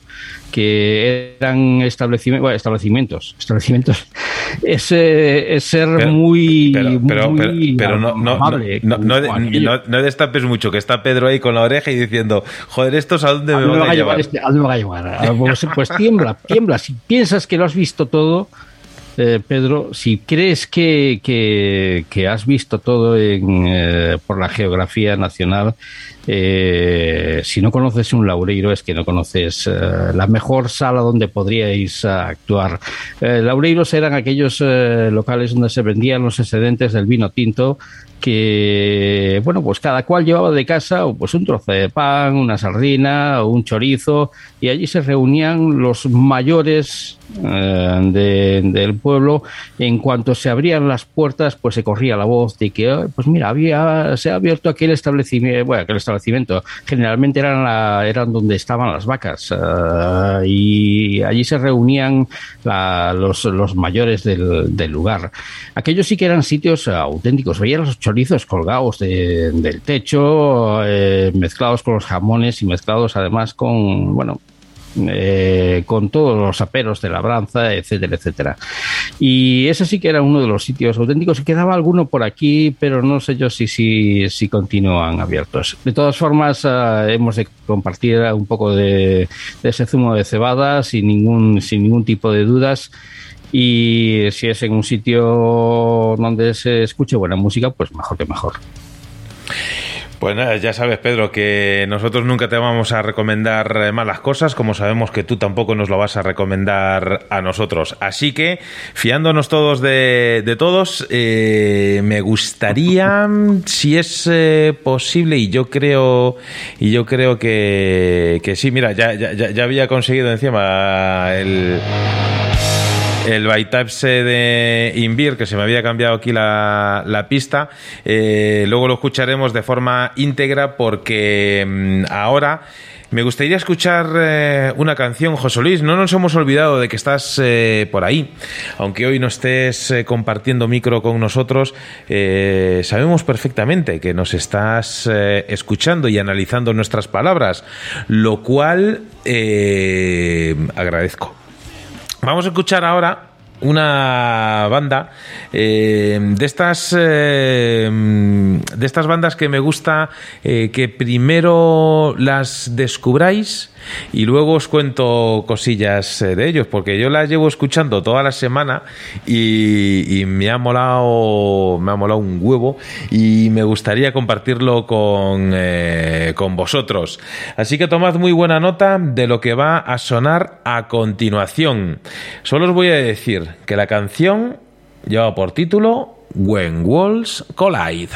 que eran establecimientos, bueno, establecimientos, establecimientos, es, eh, es ser Pero- muy, Pero, pero, pero, muy pero no, no, amable no, no, no- destapes mucho, que está Pedro ahí con la oreja y diciendo, joder, ¿estos a dónde ¿A me van va a llevar este? ¿A dónde va a llevar? Ah, Pues, pues tiembla, tiembla. Si piensas que lo has visto todo, eh, Pedro, si crees que, que- que has visto todo en, eh, por la geografía nacional, eh, si no conoces un laureiro es que no conoces eh, la mejor sala donde podríais eh, actuar. Laureiros eran aquellos locales donde se vendían los excedentes del vino tinto que, bueno, pues cada cual llevaba de casa pues un trozo de pan, una sardina un chorizo y allí se reunían los mayores eh, de- del pueblo. En cuanto se abrían las puertas, pues se corría la voz de que, "Ay, pues mira, había, se ha abierto aquel establecimiento, bueno, aquel establecimiento, generalmente eran, la, eran donde estaban las vacas eh, y allí se reunían los, los mayores del, del lugar. Aquellos sí que eran sitios auténticos, veían los chorizos colgados de- del techo, eh, mezclados con los jamones y mezclados además con, bueno, eh, con todos los aperos de labranza, etcétera, etcétera. Y ese sí que era uno de los sitios auténticos. Quedaba alguno por aquí, pero no sé yo si, si, si continúan abiertos. De todas formas, eh, hemos de compartir un poco de, de ese zumo de cebada sin ningún, sin ningún tipo de dudas. Y si es en un sitio donde se escuche buena música, pues mejor que mejor. Pues nada, ya sabes, Pedro, que nosotros nunca te vamos a recomendar eh, malas cosas, como sabemos que tú tampoco nos lo vas a recomendar a nosotros. Así que, fiándonos todos de, todos, eh, me gustaría, si es eh, posible, y yo creo, y yo creo que, que sí, mira, ya, ya ya había conseguido encima el el Baitapse de Invir, que se me había cambiado aquí la, pista. Eh, luego lo escucharemos de forma íntegra porque mm, ahora me gustaría escuchar eh, una canción, José Luis. No nos hemos olvidado de que estás eh, por ahí. Aunque hoy no estés compartiendo micro con nosotros, sabemos perfectamente que nos estás escuchando y analizando nuestras palabras, lo cual agradezco. Vamos a escuchar ahora una banda eh, de estas eh, de estas bandas que me gusta eh, que primero las descubráis y luego os cuento cosillas de ellos porque yo las llevo escuchando toda la semana y, y me ha molado me ha molado un huevo y me gustaría compartirlo con, con vosotros. Así que tomad muy buena nota de lo que va a sonar a continuación. Solo os voy a decir que la canción lleva por título When Walls Collide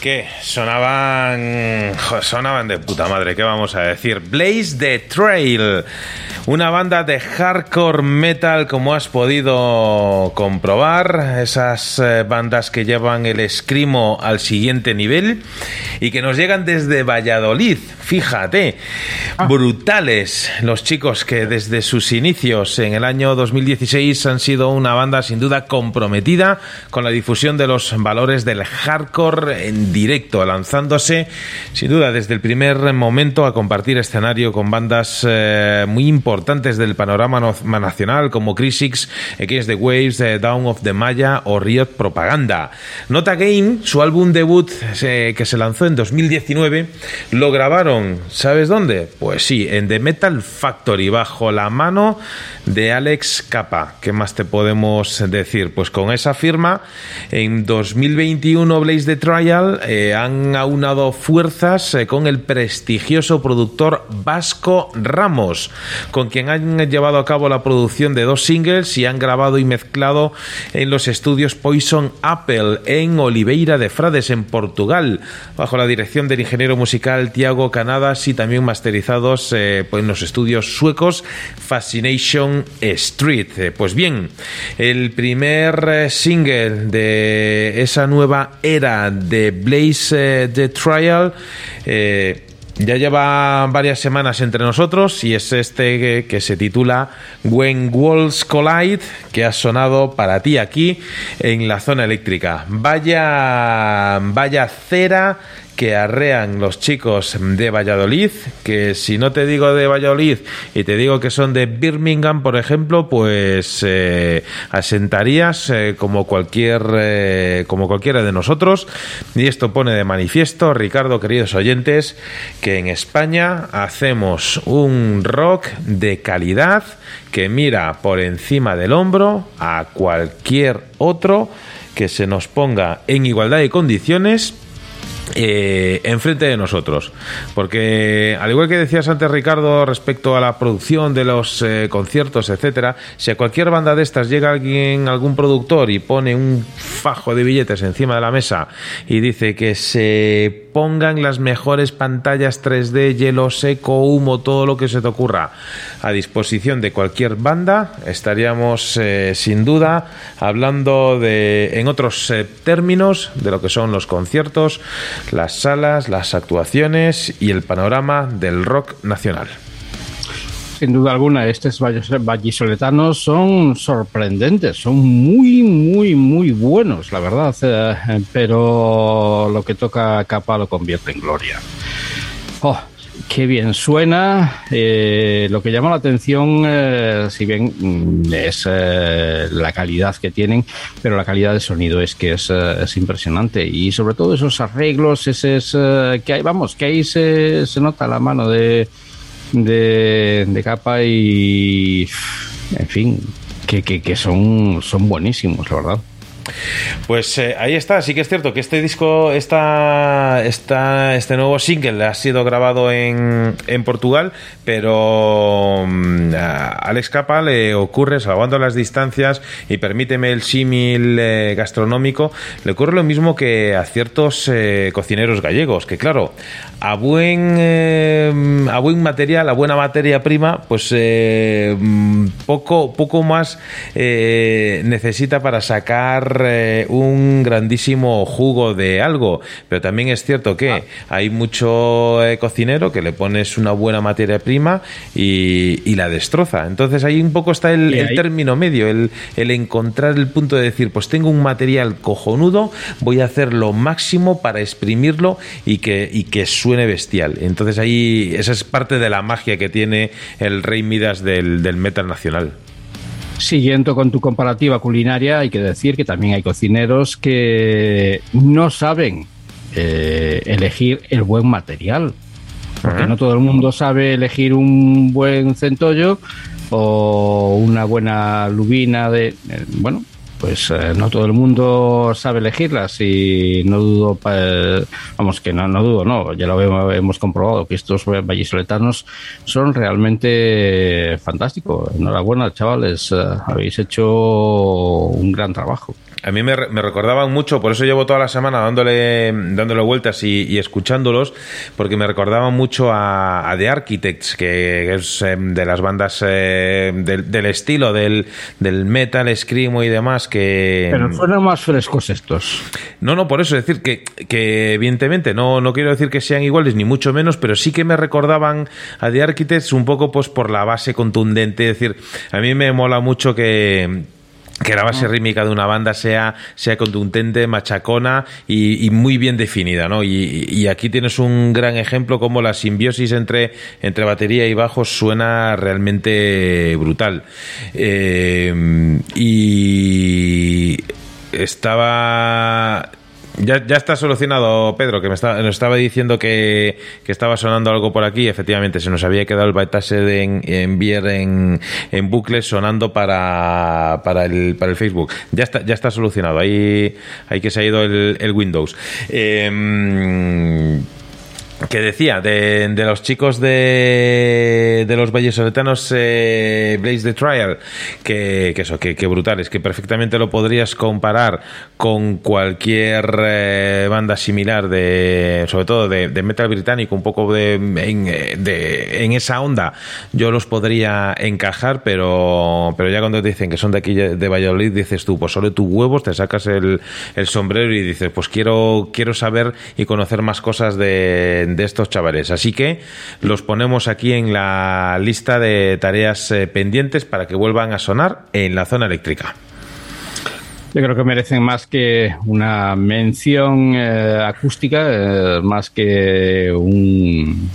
Que sonaban sonaban de puta madre, ¿qué vamos a decir? Blaze the Trail, una banda de hardcore metal como has podido comprobar, esas eh, bandas que llevan el escrimo al siguiente nivel y que nos llegan desde Valladolid, fíjate, brutales los chicos que desde sus inicios en el año 2016 han sido una banda sin duda comprometida con la difusión de los valores del hardcore en directo, lanzándose sin duda desde el primer momento a compartir escenario con bandas eh, muy importantes del panorama no- nacional como Crisix, Against the Waves, eh, Down of the Maya o Riot Propaganda. Nota Game, su álbum debut eh, que se lanzó en 2019, lo grabaron, ¿sabes dónde? Pues sí, en The Metal Factory, bajo la mano de Alex Capa. ¿Qué más te podemos decir? Pues con esa firma, en 2021 Blaze the Trial eh, han aunado fuerzas eh, con el prestigioso productor Vasco Ramos, con quien han llevado a cabo la producción de dos singles y han grabado y mezclado en los estudios Poison Apple en Oliveira de Frades, en Portugal, bajo la dirección del ingeniero musical Tiago Y también masterizados eh, pues en los estudios suecos Fascination Street. Eh, Pues bien, el primer eh, single de esa nueva era de Blaze The Trial ya lleva varias semanas entre nosotros y es este que, que se titula When Walls Collide, que ha sonado para ti aquí en la zona eléctrica. Vaya, vaya cera que arrean los chicos de Valladolid, que si no te digo de Valladolid y te digo que son de Birmingham, por ejemplo, pues eh, asentarías eh, como cualquier eh, como cualquiera de nosotros. Y esto pone de manifiesto, Ricardo, queridos oyentes, que en España hacemos un rock de calidad que mira por encima del hombro a cualquier otro que se nos ponga en igualdad de condiciones eh, enfrente de nosotros. Porque, al igual que decías antes, Ricardo, respecto a la producción de los eh, conciertos, etcétera, si a cualquier banda de estas llega alguien, algún productor y pone un fajo de billetes encima de la mesa y dice que se pongan las mejores pantallas 3D, hielo seco, humo, todo lo que se te ocurra a disposición de cualquier banda, estaríamos eh, sin duda hablando de, en otros términos, de lo que son los conciertos, las salas, las actuaciones y el panorama del rock nacional. Sin duda alguna, estos vallisoletanos son sorprendentes, son muy, muy, muy buenos, la verdad, eh, pero lo que toca capa lo convierte en gloria. Oh, Qué bien suena. Eh, lo que llama la atención, eh, si bien mm, es eh, la calidad que tienen, pero la calidad de sonido es que es, es impresionante. Y sobre todo esos arreglos, ese es, que hay, vamos, que ahí se, nota la mano de, de, de capa y, en fin, que, que, que son, son buenísimos, la verdad. Pues eh, ahí está, sí que es cierto que este disco, esta, esta, este nuevo single ha sido grabado en, en Portugal, pero mm, a Alex Capa le ocurre, salvando las distancias y permíteme el símil eh, gastronómico, le ocurre lo mismo que a ciertos eh, cocineros gallegos, que claro, a buen, eh, a buen material, a buena materia prima, pues eh, mm, poco, poco más eh, necesita para sacar un grandísimo jugo de algo. Pero también es cierto que hay mucho cocinero que le pones una buena materia prima y, y la destroza. Entonces ahí un poco está el, término medio, el, el encontrar el punto de decir, pues tengo un material cojonudo, voy a hacer lo máximo para exprimirlo y que, y que suene bestial. Entonces ahí esa es parte de la magia que tiene el Rey Midas del, del metal nacional. Siguiendo con tu comparativa culinaria, hay que decir que también hay cocineros que no saben eh, elegir el buen material. Porque no todo el mundo sabe elegir un buen centollo o una buena lubina de... eh, bueno, pues eh, no todo el mundo sabe elegirlas y no dudo, pa- vamos, que no, no dudo, no, ya lo hemos, hemos comprobado que estos vallisoletanos son realmente fantásticos. Enhorabuena, chavales, eh, habéis hecho un gran trabajo. A mí me, me recordaban mucho, por eso llevo toda la semana dándole, dándole vueltas y, y escuchándolos, porque me recordaban mucho a, a The Architects, que es eh, de las bandas eh, del, del estilo del, del metal, screamo y demás, que... Pero suenan más frescos estos. No, no, por eso es decir que, que evidentemente no, no quiero decir que sean iguales ni mucho menos, pero sí que me recordaban a The Architects un poco pues por la base contundente, es decir, a mí me mola mucho que que la base rítmica de una banda sea, sea contundente, machacona y, y muy bien definida, ¿no? Y, y aquí tienes un gran ejemplo como la simbiosis entre, entre batería y bajo suena realmente brutal. Eh, y estaba ya, ya está solucionado, Pedro, que me está- nos estaba diciendo que, que estaba sonando algo por aquí. Efectivamente, se nos había quedado el bypass de en, en en, en bucle sonando para, para, el, para el Facebook. Ya está, ya está solucionado. Ahí, ahí que se ha ido el, el Windows. Eh, que decía de, de los chicos de, de los vallesoletanos eh, Blaze the Trial que, eso, que, que brutales que perfectamente lo podrías comparar con cualquier eh, banda similar de sobre todo de, de metal británico un poco de en, eh, de- en esa onda yo los podría encajar pero pero ya cuando te dicen que son de aquí de Valladolid dices tú pues solo tus huevos te sacas el, el sombrero y dices pues quiero quiero saber y conocer más cosas de, de estos chavales. Así que los ponemos aquí en la lista de tareas eh, pendientes para que vuelvan a sonar en la zona eléctrica. Yo creo que merecen más que una mención eh, acústica, eh, más que un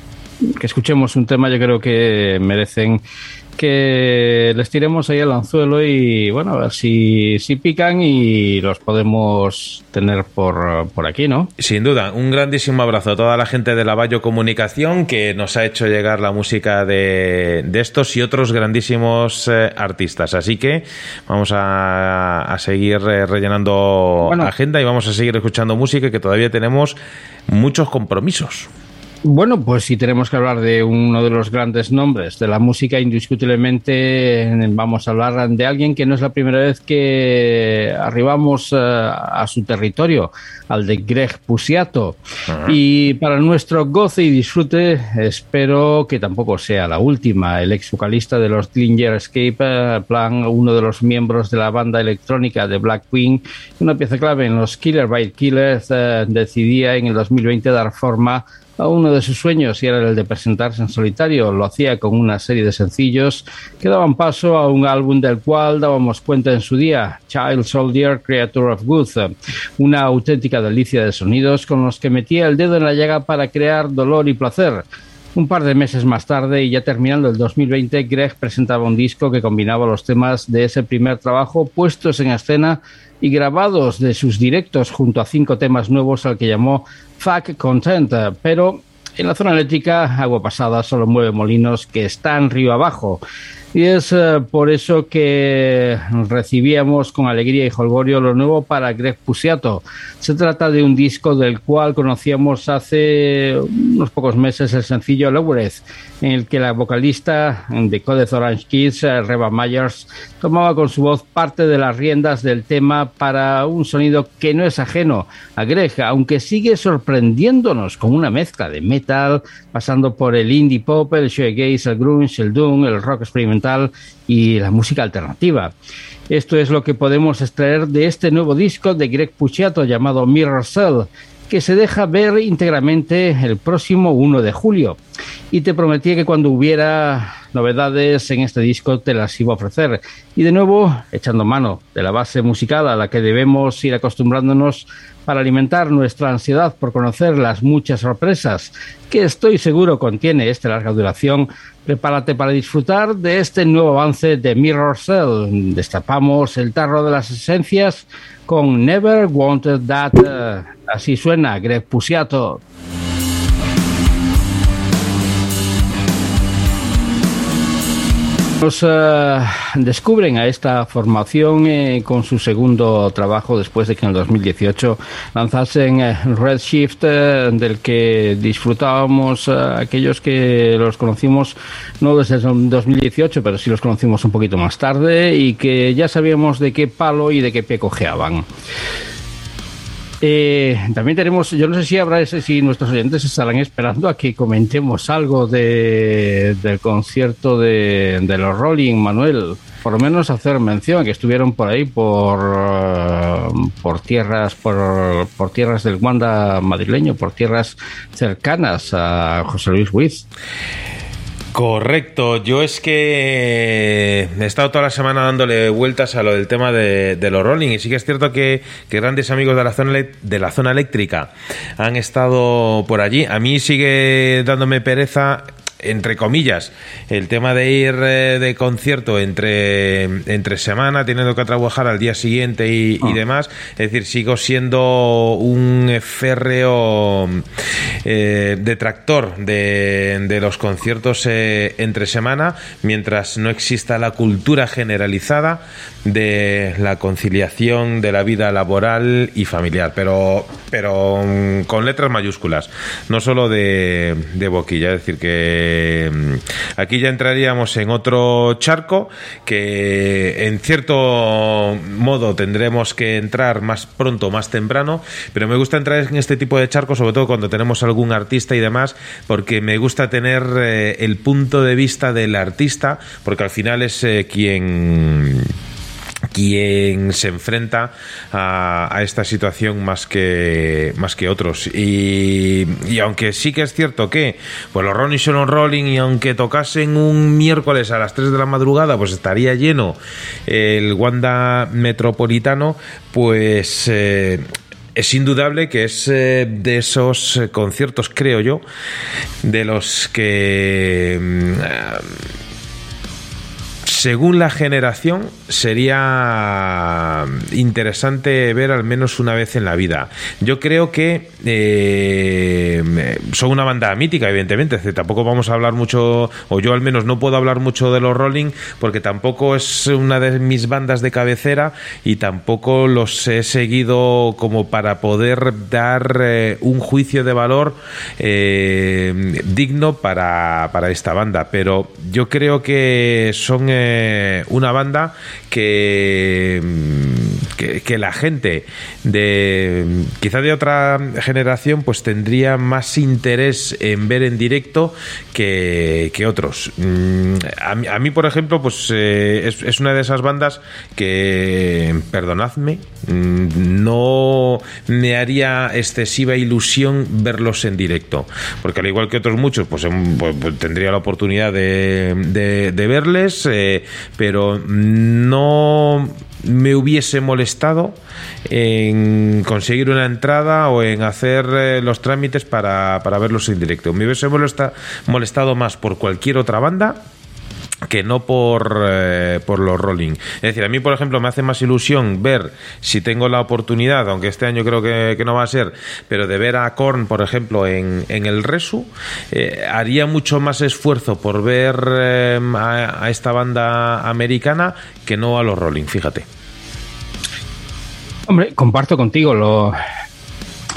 que escuchemos un tema, yo creo que merecen que les tiremos ahí al anzuelo y bueno, a ver si, si pican y los podemos tener por, por aquí, ¿no? Sin duda, un grandísimo abrazo a toda la gente de la Bayo Comunicación que nos ha hecho llegar la música de, de estos y otros grandísimos eh, artistas. Así que vamos a, a seguir eh, rellenando Bueno. agenda y vamos a seguir escuchando música que todavía tenemos muchos compromisos. Bueno, pues si tenemos que hablar de uno de los grandes nombres de la música, indiscutiblemente vamos a hablar de alguien que no es la primera vez que arribamos eh, a su territorio, al de Greg Pusiato. Y para nuestro goce y disfrute, espero que tampoco sea la última. El ex vocalista de los Dillinger Escape eh, Plan, uno de los miembros de la banda electrónica de Black Queen, una pieza clave en los Killer by Killers, eh, decidía en el 2020 dar forma a uno de sus sueños y era el de presentarse en solitario. Lo hacía con una serie de sencillos que daban paso a un álbum del cual dábamos cuenta en su día, Child Soldier, Creator of Good, una auténtica delicia de sonidos con los que metía el dedo en la llaga para crear dolor y placer. Un par de meses más tarde y ya terminando el 2020, Greg presentaba un disco que combinaba los temas de ese primer trabajo puestos en escena y grabados de sus directos junto a cinco temas nuevos al que llamó Fuck Content, pero en la zona eléctrica, agua pasada solo mueve molinos que están río abajo. Y es eh, por eso que recibíamos con alegría y holgorio lo nuevo para Greg Pusiato. Se trata de un disco del cual conocíamos hace unos pocos meses el sencillo Lowereth, en el que la vocalista de Coded Orange Kids, eh, Reba Myers, tomaba con su voz parte de las riendas del tema para un sonido que no es ajeno a Greg, aunque sigue sorprendiéndonos con una mezcla de metal, pasando por el indie pop, el shoegaze, el grunge, el doom, el rock experimental y la música alternativa. Esto es lo que podemos extraer de este nuevo disco de Greg Puciato llamado Mirror Cell, que se deja ver íntegramente el próximo 1 de julio. Y te prometí que cuando hubiera novedades en este disco te las iba a ofrecer. Y de nuevo, echando mano de la base musical a la que debemos ir acostumbrándonos para alimentar nuestra ansiedad por conocer las muchas sorpresas que estoy seguro contiene esta larga duración, prepárate para disfrutar de este nuevo avance de Mirror Cell. Destapamos el tarro de las esencias con Never Wanted That. eh, así suena Greg Pusiato. Nos eh, descubren a esta formación eh, con su segundo trabajo después de que en el 2018 lanzasen eh, Redshift, del que disfrutábamos aquellos que los conocimos no desde el 2018, pero sí los conocimos un poquito más tarde y que ya sabíamos de qué palo y de qué pie cojeaban. Eh, también tenemos, yo no sé si habrá ese, si nuestros oyentes estarán esperando a que comentemos algo de, del concierto de, los Rolling, Manuel. Por lo menos hacer mención que estuvieron por ahí por, eh, por tierras, por, por tierras del Wanda madrileño, por tierras cercanas a José Luis Ruiz. Correcto, yo es que he estado toda la semana dándole vueltas a lo del tema de, los rolling y sí que es cierto que, grandes amigos de la, zona, de la zona eléctrica han estado por allí. A mí sigue dándome pereza entre comillas, el tema de ir eh, de concierto entre, entre semana, teniendo que trabajar al día siguiente y, y demás. Es decir, sigo siendo un férreo eh, detractor de, de los conciertos eh, entre semana, mientras no exista la cultura generalizada de la conciliación de la vida laboral y familiar, pero, pero mm, con letras mayúsculas, no solo de, de boquilla. Es decir, que mm, aquí ya entraríamos en otro charco que en cierto modo tendremos que entrar más pronto, más temprano, pero me gusta entrar en este tipo de charcos, sobre todo cuando tenemos algún artista y demás, porque me gusta tener eh, el punto de vista del artista, porque al final es eh, quien quien se enfrenta a, esta situación más que más que otros. Y, y aunque sí que es cierto que pues los Rolling son Rolling y aunque tocasen un miércoles a las 3 de la madrugada pues estaría lleno el Wanda Metropolitano pues eh, es indudable que es eh, de esos conciertos, creo yo, de los que, mm, según la generación, sería interesante ver al menos una vez en la vida. Yo creo que eh, son una banda mítica, evidentemente. Tampoco vamos a hablar mucho, o yo al menos no puedo hablar mucho de los Rolling, porque tampoco es una de mis bandas de cabecera y tampoco los he seguido como para poder dar eh, un juicio de valor eh, digno para, para esta banda. Pero yo creo que son una banda que, mm, que, que la gente de quizá de otra generación pues tendría más interés en ver en directo que, que otros. Mm, A mí, a por ejemplo, pues eh, es, es una de esas bandas que, perdonadme, mm, no me haría excesiva ilusión verlos en directo. Porque al igual que otros muchos, pues, em, pues, pues, tendría la oportunidad de, de- de verles, eh, pero no me hubiese molestado en conseguir una entrada o en hacer eh, los trámites para, para verlos en directo. Me hubiese molesta- molestado más por cualquier otra banda que no por, eh, por los Rolling. Es decir, a mí, por ejemplo, me hace más ilusión ver si tengo la oportunidad, aunque este año creo que, que no va a ser, pero de ver a Korn, por ejemplo, en, en el Resu, eh, haría mucho más esfuerzo por ver eh, a, a esta banda americana que no a los Rolling, fíjate. Hombre, comparto contigo lo,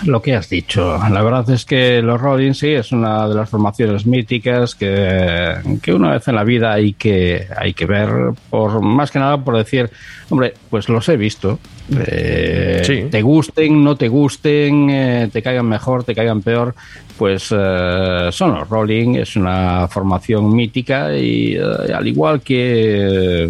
lo que has dicho. La verdad es que los Rolling sí es una de las formaciones míticas que, que una vez en la vida hay que, hay que ver, por más que nada por decir, hombre, pues los he visto. Eh, Sí. Te gusten, no te gusten, eh, te caigan mejor, te caigan peor, pues eh, son los Rolling, es una formación mítica y eh, al igual que,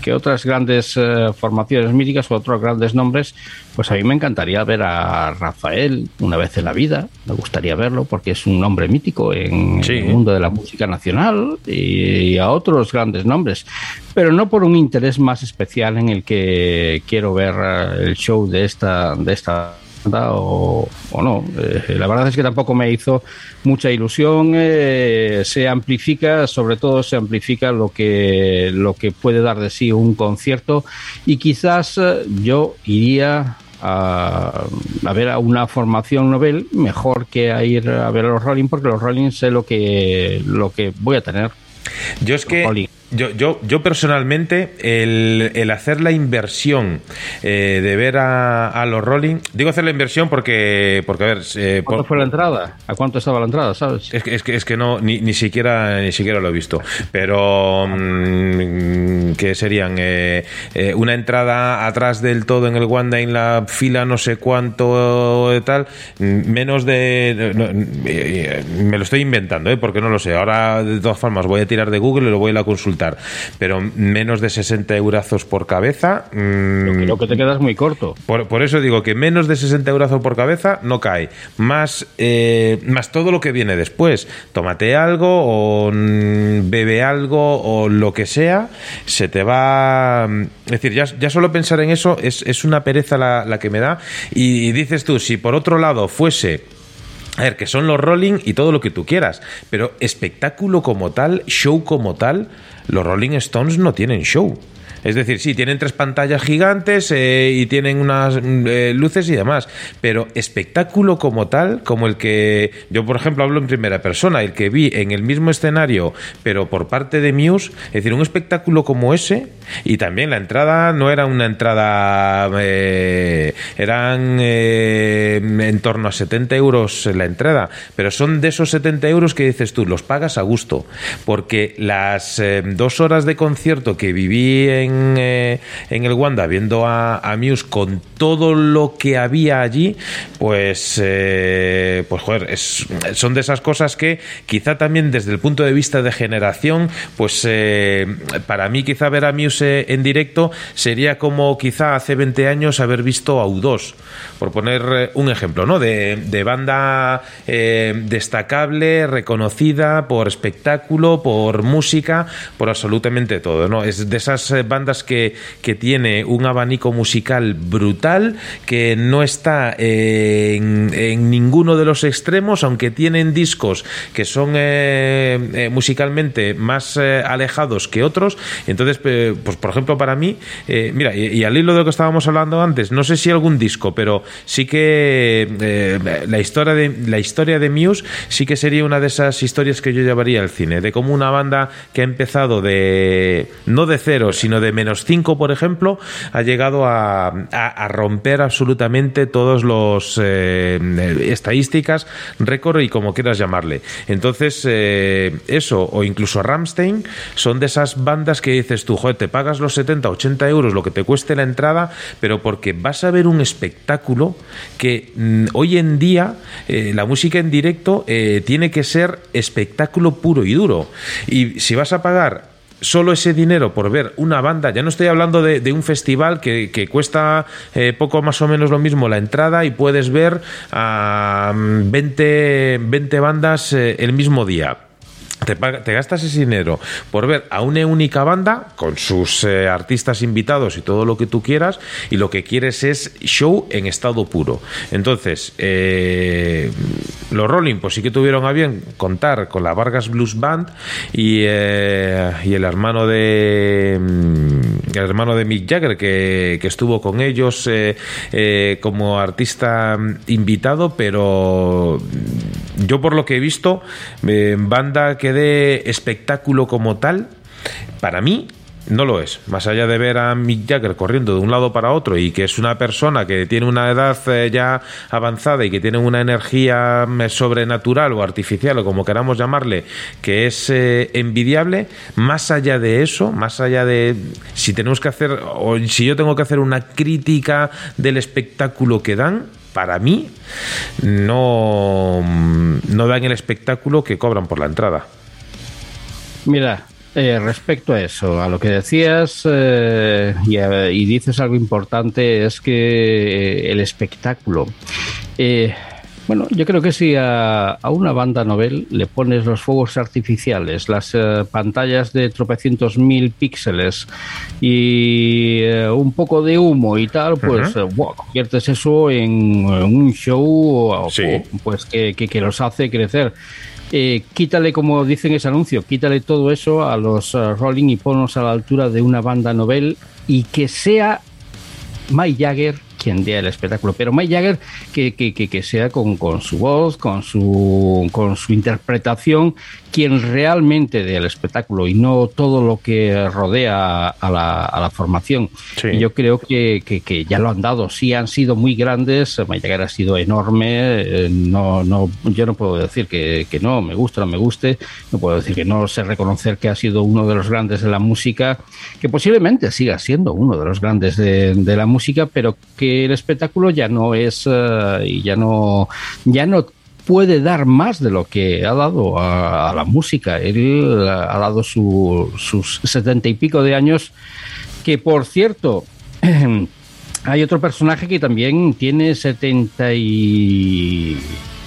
que otras grandes eh, formaciones míticas o otros grandes nombres, pues a mí me encantaría ver a Rafael una vez en la vida, me gustaría verlo porque es un nombre mítico en Sí. el mundo de la música nacional y, a otros grandes nombres, pero no por un interés más especial en el que quiero ver eh, el show de esta de esta o, o no. Eh, la verdad es que tampoco me hizo mucha ilusión. eh, se amplifica, sobre todo se amplifica lo que lo que puede dar de sí un concierto y quizás eh, yo iría a, a ver a una formación novel mejor que a ir a ver a los Rolling porque los Rolling sé lo que lo que voy a tener Yo es que Rolling. Yo, yo, yo personalmente el, el hacer la inversión eh, de ver a, a los Rolling, digo hacer la inversión porque, porque a ver, eh, ¿Cuánto por- fue la entrada? ¿A cuánto estaba la entrada, sabes? es que, es que, es que no, ni, ni siquiera ni siquiera lo he visto. Pero mm, que serían eh, eh, una entrada atrás del todo en el Wanda en la fila no sé cuánto eh, tal, mm, menos de no, eh, me lo estoy inventando, ¿eh? porque no lo sé. Ahora de todas formas voy a tirar de Google y lo voy a ir a consultar. Pero menos de 60 eurazos por cabeza. mm, Creo que te quedas muy corto. por, por eso digo que menos de 60 euros por cabeza no cae. Más, eh, más todo lo que viene después. Tómate algo o mm, bebe algo o lo que sea. Se te va... mm, Es decir, ya, ya solo pensar en eso es, es una pereza la, la que me da. Y, y dices tú, si por otro lado fuese... A ver, que son los Rolling y todo lo que tú quieras, pero espectáculo como tal, show como tal, los Rolling Stones no tienen show. Es decir, sí, tienen tres pantallas gigantes eh, y tienen unas mm, eh, luces y demás, pero espectáculo como tal, como el que yo, por ejemplo, hablo en primera persona, el que vi en el mismo escenario, pero por parte de Muse, es decir, un espectáculo como ese, y también la entrada no era una entrada, eh, eran eh, en torno a 70 euros la entrada, pero son de esos 70 euros que dices tú, los pagas a gusto, porque las eh, dos horas de concierto que viví en, eh, en el Wanda viendo a, Muse con todo lo que había allí, pues, eh, pues es- son de esas cosas que quizá también desde el punto de vista de generación, pues eh, para mí quizá ver a Muse en directo sería como quizá hace 20 años haber visto a U2, por poner un ejemplo, ¿no? De, de banda destacable, reconocida por espectáculo, por música, por absolutamente todo, ¿no? Es de esas eh, bandas que, que tiene un abanico musical brutal, que no está eh, en, ninguno de los extremos, aunque tienen discos que son eh, eh, musicalmente más alejados que otros. Entonces, pues por ejemplo, para mí, mira, y, al hilo de lo que estábamos hablando antes, no sé si algún disco, pero sí que la historia de la historia de Muse sí que sería una de esas historias que yo llevaría al cine, de cómo una banda que ha empezado de no de cero, sino de menos cinco, por ejemplo, ha llegado a, a- romper absolutamente todos los eh, estadísticas, récord y como quieras llamarle. Entonces, eh, eso, o incluso Ramstein, son de esas bandas que dices tú, joder, te pagas los 70, 80 euros lo que te cueste la entrada, pero porque vas a ver un espectáculo que mm, hoy en día eh, la música en directo tiene que ser espectáculo puro y duro. Y si vas a pagar solo ese dinero por ver una banda, ya no estoy hablando de, de un festival que, que cuesta eh, poco más o menos lo mismo la entrada y puedes ver a mm, 20, 20 bandas eh, el mismo día. Te, gastas ese dinero por ver a una única banda con sus eh, artistas invitados y todo lo que tú quieras y lo que quieres es show en estado puro. Entonces, eh, los Rolling pues sí que tuvieron a bien contar con la Vargas Blues Band y, eh, y el hermano de mm, el hermano de Mick Jagger que, que estuvo con ellos eh, como artista mm, invitado, pero yo por lo que he visto, eh, banda que dé espectáculo como tal, para mí no lo es. Más allá de ver a Mick Jagger corriendo de un lado para otro y que es una persona que tiene una edad eh, ya avanzada y que tiene una energía mm, sobrenatural o artificial o como queramos llamarle, que es eh, envidiable, más allá de eso, más allá de si tenemos que hacer o si yo tengo que hacer una crítica del espectáculo que dan, para mí no, no dan el espectáculo que cobran por la entrada. Mira, eh, respecto a eso, a lo que decías eh, y, a- y dices algo importante, es que eh, el espectáculo. eh, bueno, yo creo que si a, a una banda novel le pones los fuegos artificiales, las eh, pantallas de tropecientos mil píxeles y eh, un poco de humo y tal, pues eh, conviertes eso en, en un show o- Sí. o, pues que, que- que los hace crecer. Eh, quítale, como dice en ese anuncio, quítale todo eso a los eh, Rolling y ponlos a la altura de una banda novel y que sea Mike Jagger quien dé el espectáculo, pero Mike Jagger que, que, que, que sea con, con su voz, con su, con su interpretación, quien realmente dé el espectáculo y no todo lo que rodea a la, a la formación. Sí. Y yo creo que, que, que ya lo han dado, sí han sido muy grandes, Mike Jagger ha sido enorme, eh, no, no, yo no puedo decir que, que no, me guste o no me guste, no puedo decir que no sé reconocer que ha sido uno de los grandes de la música, que posiblemente siga siendo uno de los grandes de, de la música, pero que el espectáculo ya no es eh, y ya no ya no puede dar más de lo que ha dado a, a la música. Él ha dado su- sus setenta y pico de años, que por cierto, hay otro personaje que también tiene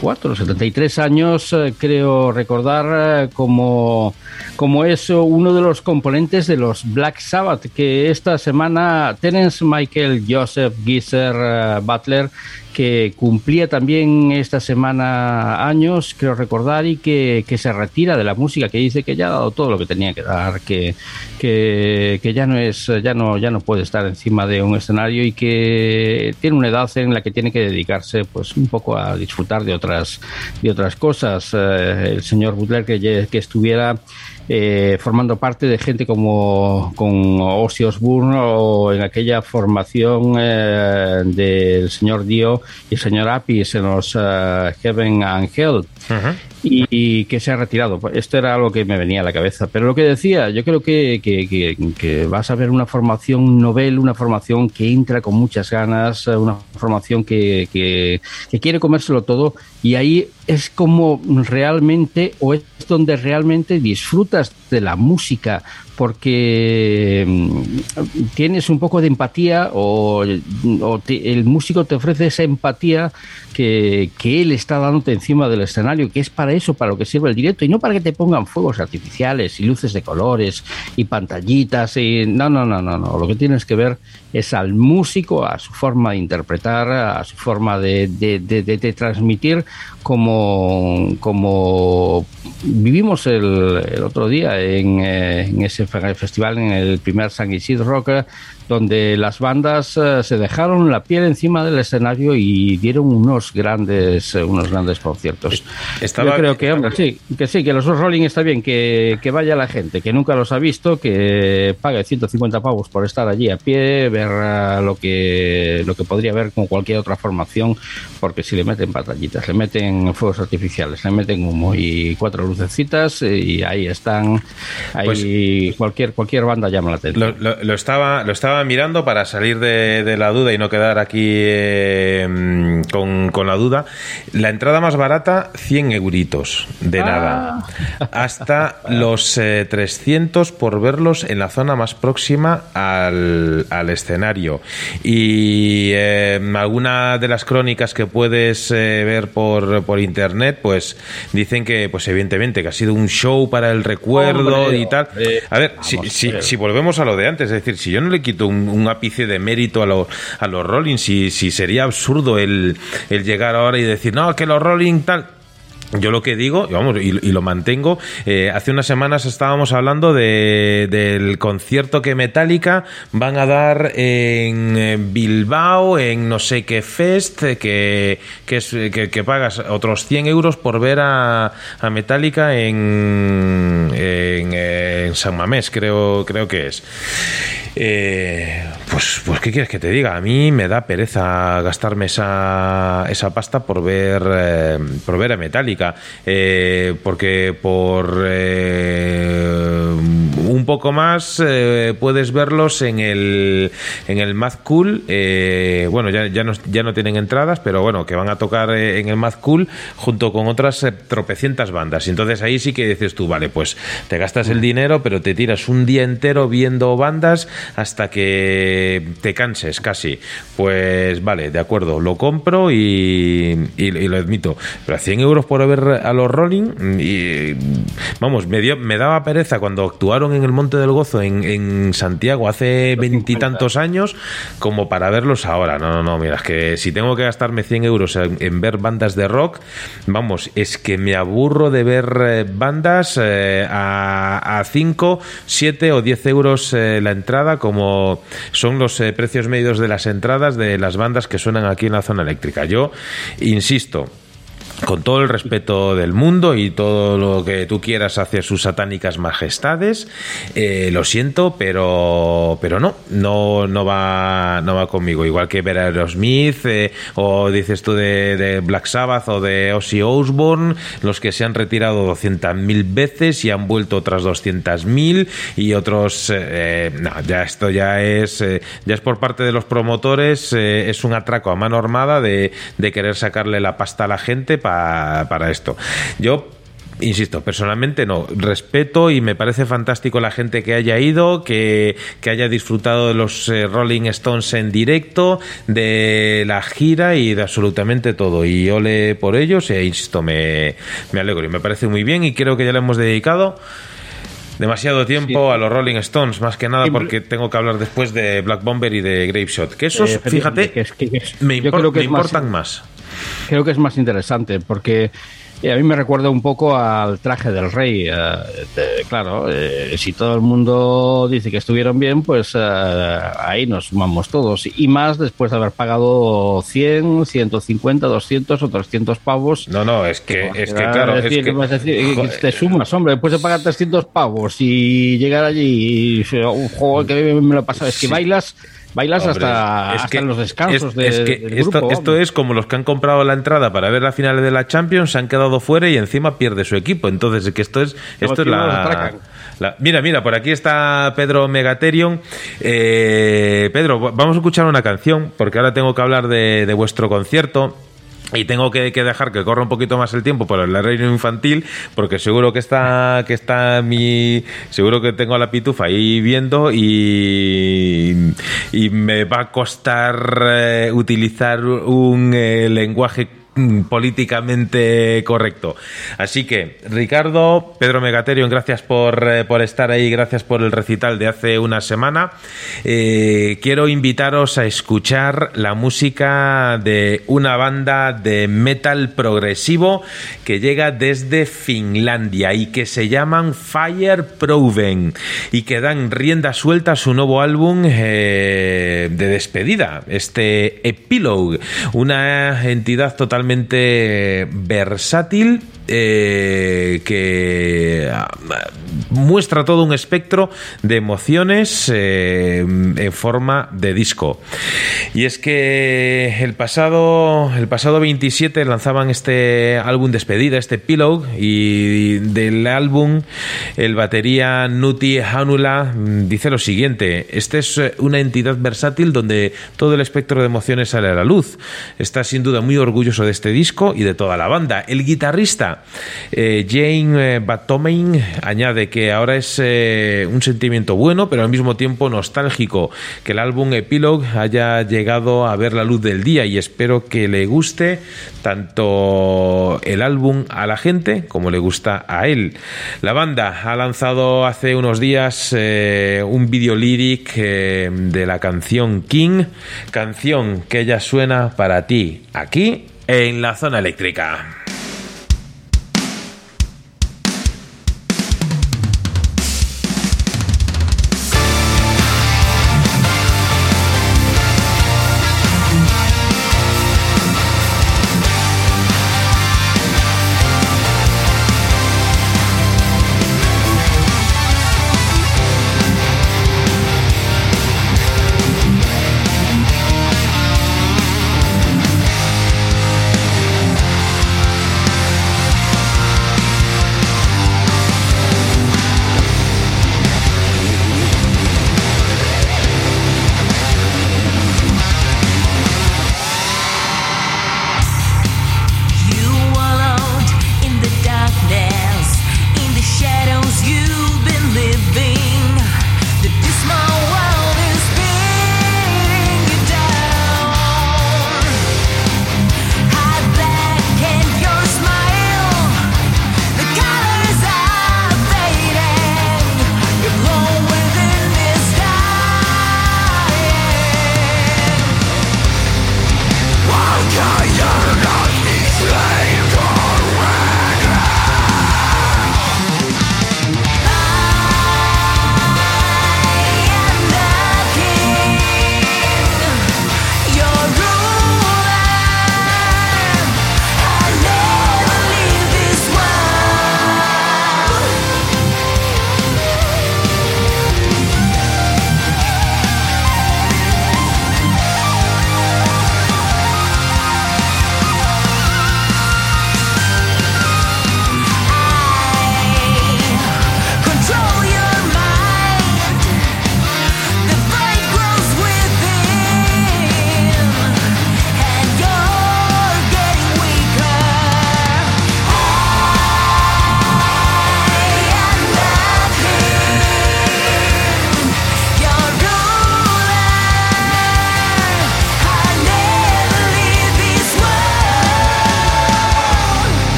74, 73 años, eh, creo recordar, eh, como, como es uno de los componentes de los Black Sabbath, que esta semana Terence Michael Joseph Geezer eh, Butler, que cumplía también esta semana años, creo recordar, y que, que se retira de la música, que dice que ya ha dado todo lo que tenía que dar, que, que, que ya no es, ya no, ya no puede estar encima de un escenario y que tiene una edad en la que tiene que dedicarse pues un poco a disfrutar de otras, de otras cosas. Eh, el señor Butler que, que estuviera eh, formando parte de gente como con Ozzy Osbourne o en aquella formación eh, del señor Dio y el señor Apis en los eh, Heaven and Hell y, y que se ha retirado. Pues Esto era algo que me venía a la cabeza. Pero lo que decía, yo creo que, que- que- que vas a ver una formación novel, una formación que entra con muchas ganas, eh, una formación que- que quiere comérselo todo y ahí es como realmente o es donde realmente disfrutas de la música porque mm, tienes un poco de empatía o, o el músico te ofrece esa empatía que, que él está dándote encima del escenario, que es para eso, para lo que sirve el directo, y no para que te pongan fuegos artificiales y luces de colores y pantallitas. Y... No, no, no, no, no. Lo que tienes que ver es al músico, a su forma de interpretar, a su forma de- de- de transmitir, como, como vivimos el, el otro día en, eh, en ese fe- festival, en el primer San Isidro Rock, donde las bandas eh, se dejaron la piel encima del escenario y dieron unos grandes, eh, unos grandes conciertos. Estaba- Yo creo que, hombre, sí, que sí, que los Rolling está bien, que, que vaya la gente, que nunca los ha visto, que pague 150 pavos por estar allí a pie, ver eh, lo que lo que podría ver con cualquier otra formación, porque si le meten batallitas, le meten fuegos artificiales, le meten humo y cuatro lucecitas eh, y ahí están, ahí Pues- cualquier cualquier banda llama la atención. Lo, lo- lo estaba, lo estaba estaba mirando para salir de, de la duda y no quedar aquí eh, con, con la duda. La entrada más barata, 100 euritos, de nada. Hasta los eh, 300 por verlos en la zona más próxima al, al escenario. Y eh, alguna de las crónicas que puedes eh, ver por, por internet, pues dicen que, pues evidentemente, que ha sido un show para el recuerdo Hombre, y tal. hombre. A ver, si, Vamos, si- pero- si volvemos a lo de antes, es decir, si yo no le quito un, ápice de mérito a, lo- a los Rolling, si, si sería absurdo el, el llegar ahora y decir, no, que los Rolling tal. Yo lo que digo, vamos, y, y lo mantengo, eh, hace unas semanas estábamos hablando de, del concierto que Metallica van a dar en eh, Bilbao, en no sé qué fest, eh, que, que, es, que, pagas otros 100 euros por ver a, a Metallica en, en, en San Mamés, creo, creo que es. Eh, pues, pues, ¿qué quieres que te diga? A mí me da pereza gastarme esa, esa pasta por ver, eh, por ver a Metallica. Eh, porque por eh, un poco más eh, puedes verlos en el, en el Mad Cool. eh, bueno, ya, ya, no, ya no tienen entradas, pero bueno, que van a tocar en el Mad Cool junto con otras tropecientas bandas. Entonces ahí sí que dices tú, vale, pues te gastas el dinero, pero te tiras un día entero viendo bandas hasta que te canses casi. Pues vale, de acuerdo, lo compro y, lo admito. Pero a 100 euros por ver a los Rolling, y, vamos, me, dio, me daba pereza cuando actuaron en el Monte del Gozo en, Santiago hace veintitantos años como para verlos ahora. No, no, no, mira, es que si tengo que gastarme 100 euros en, en ver bandas de rock, vamos, es que me aburro de ver eh, bandas eh, a, a 5, 7 o 10 euros eh, la entrada, como son los eh, precios medios de las entradas de las bandas que suenan aquí en la zona eléctrica. Yo insisto, con todo el respeto del mundo y todo lo que tú quieras hacia sus satánicas majestades, eh, lo siento, pero pero no, no no va no va conmigo. Igual que ver a Aerosmith eh, o dices tú de, de Black Sabbath o de Ozzy Osbourne, los que se han retirado 200.000 veces y han vuelto otras 200.000 y otros eh, no, ya esto ya es eh, ya es por parte de los promotores eh, es un atraco a mano armada de, de querer sacarle la pasta a la gente pa- para esto. Yo Insisto, personalmente no. Respeto y me parece fantástico la gente que haya ido, que, que haya disfrutado de los eh, Rolling Stones en directo, de la gira y de absolutamente todo. Y ole por ellos e insisto, me, me alegro y me parece muy bien y creo que ya le hemos dedicado demasiado tiempo a los Rolling Stones, más que nada porque tengo que hablar después de Black Bomber y de Grave Shot. Que esos, Eh, fíjate, que es- que es- me, creo que me más- importan más. Creo que es más interesante porque eh, a mí me recuerda un poco al traje del rey. eh, de- claro, eh, si todo el mundo dice que estuvieron bien, pues eh, ahí nos sumamos todos. Y más después de haber pagado 100, 150, 200 o 300 pavos. No, no, es que, es que Vas a claro, es decir, que, vas a decir, que joder, te sumas, hombre, después de pagar 300 pavos y llegar allí y oh, joder, que me lo he pasado. Es que Sí. bailas, bailas Hombre, hasta, es hasta que- los descansos es- de, es que del esto, grupo, esto es como los que han comprado la entrada para ver la final de la Champions, se han quedado fuera y encima pierde su equipo. Entonces, es que esto es, esto es la, Mira, mira, por aquí está Pedro Megaterion. Eh, Pedro, vamos a escuchar una canción, porque ahora tengo que hablar de, de vuestro concierto. Y tengo que, que dejar que corra un poquito más el tiempo por el reino infantil, porque seguro que está, que está mi, seguro que tengo a la pitufa ahí viendo y, y me va a costar eh, utilizar un eh, lenguaje políticamente correcto. Así que, Ricardo, Pedro Megaterion, gracias por, eh, por estar ahí, gracias por el recital de hace una semana. Eh, quiero invitaros a escuchar la música de una banda de metal progresivo que llega desde Finlandia y que se llaman Fire Proven y que dan rienda suelta a su nuevo álbum eh, de despedida, este Epilogue, una entidad totalmente versátil eh, que ah, muestra todo un espectro de emociones eh, en forma de disco. Y es que el pasado, el pasado 27 lanzaban este álbum despedida, este Pillow, y del álbum el batería Nuti Hanula mm, dice lo siguiente, este es eh, una entidad versátil donde todo el espectro de emociones sale a la luz. Está sin duda muy orgulloso de este disco y de toda la banda. El guitarrista eh, Jane eh, Batomain añade que ahora es eh, un sentimiento bueno, pero al mismo tiempo nostálgico, que el álbum Epilogue haya llegado a ver la luz del día y espero que le guste tanto el álbum a la gente como le gusta a él. La banda ha lanzado hace unos días un video lyric de la canción King, canción que ya suena para ti aquí en la zona eléctrica.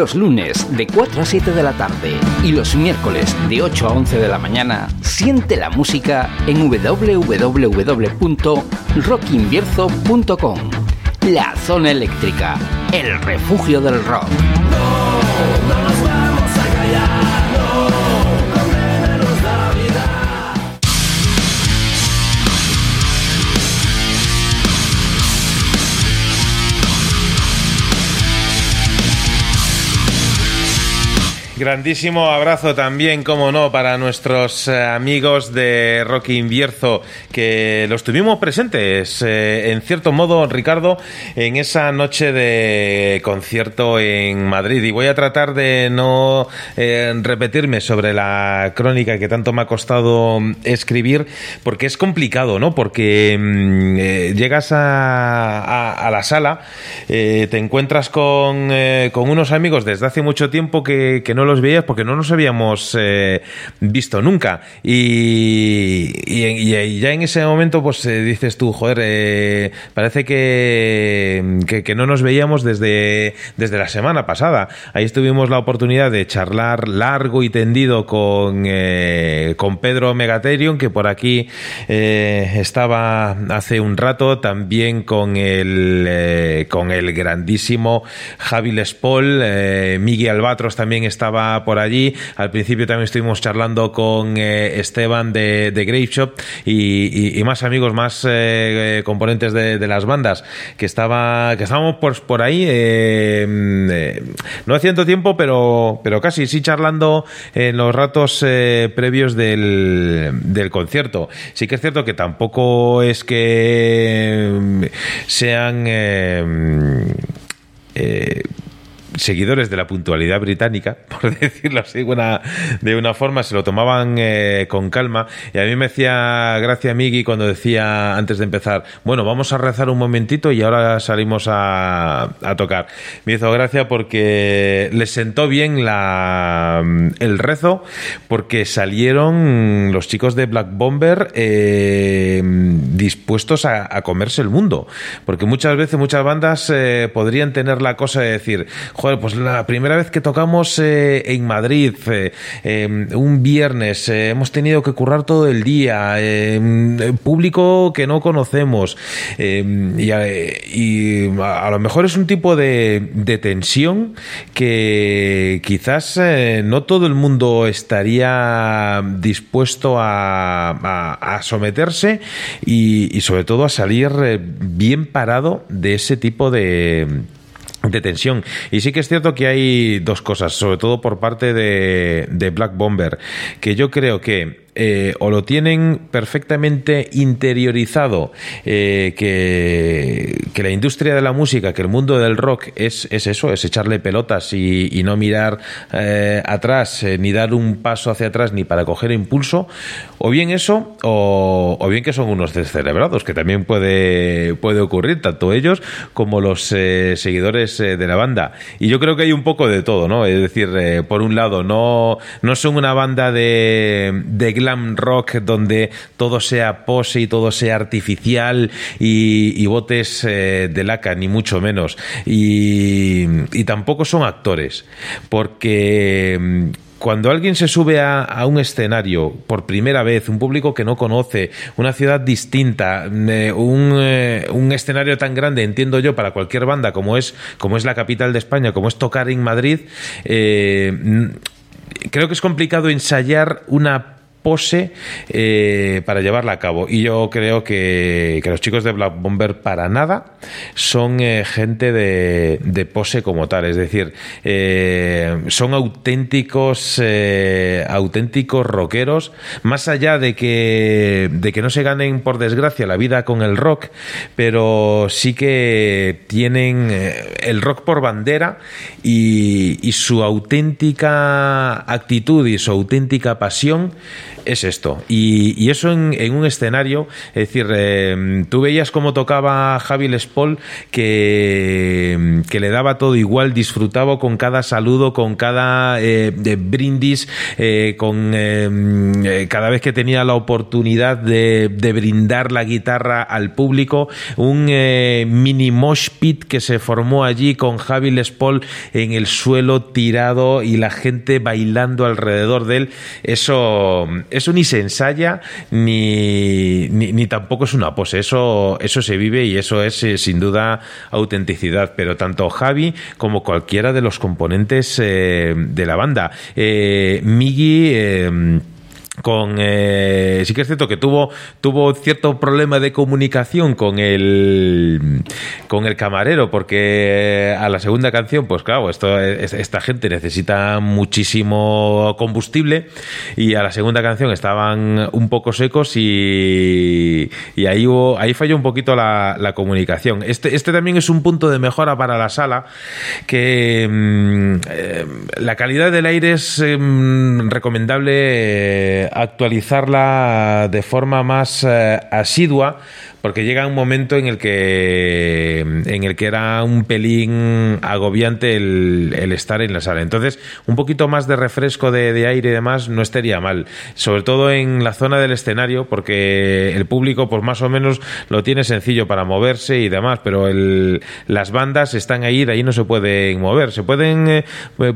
Los lunes de 4 a 7 de la tarde y los miércoles de 8 a 11 de la mañana, siente la música en www.rockinvierzo.com. La zona eléctrica, el refugio del rock. Grandísimo abrazo también, como no, para nuestros eh, amigos de Rocky Invierzo, que los tuvimos presentes, eh, en cierto modo, Ricardo, en esa noche de concierto en Madrid. Y voy a tratar de no eh, repetirme sobre la crónica que tanto me ha costado escribir, porque es complicado, ¿no? Porque mm, eh, llegas a, a- la sala, te encuentras con, unos amigos desde hace mucho tiempo que, no los veías porque no nos habíamos visto nunca. Y, y ya en ese momento, pues eh, dices tú, joder, eh, parece que, que, no nos veíamos desde, desde la semana pasada. Ahí tuvimos la oportunidad de charlar largo y tendido con, eh, con Pedro Megaterion, que por aquí estaba hace un rato, también con el, con el grandísimo Javi Les Paul, eh, Miguel Albatros también estaba por allí. Al principio también estuvimos charlando con Esteban de, de Grave Shop y, y- más amigos, más eh, eh, componentes de, las bandas que estaba que estábamos por, por ahí eh, eh, no hace tanto tiempo pero pero casi sí charlando en los ratos previos del, del concierto. Sí que es cierto que tampoco es que mm, sean eh, eh, seguidores de la puntualidad británica, por decirlo así una- de una forma, se lo tomaban eh, con calma. Y a mí me hacía gracia Miggy cuando decía antes de empezar, bueno, vamos a rezar un momentito y ahora salimos a, tocar. Me hizo gracia porque les sentó bien la, el rezo, porque salieron los chicos de Black Bomber eh, dispuestos a, a comerse el mundo. Porque muchas veces, muchas bandas eh, podrían tener la cosa de decir, joder, pues la primera vez que tocamos eh, en Madrid, eh, eh, un viernes, hemos tenido que currar todo el día, público que no conocemos, y, a, lo mejor es un tipo de, tensión que quizás no todo el mundo estaría dispuesto a, someterse y, y sobre todo a salir bien parado de ese tipo de de tensión. Y sí que es cierto que hay dos cosas, sobre todo por parte de, de Black Bomber, que yo creo que eh, o lo tienen perfectamente interiorizado, eh, que, que la industria de la música, que el mundo del rock es, es eso, es echarle pelotas y, no mirar eh, atrás, ni dar un paso hacia atrás, ni para coger impulso, o bien eso, o, bien que son unos descerebrados, que también puede, puede ocurrir, tanto ellos como los seguidores de la banda. Y yo creo que hay un poco de todo, ¿no? Es decir, por un lado, no, no son una banda de, de glam rock donde todo sea pose y todo sea artificial y, botes eh, de laca, ni mucho menos. Y, tampoco son actores, porque mm, cuando alguien se sube a, un escenario por primera vez, un público que no conoce, una ciudad distinta, eh, un, eh, un escenario tan grande, entiendo yo, para cualquier banda como es, como es la capital de España, como es tocar en Madrid, eh, mm, creo que es complicado ensayar una pose eh, para llevarla a cabo. Y yo creo que, que los chicos de Black Bomber para nada son eh, gente de, de pose como tal. Es decir eh, son auténticos auténticos rockeros. Más allá de que de que no se ganen por desgracia la vida con el rock pero sí que tienen el rock por bandera y su auténtica actitud y su auténtica pasión es esto. Y, eso en, un escenario, es decir, eh, tú veías cómo tocaba Javi Les Paul, que, que le daba todo igual, disfrutaba con cada saludo, con cada eh, de brindis, eh, con eh, eh, cada vez que tenía la oportunidad de, brindar la guitarra al público, un eh, mini mosh pit que se formó allí con Javi Les en el suelo tirado y la gente bailando alrededor de él. Eso ni se ensaya ni, ni, ni tampoco es una pose. Eso, eso se vive y eso es eh, sin duda autenticidad. Pero tanto Javi como cualquiera de los componentes eh, de la banda. Eh, Miggy. Eh, con eh, sí que es cierto que tuvo tuvo cierto problema de comunicación con el con el camarero porque a la segunda canción pues claro esto es- esta gente necesita muchísimo combustible y a la segunda canción estaban un poco secos y, y ahí hubo- ahí falló un poquito la, la comunicación. Este este también es un punto de mejora para la sala que mm, eh, la calidad del aire es em, recomendable eh, actualizarla de forma más eh, asidua porque llega un momento en el que en el que era un pelín agobiante el, el estar en la sala. Entonces un poquito más de refresco de, aire y demás no estaría mal. Sobre todo en la zona del escenario porque el público pues más o menos lo tiene sencillo para moverse y demás pero el, las bandas están ahí de ahí no se pueden mover. Se pueden eh,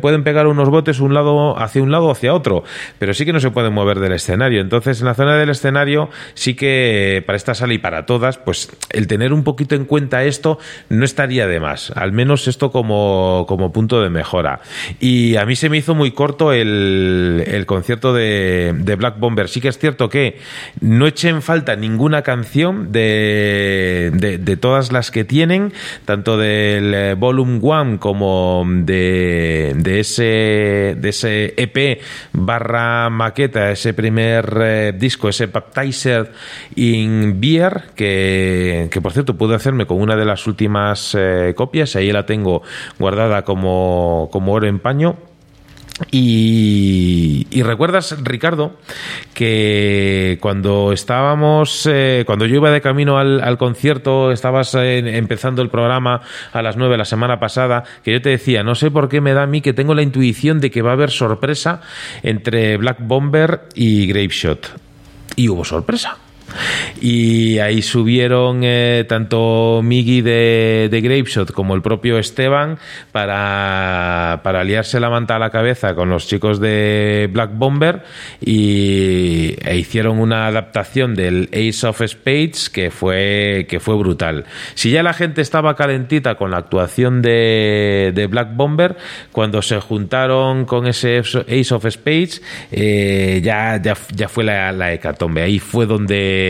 pueden pegar unos botes un lado hacia un lado o hacia otro pero sí que no se pueden mover del escenario. Entonces en la zona del escenario sí que para esta sala y para pues el tener un poquito en cuenta esto no estaría de más al menos esto como, como punto de mejora. Y a mí se me hizo muy corto el, el concierto de, de Black Bomber. Sí que es cierto que no eché en falta ninguna canción de, de, de todas las que tienen tanto del eh, Volume 1 como de, de ese de ese EP barra maqueta ese primer eh, disco ese Baptizer in Beer que, que por cierto pude hacerme con una de las últimas eh, copias ahí la tengo guardada como, como oro en paño y, recuerdas, Ricardo, que cuando estábamos, eh, cuando yo iba de camino al, al concierto, estabas eh, empezando el programa a las 9 la semana pasada, que yo te decía, no sé por qué me da a mí que tengo la intuición de que va a haber sorpresa entre Black Bomber y Grapeshot. Y hubo sorpresa. Y ahí subieron eh, tanto Miggy de, de Grapeshot como el propio Esteban para, para liarse la manta a la cabeza con los chicos de Black Bomber y e hicieron una adaptación del Ace of Spades que fue, que fue brutal. Si ya la gente estaba calentita con la actuación de, de Black Bomber, cuando se juntaron con ese Ace of Spades, eh, ya, ya, ya fue la, la hecatombe. Ahí fue donde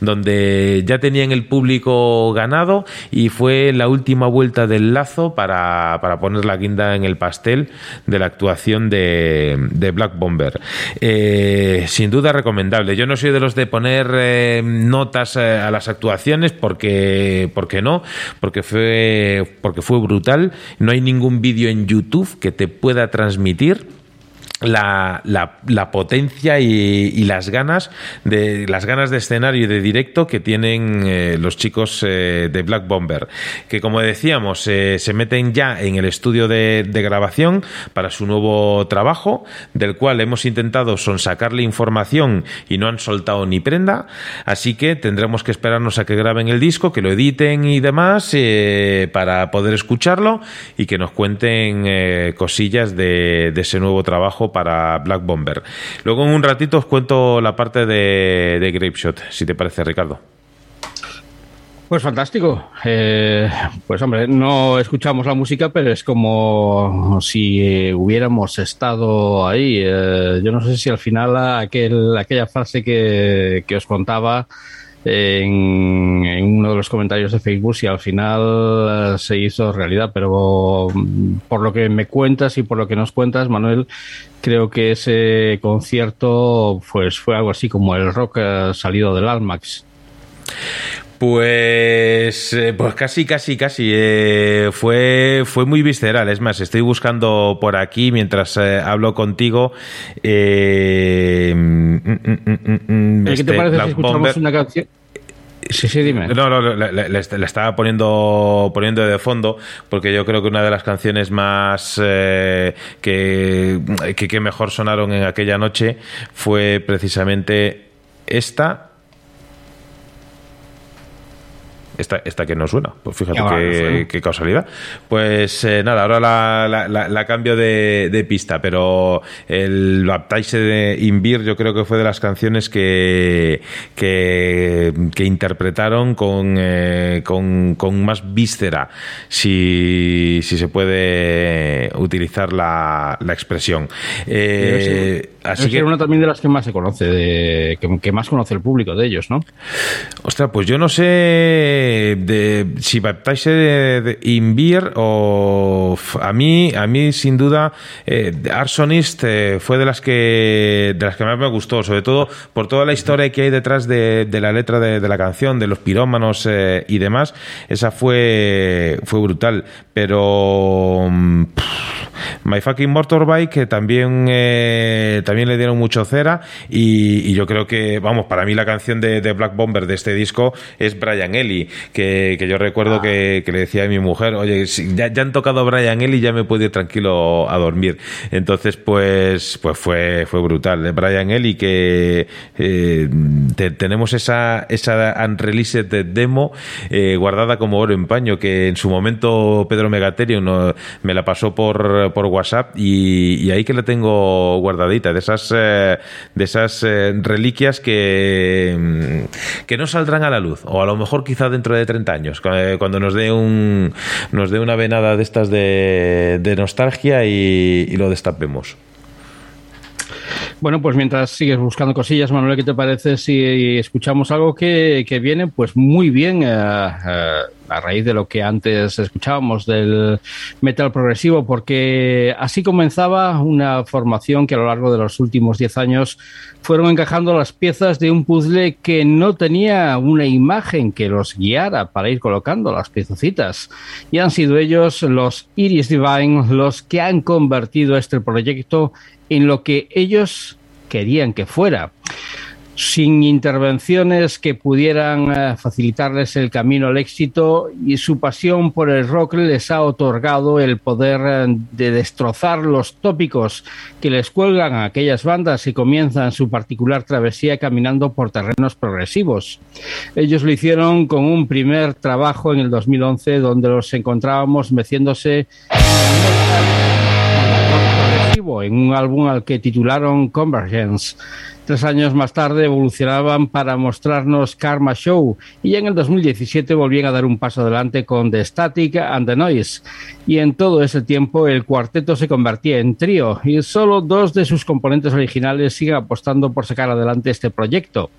donde ya tenían el público ganado y fue la última vuelta del lazo para, para poner la guinda en el pastel de la actuación de, de Black Bomber. Eh, sin duda recomendable. Yo no soy de los de poner eh, notas eh, a las actuaciones porque, porque no, porque fue, porque fue brutal. No hay ningún vídeo en YouTube que te pueda transmitir la, la, potencia y, las ganas de las ganas de escenario y de directo que tienen eh, los chicos eh, de Black Bomber que como decíamos eh, se meten ya en el estudio de, de, grabación para su nuevo trabajo del cual hemos intentado sonsacarle información y no han soltado ni prenda así que tendremos que esperarnos a que graben el disco que lo editen y demás para poder escucharlo y que nos cuenten cosillas de, de ese nuevo trabajo para Black Bomber. Luego en un ratito os cuento la parte de, de Grapeshot, si te parece, Ricardo. Pues fantástico. Eh, pues hombre, no escuchamos la música, pero es como si hubiéramos estado ahí. Eh, yo no sé si al final aquel, aquella frase que, que os contaba en, uno de los comentarios de Facebook si al final se hizo realidad, pero por lo que me cuentas y por lo que nos cuentas, Manuel, creo que ese concierto pues fue algo así como el rock salido del Almax. Pues, eh, pues casi, casi, casi. eh, fue, fue muy visceral. Es más, estoy buscando por aquí mientras eh, hablo contigo. eh, mm, ¿Qué este, te parece Black si escuchamos Bomber. una canción? Sí, sí, dime. No, no, le estaba poniendo, poniendo de fondo porque yo creo que una de las canciones más eh, que, que, que mejor sonaron en aquella noche fue precisamente esta. Esta, esta que no suena, pues fíjate va, no qué, suena. qué casualidad. Pues eh, nada, ahora la, la- la- la cambio de, de pista, pero el Baptize de Inbir yo creo que fue de las canciones que, que, que interpretaron con, eh, con, con más víscera, si, si se puede utilizar la, la expresión. Eh, así es que, una también de las que más se conoce, de, que, que más conoce el público de ellos, ¿no? Ostras, pues yo no sé si Baptize de, Inbir o a mí, a mí sin duda eh, Arsonist eh, fue de las que de las que más me gustó, sobre todo por toda la historia que hay detrás de, la letra de, la canción, de los pirómanos eh, y demás. Esa fue fue brutal, pero mm, My Fucking Motorbike que también eh, también le dieron mucho cera y, yo creo que vamos para mí la canción de, Black Bomber de este disco es Brian Ellie que, yo recuerdo que, le decía a mi mujer oye si ya, ya han tocado Brian Ellie ya me puedo tranquilo a dormir entonces pues pues fue fue brutal de Brian Ellie que eh, te- tenemos esa esa unreleased demo eh, guardada como oro en paño que en su momento Pedro Megaterio no- me la pasó por, por WhatsApp y, ahí que la tengo guardadita de esas eh, de esas eh, reliquias que mm, que no saldrán a la luz o a lo mejor quizá dentro de 30 años eh, cuando nos dé un nos dé una venada de estas de, nostalgia y, lo destapemos. Bueno, pues mientras sigues buscando cosillas, Manuel, ¿qué te parece si escuchamos algo que, que viene pues muy bien a raíz de lo que antes escuchábamos del metal progresivo? Porque así comenzaba una formación que a lo largo de los últimos 10 años fueron encajando las piezas de un puzzle que no tenía una imagen que los guiara para ir colocando las piececitas. Y han sido ellos, los Iris Divine, los que han convertido este proyecto en lo que ellos querían que fuera. Sin intervenciones que pudieran eh, facilitarles el camino al éxito y su pasión por el rock les ha otorgado el poder eh, de destrozar los tópicos que les cuelgan a aquellas bandas y comienzan su particular travesía caminando por terrenos progresivos. Ellos lo hicieron con un primer trabajo en el 2011 donde los encontrábamos meciéndose en un álbum al que titularon Convergence. Tres años más tarde evolucionaban para mostrarnos Karma Show y en el 2017 volvían a dar un paso adelante con The Static and the Noise. Y en todo ese tiempo el cuarteto se convertía en trío y solo dos de sus componentes originales siguen apostando por sacar adelante este proyecto.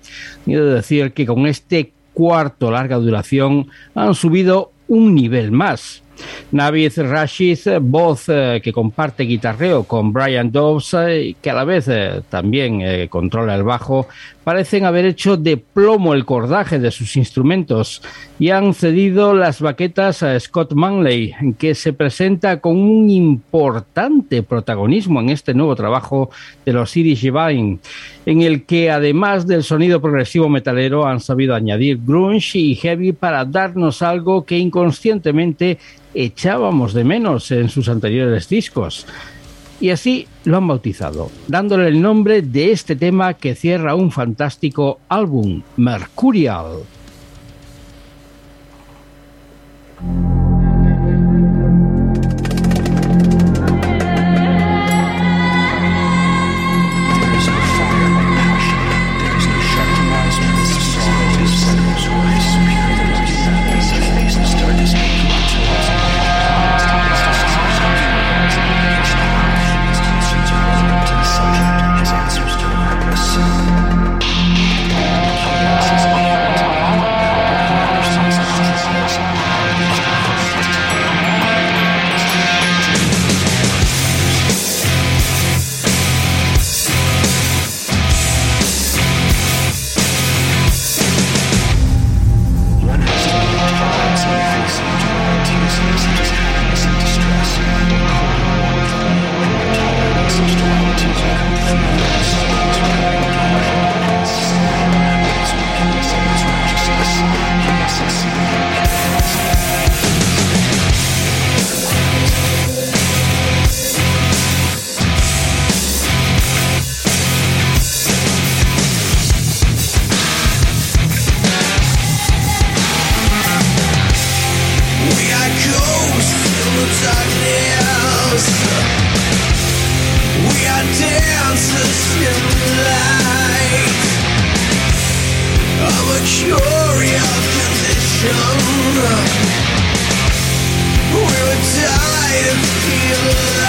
Y he de decir que con este cuarto larga duración han subido un nivel más. Navid Rashid, voz eh, que comparte guitarreo con Brian Dobbs, eh, que a la vez eh, también controla el bajo, parecen haber hecho de plomo el cordaje de sus instrumentos y han cedido las baquetas a Scott Manley, que se presenta con un importante protagonismo en este nuevo trabajo de los Irish Divine, en el que además del sonido progresivo metalero han sabido añadir grunge y heavy para darnos algo que inconscientemente echábamos de menos en sus anteriores discos. Y así lo han bautizado, dándole el nombre de este tema que cierra un fantástico álbum, Mercurial. feel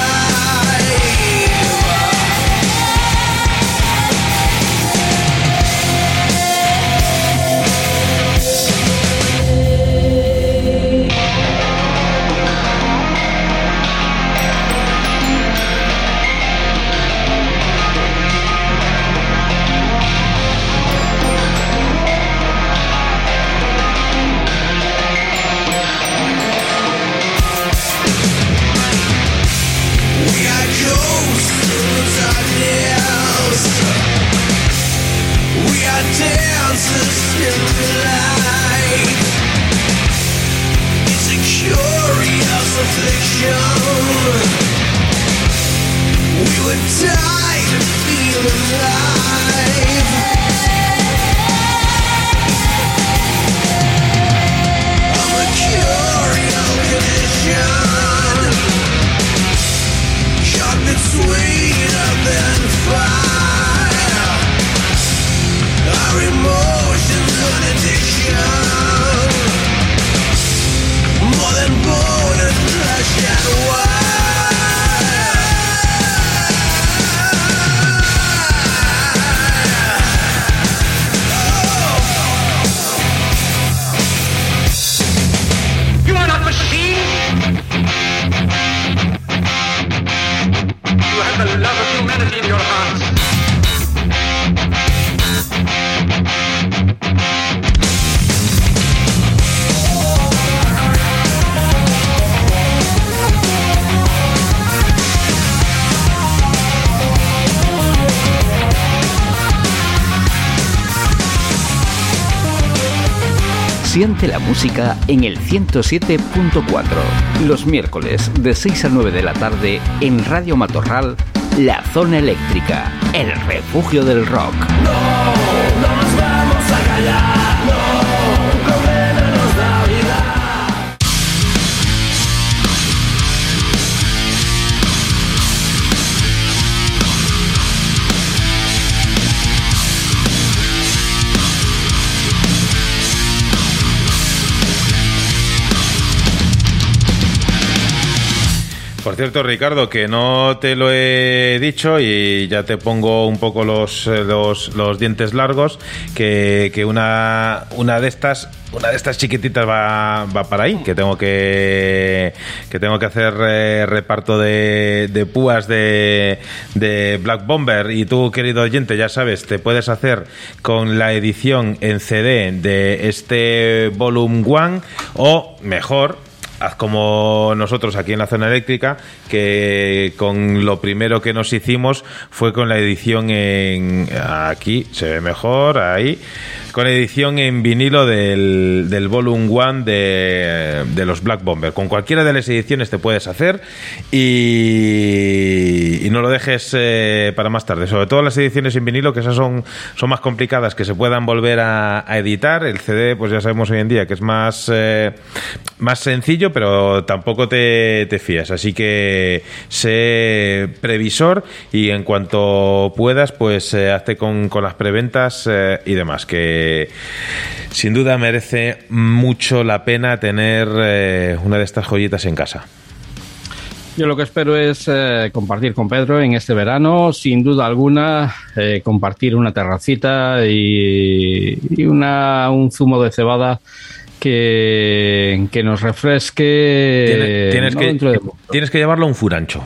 música en el 107.4. Los miércoles de 6 a 9 de la tarde en Radio Matorral, La Zona Eléctrica, el refugio del rock. Por cierto, Ricardo, que no te lo he dicho y ya te pongo un poco los, eh, los, los dientes largos, que, que una, una de estas una de estas chiquititas va, va para ahí, que tengo que que tengo que hacer eh, reparto de, púas de, de Black Bomber. Y tú, querido oyente, ya sabes, te puedes hacer con la edición en CD de este Volume One o mejor haz como nosotros aquí en la zona eléctrica, que con lo primero que nos hicimos fue con la edición en... Aquí se ve mejor, ahí. Con la edición en vinilo del, del Volume One de, de los Black Bomber. Con cualquiera de las ediciones te puedes hacer y, no lo dejes eh, para más tarde. Sobre todo las ediciones en vinilo, que esas son, son más complicadas, que se puedan volver a, a editar. El CD, pues ya sabemos hoy en día que es más, eh, más sencillo, pero tampoco te, te fías. Así que sé previsor y en cuanto puedas, pues eh, hazte con, con las preventas eh, y demás. Que sin duda merece mucho la pena tener eh, una de estas joyitas en casa. Yo lo que espero es compartir con Pedro en este verano, sin duda alguna, compartir una terracita y, y una, un zumo de cebada que, que nos refresque. Tiene- tienes, no que, dentro de tienes que llevarlo a un furancho.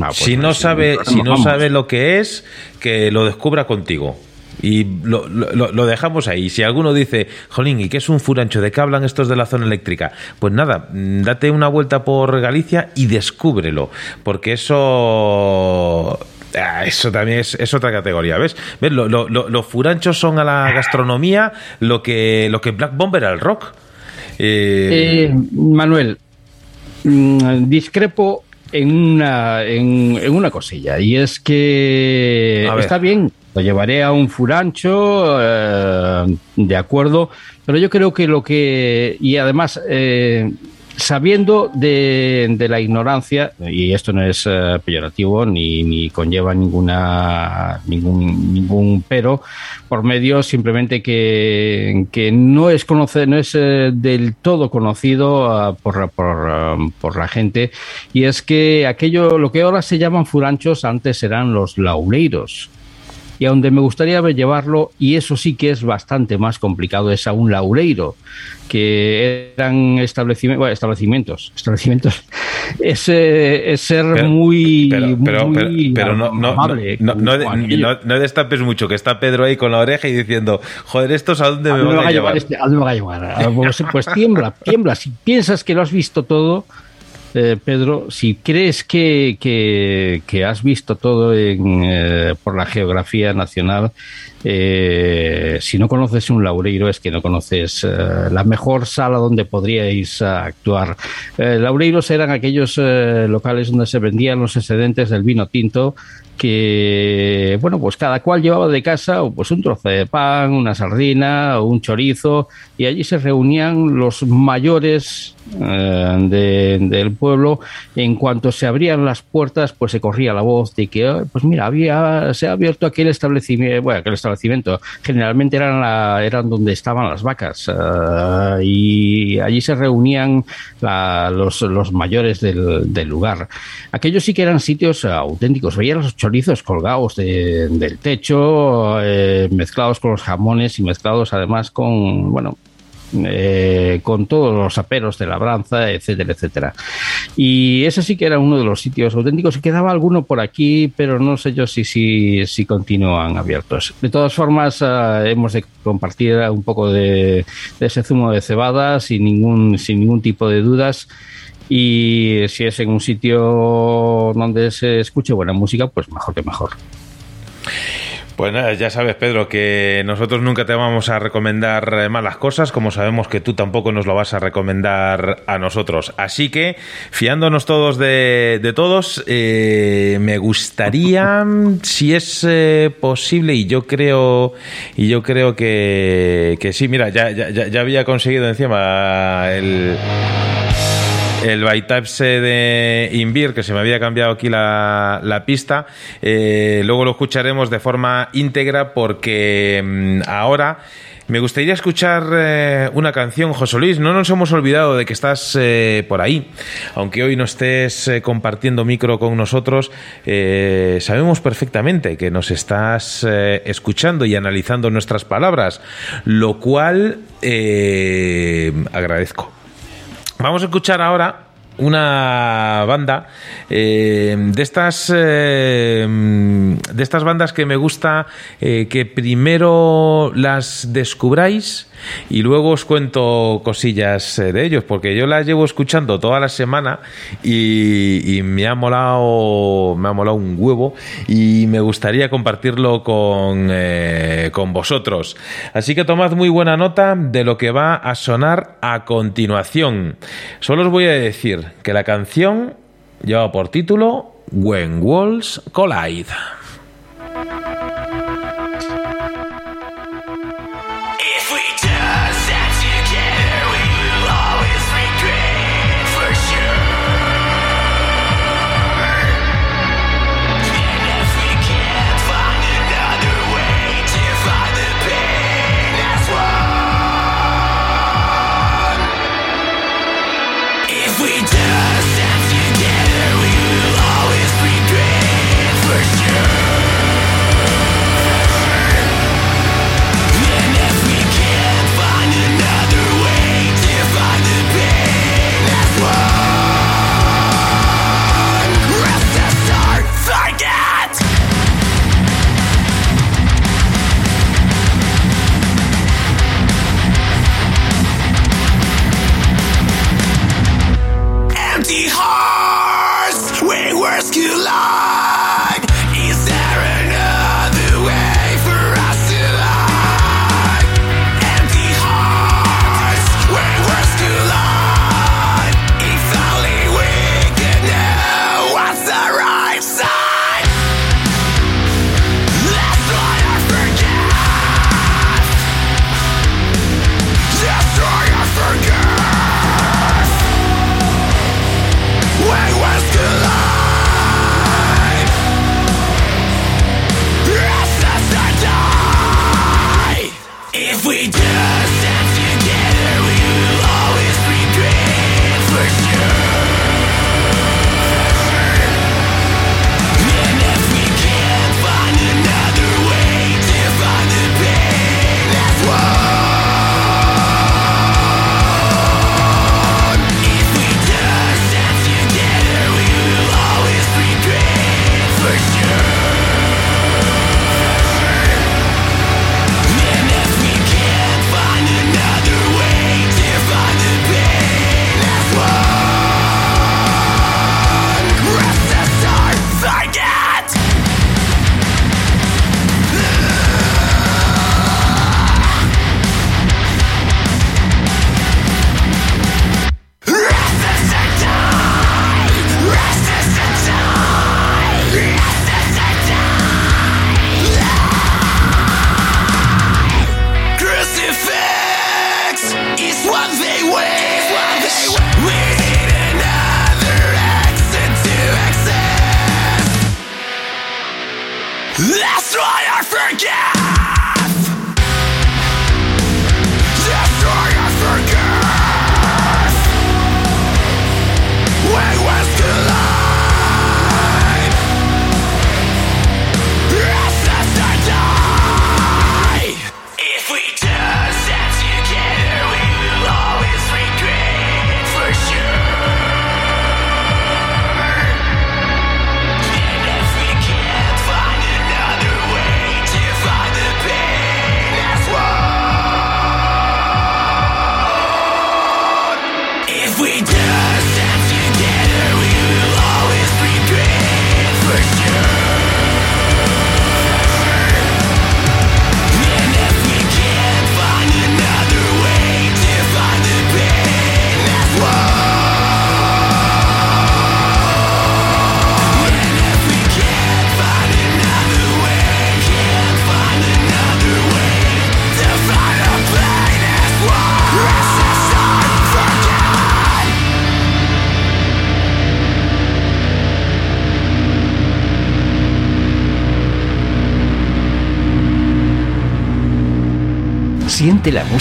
Ah, pues si no sabe, si no vamos. sabe lo que es, que lo descubra contigo. Y lo, lo- lo dejamos ahí. Si alguno dice, Jolín, ¿y qué es un furancho? ¿De qué hablan estos de la zona eléctrica? Pues nada, mm, date una vuelta por Galicia y descúbrelo. Porque eso. Ah, Eso también es, es otra categoría, ¿ves? ¿Ves? Lo- lo- lo- los furanchos son a la gastronomía lo que, lo que Black Bomber al rock. Eh, Eh, Manuel, mm, discrepo en una, en, en una cosilla, y es que está bien, lo llevaré a un furancho, eh, de acuerdo, pero yo creo que lo que, y además, sabiendo de, la ignorancia, y esto no es eh, peyorativo ni, ni conlleva ninguna ningún, ningún pero por medio, simplemente que, que no es conocer, no es eh, del todo conocido ah, por, por, ah, por la gente, y es que aquello, lo que ahora se llaman furanchos, antes eran los laureiros y a donde me gustaría llevarlo, y eso sí que es bastante más complicado, es a un laureiro, que eran establecimientos, bueno, establecimientos, establecimientos, es, eh, es ser Pero- muy, Pero, pero, muy pero no, no, amable no, no, con no, aquello. no- no destapes mucho, que está Pedro ahí con la oreja y diciendo, joder, ¿estos a dónde ¿A me dónde van va a a llevar llevar? este? ¿A dónde me va a llevar? Pues, pues tiembla, tiembla. Si piensas que lo has visto todo, eh, Pedro, si crees que, que, has visto todo en, eh, por la geografía nacional, eh, si no conoces un laureiro es que no conoces eh, la mejor sala donde podríais eh, actuar. Laureiros eran aquellos locales donde se vendían los excedentes del vino tinto que, bueno, pues cada cual llevaba de casa pues un trozo de pan, una sardina o un chorizo y allí se reunían los mayores eh, de- del pueblo. En cuanto se abrían las puertas, pues se corría la voz de que, "Ah, pues mira, había, se ha abierto aquel establecimiento, bueno, aquel establecimiento, generalmente eran, eran donde estaban las vacas eh, y allí se reunían los, los mayores del, del lugar. Aquellos sí que eran sitios eh, auténticos, veían los chorizos colgados de- del techo, eh, mezclados con los jamones y mezclados además con, bueno, eh, con todos los aperos de labranza, etcétera, etcétera. Y ese sí que era uno de los sitios auténticos. Quedaba alguno por aquí, pero no sé yo si, si, si continúan abiertos. De todas formas, ah, hemos de compartir un poco de, de ese zumo de cebada sin ningún, sin ningún tipo de dudas. Y si es en un sitio donde se escuche buena música, pues mejor que mejor. Pues nada, ya sabes, Pedro, que nosotros nunca te vamos a recomendar eh, malas cosas, como sabemos que tú tampoco nos lo vas a recomendar a nosotros. Así que, fiándonos todos de, todos, eh, me gustaría, si es eh, posible, y yo creo, y yo creo que, que sí, mira, ya, ya ya había conseguido encima el el Bytapse de Invir, que se me había cambiado aquí la, pista. Eh, luego lo escucharemos de forma íntegra porque mm, ahora me gustaría escuchar eh, una canción, José Luis. No nos hemos olvidado de que estás eh, por ahí. Aunque hoy no estés eh, compartiendo micro con nosotros, eh, sabemos perfectamente que nos estás escuchando y analizando nuestras palabras, lo cual agradezco. Vamos a escuchar ahora una banda eh, de estas eh, de estas bandas que me gusta eh, que primero las descubráis y luego os cuento cosillas de ellos porque yo las llevo escuchando toda la semana y, y me ha molado me ha molado un huevo y me gustaría compartirlo con, con vosotros. Así que tomad muy buena nota de lo que va a sonar a continuación. Solo os voy a decir que la canción lleva por título When Walls Collide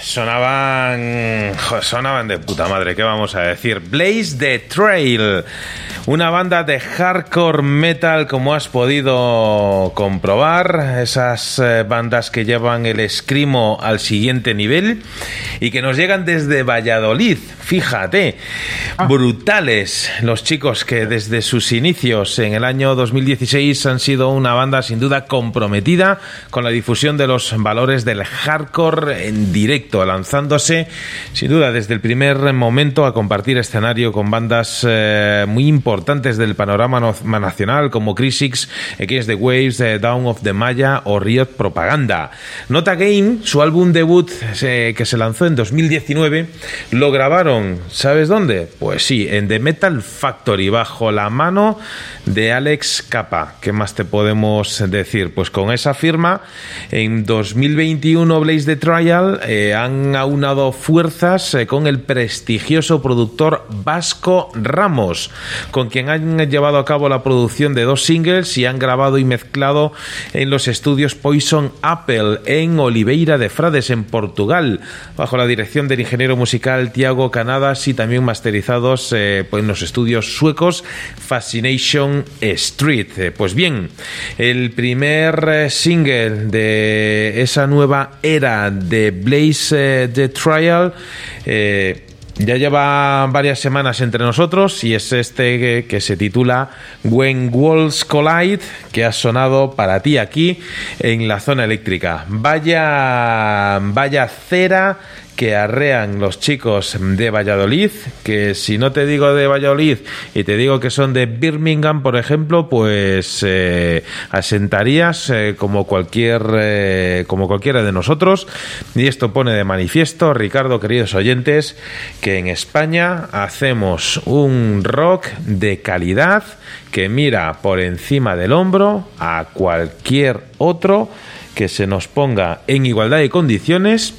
Sonaban sonaban de puta madre, ¿qué vamos a decir? Blaze the Trail, una banda de hardcore metal como has podido comprobar, esas eh, bandas que llevan el escrimo al siguiente nivel y que nos llegan desde Valladolid, fíjate, brutales. Los chicos que desde sus inicios en el año 2016 han sido una banda sin duda comprometida con la difusión de los valores del hardcore en directo, lanzándose sin duda desde el primer momento a compartir escenario con bandas eh, muy importantes del panorama no- nacional como Crisix, Against the Waves, eh, Down of the Maya o Riot Propaganda. Nota Game, su álbum debut eh, que se lanzó en 2019, lo grabaron, ¿sabes dónde? Pues sí, en The Metal Factory, bajo la mano de Alex Capa. ¿Qué más te podemos decir? Pues con esa firma, en 2021 Blaze the Trial eh, han aunado fuerzas eh, con el prestigioso productor Vasco Ramos, con quien han llevado a cabo la producción de dos singles y han grabado y mezclado en los estudios Poison Apple en Oliveira de Frades, en Portugal, bajo la dirección del ingeniero musical Tiago Canadas y también masterizados eh, pues, en los estudios suecos Fascination Street. Eh, pues bien, el primer eh, single de esa nueva era de Blaze eh, The Trial ya lleva varias semanas entre nosotros y es este que, se titula When Walls Collide, que ha sonado para ti aquí en la zona eléctrica. Vaya, vaya cera que arrean los chicos de Valladolid, que si no te digo de Valladolid y te digo que son de Birmingham, por ejemplo, pues eh, asentarías eh, como cualquier eh, como cualquiera de nosotros. Y esto pone de manifiesto, Ricardo, queridos oyentes, que en España hacemos un rock de calidad que mira por encima del hombro a cualquier otro que se nos ponga en igualdad de condiciones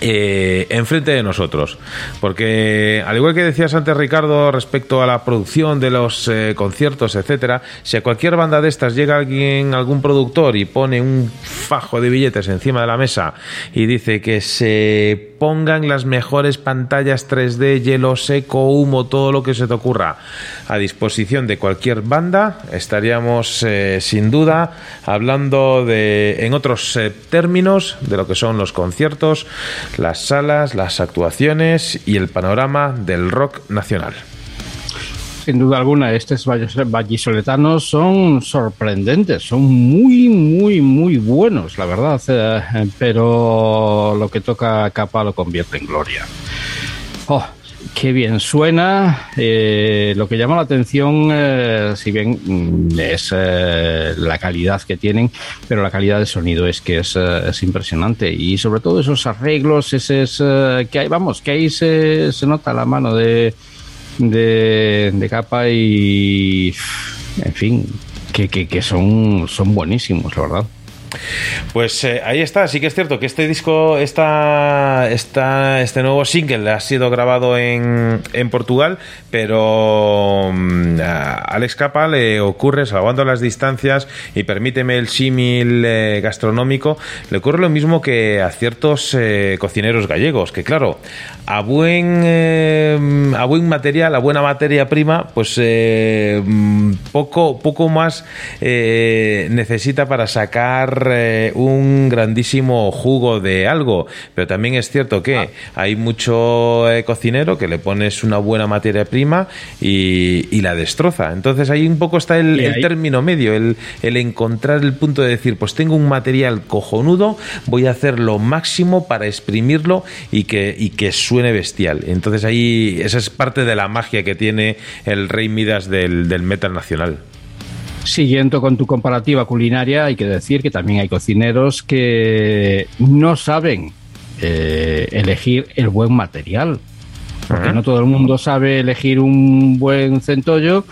eh, enfrente de nosotros. Porque, al igual que decías antes, Ricardo, respecto a la producción de los eh, conciertos, etcétera, si a cualquier banda de estas llega alguien, algún productor y pone un fajo de billetes encima de la mesa y dice que se pongan las mejores pantallas 3D, hielo seco, humo, todo lo que se te ocurra a disposición de cualquier banda, estaríamos eh, sin duda hablando de, en otros términos, de lo que son los conciertos, las salas, las actuaciones y el panorama del rock nacional. Sin duda alguna, estos vallisoletanos son sorprendentes, son muy, muy, muy buenos, la verdad. eh, pero lo que toca capa lo convierte en gloria. Oh, Qué bien suena. Eh, lo que llama la atención, eh, si bien mm, es eh, la calidad que tienen, pero la calidad de sonido es que es, es impresionante. Y sobre todo esos arreglos, ese es, que hay, vamos, que ahí se, se nota la mano de, de, de capa y, en fin, que, que, que son, son buenísimos, la verdad. Pues eh, ahí está, sí que es cierto que este disco, esta, esta, este nuevo single ha sido grabado en, en Portugal, pero mm, a Alex Capa le ocurre, salvando las distancias y permíteme el símil eh, gastronómico, le ocurre lo mismo que a ciertos eh, cocineros gallegos, que claro, a buen, eh, a buen material, a buena materia prima, pues mm, poco, poco más necesita para sacar un grandísimo jugo de algo. Pero también es cierto que hay mucho cocinero que le pones una buena materia prima y, y la destroza. Entonces ahí un poco está el, término medio, el, el encontrar el punto de decir, pues tengo un material cojonudo, voy a hacer lo máximo para exprimirlo y que, y que suene bestial. Entonces ahí esa es parte de la magia que tiene el Rey Midas del, del metal nacional. Siguiendo con tu comparativa culinaria, hay que decir que también hay cocineros que no saben eh, elegir el buen material. Porque no todo el mundo sabe elegir un buen centollo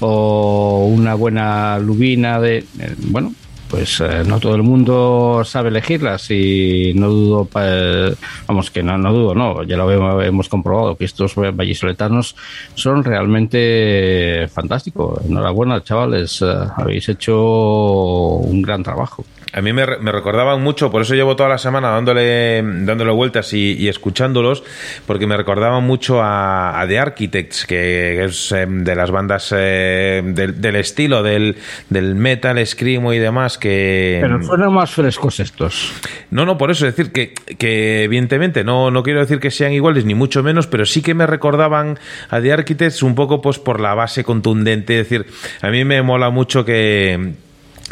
o una buena lubina de... eh, bueno, pues eh, no todo el mundo sabe elegirlas y no dudo, pa- vamos, que no, no dudo, no, ya lo hemos, hemos comprobado que estos vallisoletanos son realmente fantásticos. Enhorabuena, chavales, eh, habéis hecho un gran trabajo. A mí me, me recordaban mucho, por eso llevo toda la semana dándole, dándole vueltas y, y escuchándolos, porque me recordaban mucho a, a The Architects, que es eh, de las bandas eh, del, del estilo del, del metal, screamo y demás, que... Pero suenan más frescos estos. No, no, por eso es decir que, que evidentemente no, no quiero decir que sean iguales ni mucho menos, pero sí que me recordaban a The Architects un poco pues por la base contundente, es decir, a mí me mola mucho que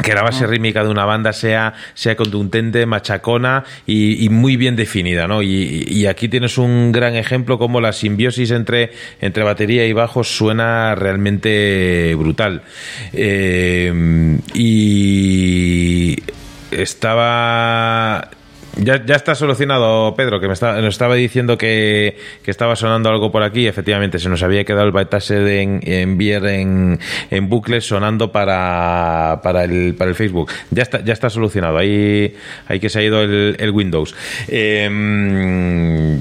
que la base rítmica de una banda sea, sea contundente, machacona y, y muy bien definida, ¿no? Y, y aquí tienes un gran ejemplo como la simbiosis entre, entre batería y bajo suena realmente brutal. Eh, y estaba ya, ya está solucionado, Pedro, que me está- nos estaba diciendo que, estaba sonando algo por aquí. Efectivamente, se nos había quedado el bytase de en, en Bier en, en bucle sonando para, para, el, para el Facebook. Ya está, ya está solucionado. Ahí, ahí que se ha ido el, el Windows. Eh,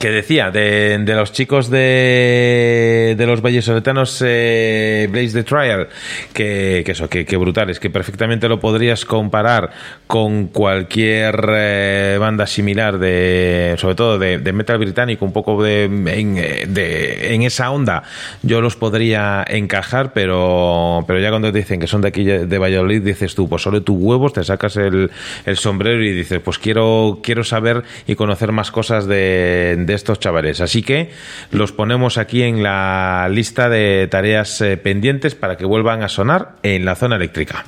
que decía de, de los chicos de, de los vallesoletanos eh, Blaze the Trial que, que eso, que, que brutales que perfectamente lo podrías comparar con cualquier eh, banda similar de sobre todo de, de metal británico un poco de en, eh, de- en esa onda yo los podría encajar pero pero ya cuando te dicen que son de aquí de Valladolid dices tú pues solo tus huevos te sacas el, el sombrero y dices pues quiero quiero saber y conocer más cosas de, de estos chavales. Así que los ponemos aquí en la lista de tareas eh, pendientes para que vuelvan a sonar en la zona eléctrica.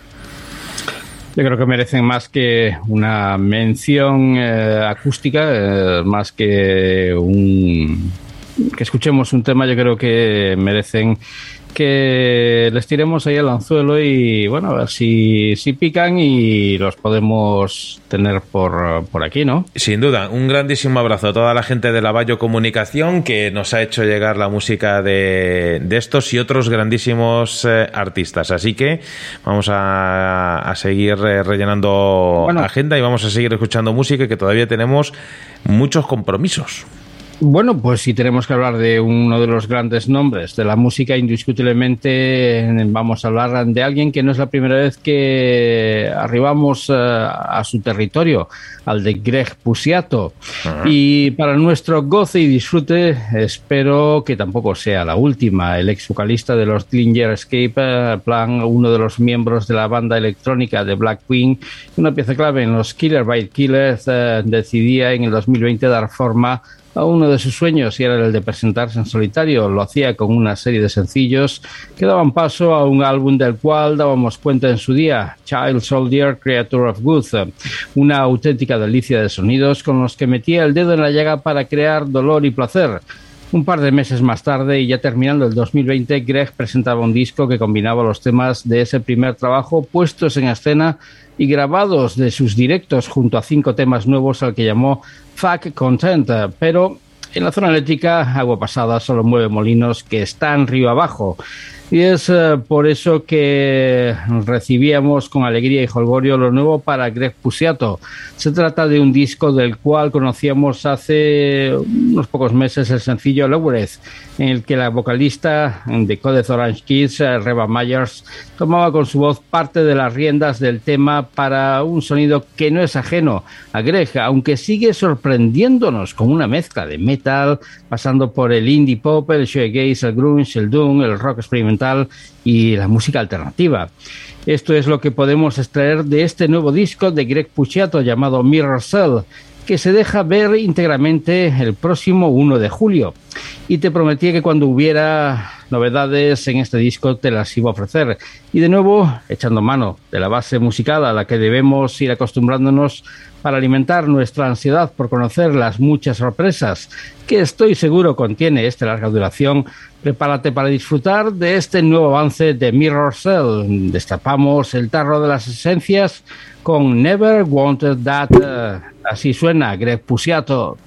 Yo creo que merecen más que una mención eh, acústica, eh, más que un que escuchemos un tema, yo creo que merecen que les tiremos ahí al anzuelo y bueno, a ver si, si pican y los podemos tener por, por aquí, ¿no? Sin duda, un grandísimo abrazo a toda la gente de la Bayo Comunicación que nos ha hecho llegar la música de, de estos y otros grandísimos eh, artistas. Así que vamos a, a seguir eh, rellenando Bueno. agenda y vamos a seguir escuchando música que todavía tenemos muchos compromisos. Bueno, pues si tenemos que hablar de uno de los grandes nombres de la música, indiscutiblemente eh, vamos a hablar de alguien que no es la primera vez que arribamos eh, a su territorio, al de Greg Pusiato. Y para nuestro goce y disfrute, espero que tampoco sea la última. El ex vocalista de los Dillinger Escape, eh, plan uno de los miembros de la banda electrónica de Black Queen, una pieza clave en los Killer by Killers, eh, decidía en el 2020 dar forma a uno de sus sueños y era el de presentarse en solitario. Lo hacía con una serie de sencillos que daban paso a un álbum del cual dábamos cuenta en su día, Child Soldier, Creature of Good, una auténtica delicia de sonidos con los que metía el dedo en la llaga para crear dolor y placer. Un par de meses más tarde y ya terminando el 2020, Greg presentaba un disco que combinaba los temas de ese primer trabajo puestos en escena y grabados de sus directos junto a cinco temas nuevos al que llamó Fuck Content, pero en la zona eléctrica, agua pasada solo mueve molinos que están río abajo. Y es eh, por eso que recibíamos con alegría y jolgorio lo nuevo para Greg Pusiato. Se trata de un disco del cual conocíamos hace unos pocos meses el sencillo Lowereth, en el que la vocalista de Codez Orange Kids, eh, Reba Myers, tomaba con su voz parte de las riendas del tema para un sonido que no es ajeno a Greg, aunque sigue sorprendiéndonos con una mezcla de metal, pasando por el indie pop, el shoegaze, el grunge, el doom, el rock experimental y la música alternativa. Esto es lo que podemos extraer de este nuevo disco de Greg Puciato llamado Mirror Cell, que se deja ver íntegramente el próximo 1 de julio. Y te prometí que cuando hubiera novedades en este disco te las iba a ofrecer. Y de nuevo, echando mano de la base musical a la que debemos ir acostumbrándonos para alimentar nuestra ansiedad por conocer las muchas sorpresas que estoy seguro contiene esta larga duración, prepárate para disfrutar de este nuevo avance de Mirror Cell. Destapamos el tarro de las esencias con Never Wanted That. Así suena Greg Pusiato.